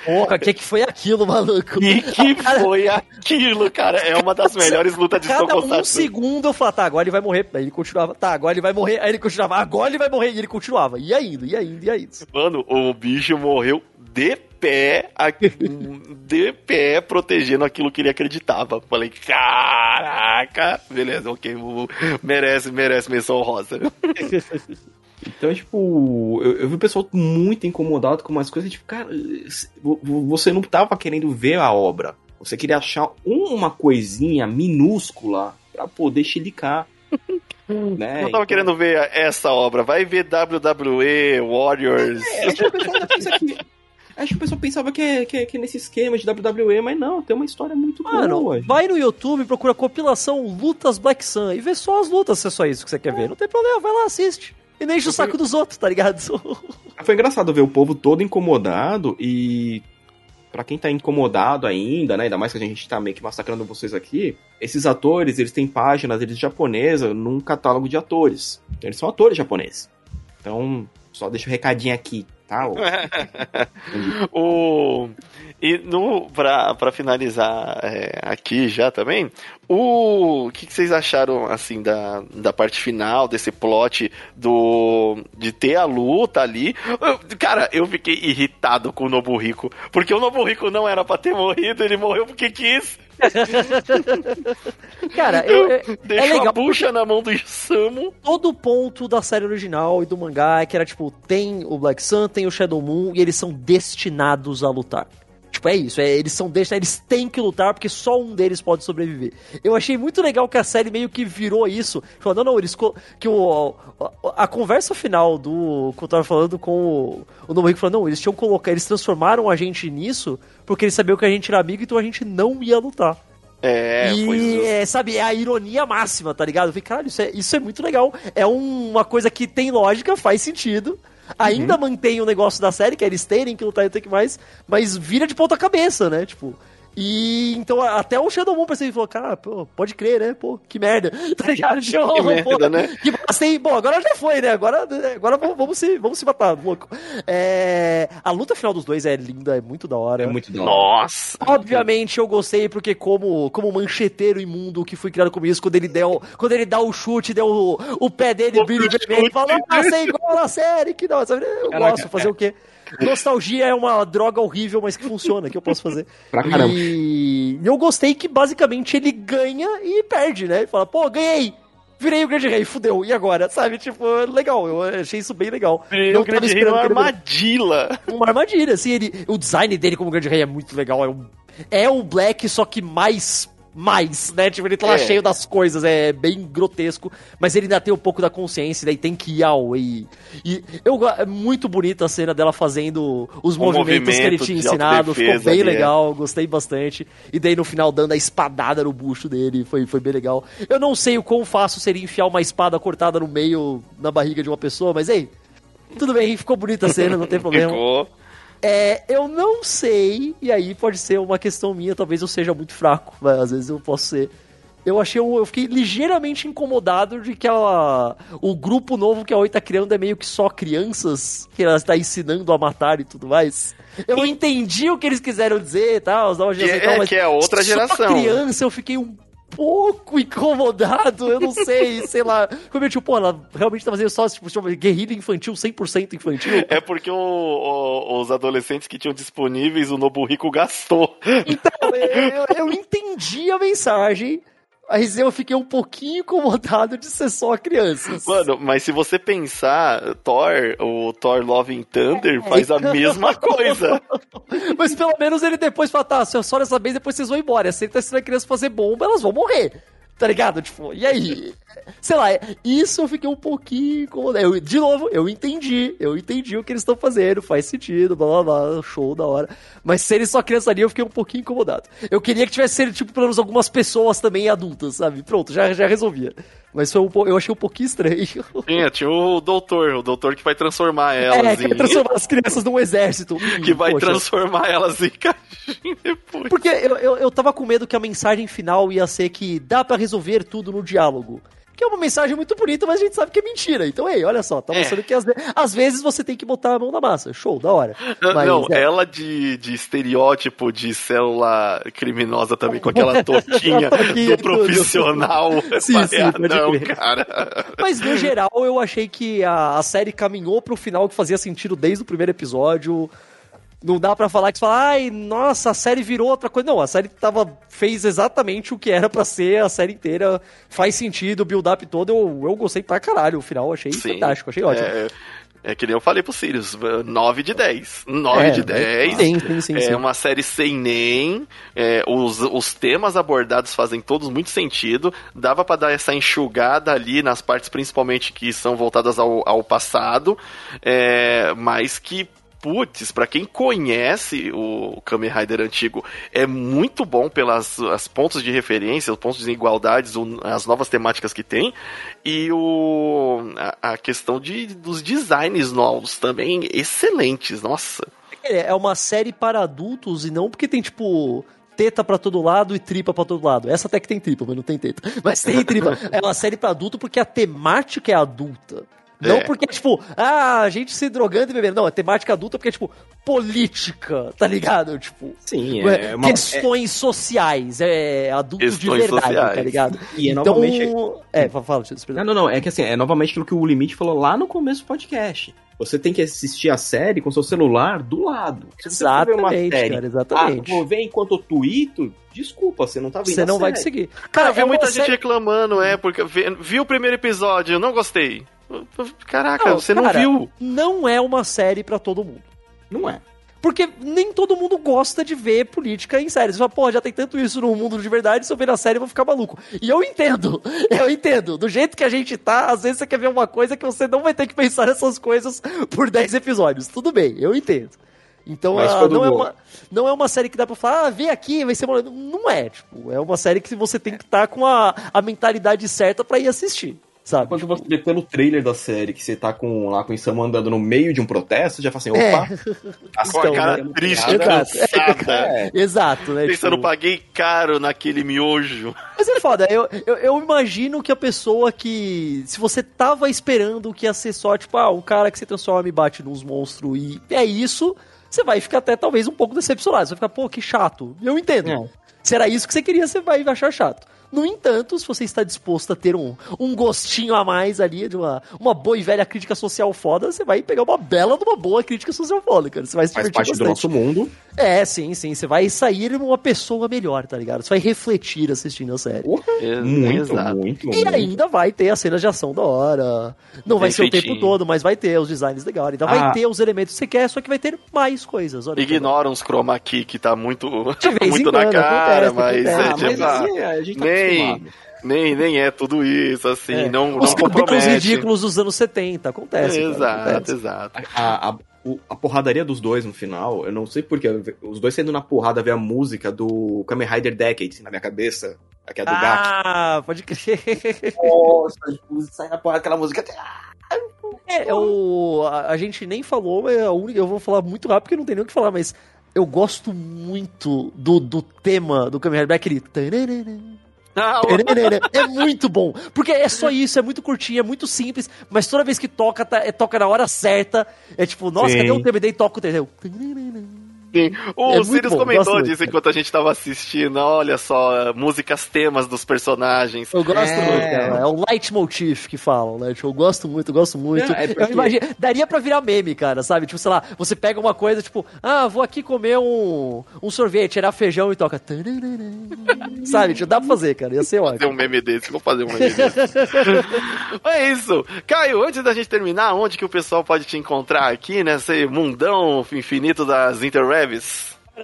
Porra, o que, que foi aquilo, maluco? E que foi aquilo, cara? É uma das melhores lutas de Cada um segundo eu falava, tá, agora ele vai morrer. Aí ele continuava, tá, agora ele vai morrer. Aí ele continuava, agora ele vai morrer. E ele continuava. Ia indo, ia indo, ia indo. Mano, o bicho morreu de pé, <laughs> de pé, protegendo aquilo que ele acreditava. Falei, caraca, beleza, ok, merece, merece menção rosa. <laughs> Então, tipo, eu, eu vi o pessoal muito incomodado com umas coisas, tipo, cara, vo- vo- você não tava querendo ver a obra. Você queria achar uma coisinha minúscula pra poder chilicar. <laughs> né? Não tava querendo ver essa obra, vai ver WWE, Warriors. É, acho que o pessoal pensa que. Acho que o pessoal pensava que é, que, é, que é nesse esquema de WWE, mas não, tem uma história muito Mano, boa. gente. vai no YouTube, procura compilação Lutas Black Sun e vê só as lutas, se é só isso que você quer ver. Não tem problema, vai lá, assiste. E nem enche o saco dos outros, tá ligado? <laughs> Foi engraçado ver o povo todo incomodado e. Pra quem tá incomodado ainda, né? Ainda mais que a gente tá meio que massacrando vocês aqui. Esses atores, eles têm páginas, eles japonesas, num catálogo de atores. Então, eles são atores japoneses. Então, só deixa o recadinho aqui, tá? <laughs> O, e no, pra, pra finalizar é, aqui já também, o, o que, que vocês acharam assim da, da parte final desse plot do de ter a luta ali? Eu- cara, eu fiquei irritado com o Nobuhiko, porque o Nobuhiko não era pra ter morrido, ele morreu porque quis. <laughs> Cara, eu, é, é Deixou legal. a bucha na mão do Isamu. Todo ponto da série original e do mangá é que era tipo, tem o Black Sun, tem o Shadow Moon e eles são destinados a lutar. Tipo, é isso, é, eles são destinados, eles têm que lutar porque só um deles pode sobreviver. Eu achei muito legal que a série meio que virou isso. Falou, não, não, eles. Que o, a, a conversa final do. Que eu tava falando com o, o Nobuhiko falou, não, eles tinham colocado. Eles transformaram a gente nisso porque eles sabiam que a gente era amigo, então a gente não ia lutar. É, e, é, sabe, é a ironia máxima, tá ligado? Eu falei, caralho, isso é, isso é muito legal. É um- uma coisa que tem lógica, faz sentido. Ainda mantém o negócio da série, que é eles terem que lutar e ter que mais, mas vira de ponta cabeça, né? Tipo. E então até o Shadow Moon percebeu e falou, cara, pô, pode crer, né? Pô, que merda. <laughs> Tá ligado? Que pô, merda, né? Que hein? Bom, agora já foi, né? Agora, agora vamos, vamos se, vamos se matar, louco. É, a luta final dos dois é linda, é muito da hora. É muito da hora. Nossa! Obviamente eu gostei porque como como mancheteiro imundo que fui criado como isso, quando ele deu, quando ele dá o chute, deu o, o pé dele brilho vermelho, fala, ah, você é igual na série, que não, sabe? Eu Caraca, gosto, fazer o quê? Nostalgia é uma droga horrível, mas que funciona, que eu posso fazer. <laughs> Pra caramba. E eu gostei que basicamente ele ganha e perde, né? Ele fala, pô, ganhei! Virei o grande rei, fudeu, e agora? <laughs> Sabe, tipo, legal, eu achei isso bem legal. Eu tava grande rei ele- armadilha. <laughs> uma armadilha, assim, ele, o design dele como grande rei é muito legal, é um, é o Black, só que mais mais, né? Tipo, ele tá lá É. cheio das coisas, é bem grotesco, mas ele ainda tem um pouco da consciência, daí tem que ir ao e, e eu é muito bonita a cena dela fazendo os movimentos que ele movimento tinha ensinado, ficou bem é. legal, gostei bastante. E daí no final dando a espadada no bucho dele, foi, foi bem legal. Eu não sei o quão fácil seria enfiar uma espada cortada no meio na barriga de uma pessoa, mas ei, tudo bem, ficou bonita a cena, não tem <laughs> problema. Ficou. É, eu não sei, e aí pode ser uma questão minha, talvez eu seja muito fraco, mas às vezes eu posso ser. Eu achei, um- eu fiquei ligeiramente incomodado de que ela, o grupo novo que a Oi tá criando é meio que só crianças, que ela está ensinando a matar e tudo mais. Eu entendi o que eles quiseram dizer e tal, as novas Que gerações é- tal, mas que é outra só geração. criança eu fiquei um pouco incomodado, eu não sei, <laughs> sei lá. Como eu, tipo, pô, ela realmente tá fazendo só, tipo, guerrilha infantil, 100% infantil. É porque o- o- os adolescentes que tinham disponíveis, o Nobuhiko gastou. Então, eu, eu entendi a mensagem, mas eu fiquei um pouquinho incomodado de ser só crianças. Mano, mas se você pensar, Thor, o Thor Love and Thunder faz a <laughs> mesma coisa. <laughs> Mas pelo menos ele depois fala, tá, se só dessa vez, depois vocês vão embora. Se ele tá ensinando a criança fazer bomba, elas vão morrer. Tá ligado? Tipo, e aí? Sei lá, isso eu fiquei um pouquinho incomodado. Eu, de novo, eu entendi. Eu entendi o que eles estão fazendo, faz sentido, blá blá blá, show da hora. Mas se eles só criança ali, eu fiquei um pouquinho incomodado. Eu queria que tivesse sido, tipo, pelo menos algumas pessoas também adultas, sabe? Pronto, já, já resolvia. Mas po- eu achei um pouquinho estranho. Tinha, tinha o doutor, o doutor que vai transformar É, elas que em. vai transformar as crianças num exército. <laughs> Que vai poxa. transformar elas em <laughs> caixinha depois. Porque eu, eu, eu tava com medo que a mensagem final ia ser que dá pra resolver tudo no diálogo. Que é uma mensagem muito bonita, mas a gente sabe que é mentira. Então, ei, olha só, tá É. mostrando que às, às vezes você tem que botar a mão na massa. Show, da hora. Não, Mas, não, é, ela de, de estereótipo de célula criminosa também, com aquela <laughs> touquinha A touquinha, do profissional. <laughs> Sim, sim, ah, não, crer. cara. Mas no geral, eu achei que a, a série caminhou pro final que fazia sentido desde o primeiro episódio. Não dá pra falar que você fala, ai, nossa, a série virou outra coisa. Não, a série tava, fez exatamente o que era pra ser a série inteira. Faz sentido, o build-up todo. Eu, eu gostei pra caralho. O final eu achei Sim, fantástico, achei ótimo. É, é que nem eu falei pro Sirius, 9 de 10. 9 É, de 10. Sim, sim, sim. É sim. uma série sem nem. é, os, os temas abordados fazem todos muito sentido. Dava pra dar essa enxugada ali nas partes, principalmente que são voltadas ao, ao passado. é, mas que. Putz, pra quem conhece o Kamen Rider antigo, é muito bom pelas as pontos de referência, os pontos de igualdades, as novas temáticas que tem. E o, a, a questão de, dos designs novos também, excelentes, nossa. É é uma série para adultos e não porque tem, tipo, teta pra todo lado e tripa pra todo lado. Essa até que tem tripa, mas não tem teta. Mas tem tripa. <laughs> É uma série pra adulto porque a temática é adulta. Não É. porque, tipo, ah, a gente se drogando e bebendo. Não, é temática adulta porque é, tipo, política, tá ligado? Tipo, Sim, é, é uma. questões sociais, é adulto de verdade, sociais. tá ligado? E é então, novamente- É, fala, fala, deixa eu Não, não, não. É que assim, é novamente aquilo que o Limite falou lá no começo do podcast. Você tem que assistir a série com seu celular do lado. Se você for ver uma Exatamente, série, cara, exatamente. Ah, vou ver enquanto eu tuito, desculpa, você não tá vendo Você a não vai série. conseguir. Cara, eu vi é muita gente série- reclamando, é, porque vi, vi o primeiro episódio, eu não gostei. Caraca, Não, você cara, não viu. Não é uma série pra todo mundo. Não é. Porque nem todo mundo gosta de ver política em séries. Você fala, pô, já tem tanto isso no mundo de verdade, se eu ver na série eu vou ficar maluco. E eu entendo, <laughs> eu entendo. Do jeito que a gente tá, às vezes você quer ver uma coisa que você não vai ter que pensar nessas coisas por 10 episódios. Tudo bem, eu entendo. Então, Mas ah, não, é uma, não é uma série que dá pra falar, ah, vem aqui, vai ser. Não é, tipo, é uma série que você tem que estar com a, a mentalidade certa pra ir assistir, sabe? Quando você vê pelo trailer da série que você tá com, lá com o Isamu andando no meio de um protesto, você já fala assim, É. opa, Com a Então, cara né? triste, Exato. cansada. É. Exato, né? Pensando, tipo- paguei caro naquele miojo. Mas é foda, eu, eu, eu imagino que a pessoa que. Se você tava esperando que ia ser só, tipo, ah, um cara que se transforma e bate nos monstros e é isso, você vai ficar até talvez um pouco decepcionado. Você vai ficar, pô, que chato. Eu entendo. É. Se era isso que você queria, você vai achar chato. No entanto, se você está disposto a ter um, um gostinho a mais ali, de uma, uma boa e velha crítica social foda, você vai pegar uma bela de uma boa crítica social foda, cara. Você vai se faz divertir parte do bastante. nosso mundo. É, sim, sim. Você vai sair uma pessoa melhor, tá ligado? Você vai refletir assistindo a série. Porra, muito, exato. muito, E muito. ainda vai ter as cenas de ação da hora. Não vai ser o tempo todo, mas vai ter os designs legais. Ainda vai Ah. ter os elementos que você quer, só que vai ter mais coisas. Olha, Ignora uns chroma key que tá muito, <laughs> muito quando, na cara. cara, mas, acontece. é, Ah, mas tipo, assim, a gente tá nem, nem, nem é tudo isso, assim, É. não, não Os capítulos compromete. ridículos dos anos 70, acontece. cara, Exato, acontece. exato. A, a, a porradaria dos dois no final, eu não sei porquê, os dois saindo na porrada, ver a música do Kamen Rider Decades na minha cabeça, que é a do Gak. Ah, pode crer. Nossa, tipo, sai na porrada aquela música. É, o, a, a gente nem falou, mas a única, eu vou falar muito rápido porque não tem nem o que falar, mas eu gosto muito do, do tema do Kamen Rider Black, aquele... tararara, Ah, o- tararara. É muito bom, porque é só isso, é muito curtinho, é muito simples, mas toda vez que toca, tá- é, toca na hora certa, é tipo, nossa, Sim. cadê o TBD e toca o terceiro. Sim. O É Sirius bom, comentou disso muito. enquanto a gente tava assistindo. Olha só, músicas temas dos personagens. Eu gosto É. muito, cara. É o leitmotiv que falam, né? Tipo, eu gosto muito, eu gosto muito. Não, é porque- Eu imagino, daria pra virar meme, cara, sabe? Tipo, sei lá, você pega uma coisa, tipo, ah, vou aqui comer um, um sorvete, era feijão e toca. <laughs> sabe? Tipo, dá pra fazer, cara. Ia ser fazer ótimo. um meme desse, vou fazer um meme desse. <laughs> é isso. Caio, antes da gente terminar, onde que o pessoal pode te encontrar aqui nesse mundão infinito das interwebs?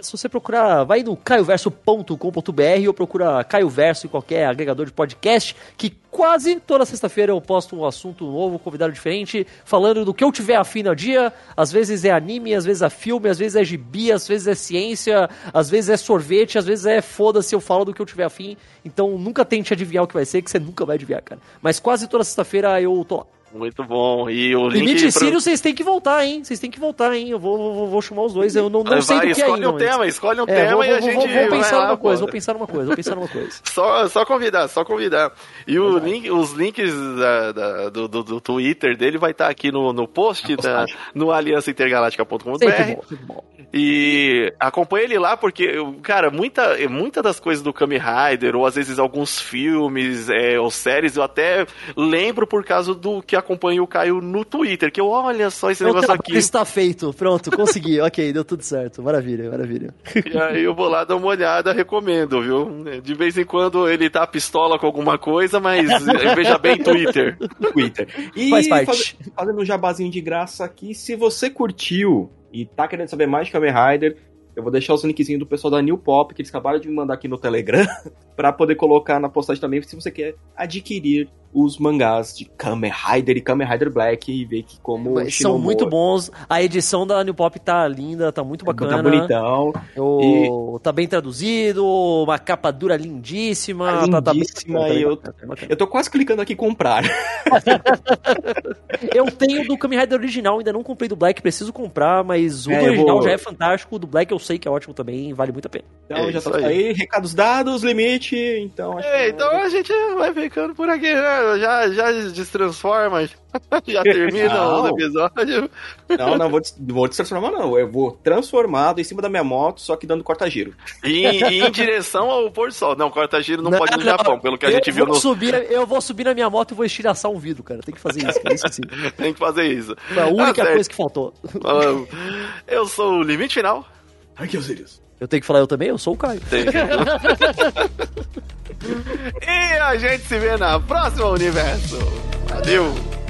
Se você procurar, vai no caioverso.com.br ou procura Caio Verso em qualquer agregador de podcast, que quase toda sexta-feira eu posto um assunto novo, um convidado diferente, falando do que eu tiver afim no dia. Às vezes é anime, às vezes é filme, às vezes é gibi, às vezes é ciência, às vezes é sorvete, às vezes é foda-se, eu falo do que eu tiver afim. Então nunca tente adivinhar o que vai ser, que você nunca vai adivinhar, cara. Mas quase toda sexta-feira eu tô lá. Muito bom. E o link. Limite pra- vocês têm que voltar, hein? Vocês têm que voltar, hein? Eu vou, vou, vou chamar os dois. Eu não, não sei Vai, do que escolhe ainda. um mas- tema, escolhe um É, tema vou, e a gente. vou, vou vai pensar lá, numa coisa, vou pensar numa coisa, vou pensar numa coisa. <laughs> Só, só convidar, só convidar. E o link, os links da- da- do, do, do Twitter dele vai estar aqui no, no post, da, no aliançaintergaláctica.com.br. E acompanha ele lá, porque, cara, muita, muita das coisas do Kamen Rider, ou às vezes alguns filmes, é, ou séries, eu até lembro por causa do que acompanha o Caio no Twitter, que eu, olha só esse O negócio trabalho aqui. está feito, pronto, consegui, ok, deu tudo certo, maravilha, maravilha. E aí eu vou lá dar uma olhada, recomendo, viu? De vez em quando ele tá pistola com alguma coisa, mas eh, veja bem Twitter. Twitter. E Faz parte. faz- fazendo um jabazinho de graça aqui, se você curtiu e tá querendo saber mais de Kamen Rider, eu vou deixar os linkzinhos do pessoal da New Pop, que eles acabaram de me mandar aqui no Telegram, <laughs> pra poder colocar na postagem também, se você quer adquirir os mangás de Kamen Rider e Kamen Rider Black e ver que como São Shinomura muito bons, a edição da New Pop tá linda, tá muito bacana. Tá bonitão. O- Tá bem traduzido, uma capa dura lindíssima. Tá tá- tá lindíssima, tá bem e eu- tá. Eu tô quase clicando aqui em comprar. <laughs> Eu tenho do Kamen Rider original, ainda não comprei do Black, preciso comprar, mas o É, original vou- já é fantástico, o do Black eu sei que é ótimo também, vale muito a pena. Então É já tá aí. aí. recados dados, limite, então acho É, que- então a gente vai ficando por aqui, né? Já, já destransforma, <laughs> já termina Não. o episódio. Não, não vou, vou destransformar, não. Eu vou transformado em cima da minha moto, só que dando corta-giro. E, e em <laughs> direção ao pôr do sol. Não, corta-giro não, pode ir no Japão, pelo que a eu gente viu no. subir, Eu vou subir na minha moto e vou estiraçar um vidro, cara. Tem que fazer isso, cara. Isso sim. <laughs> Tem que fazer isso. Foi a única Tá certo. coisa que faltou. Ah, Eu sou o Limite Final. Aqui, os Sirius. Eu tenho que falar eu também? Eu sou o Caio. Tem. E a gente se vê na próxima universo. Valeu!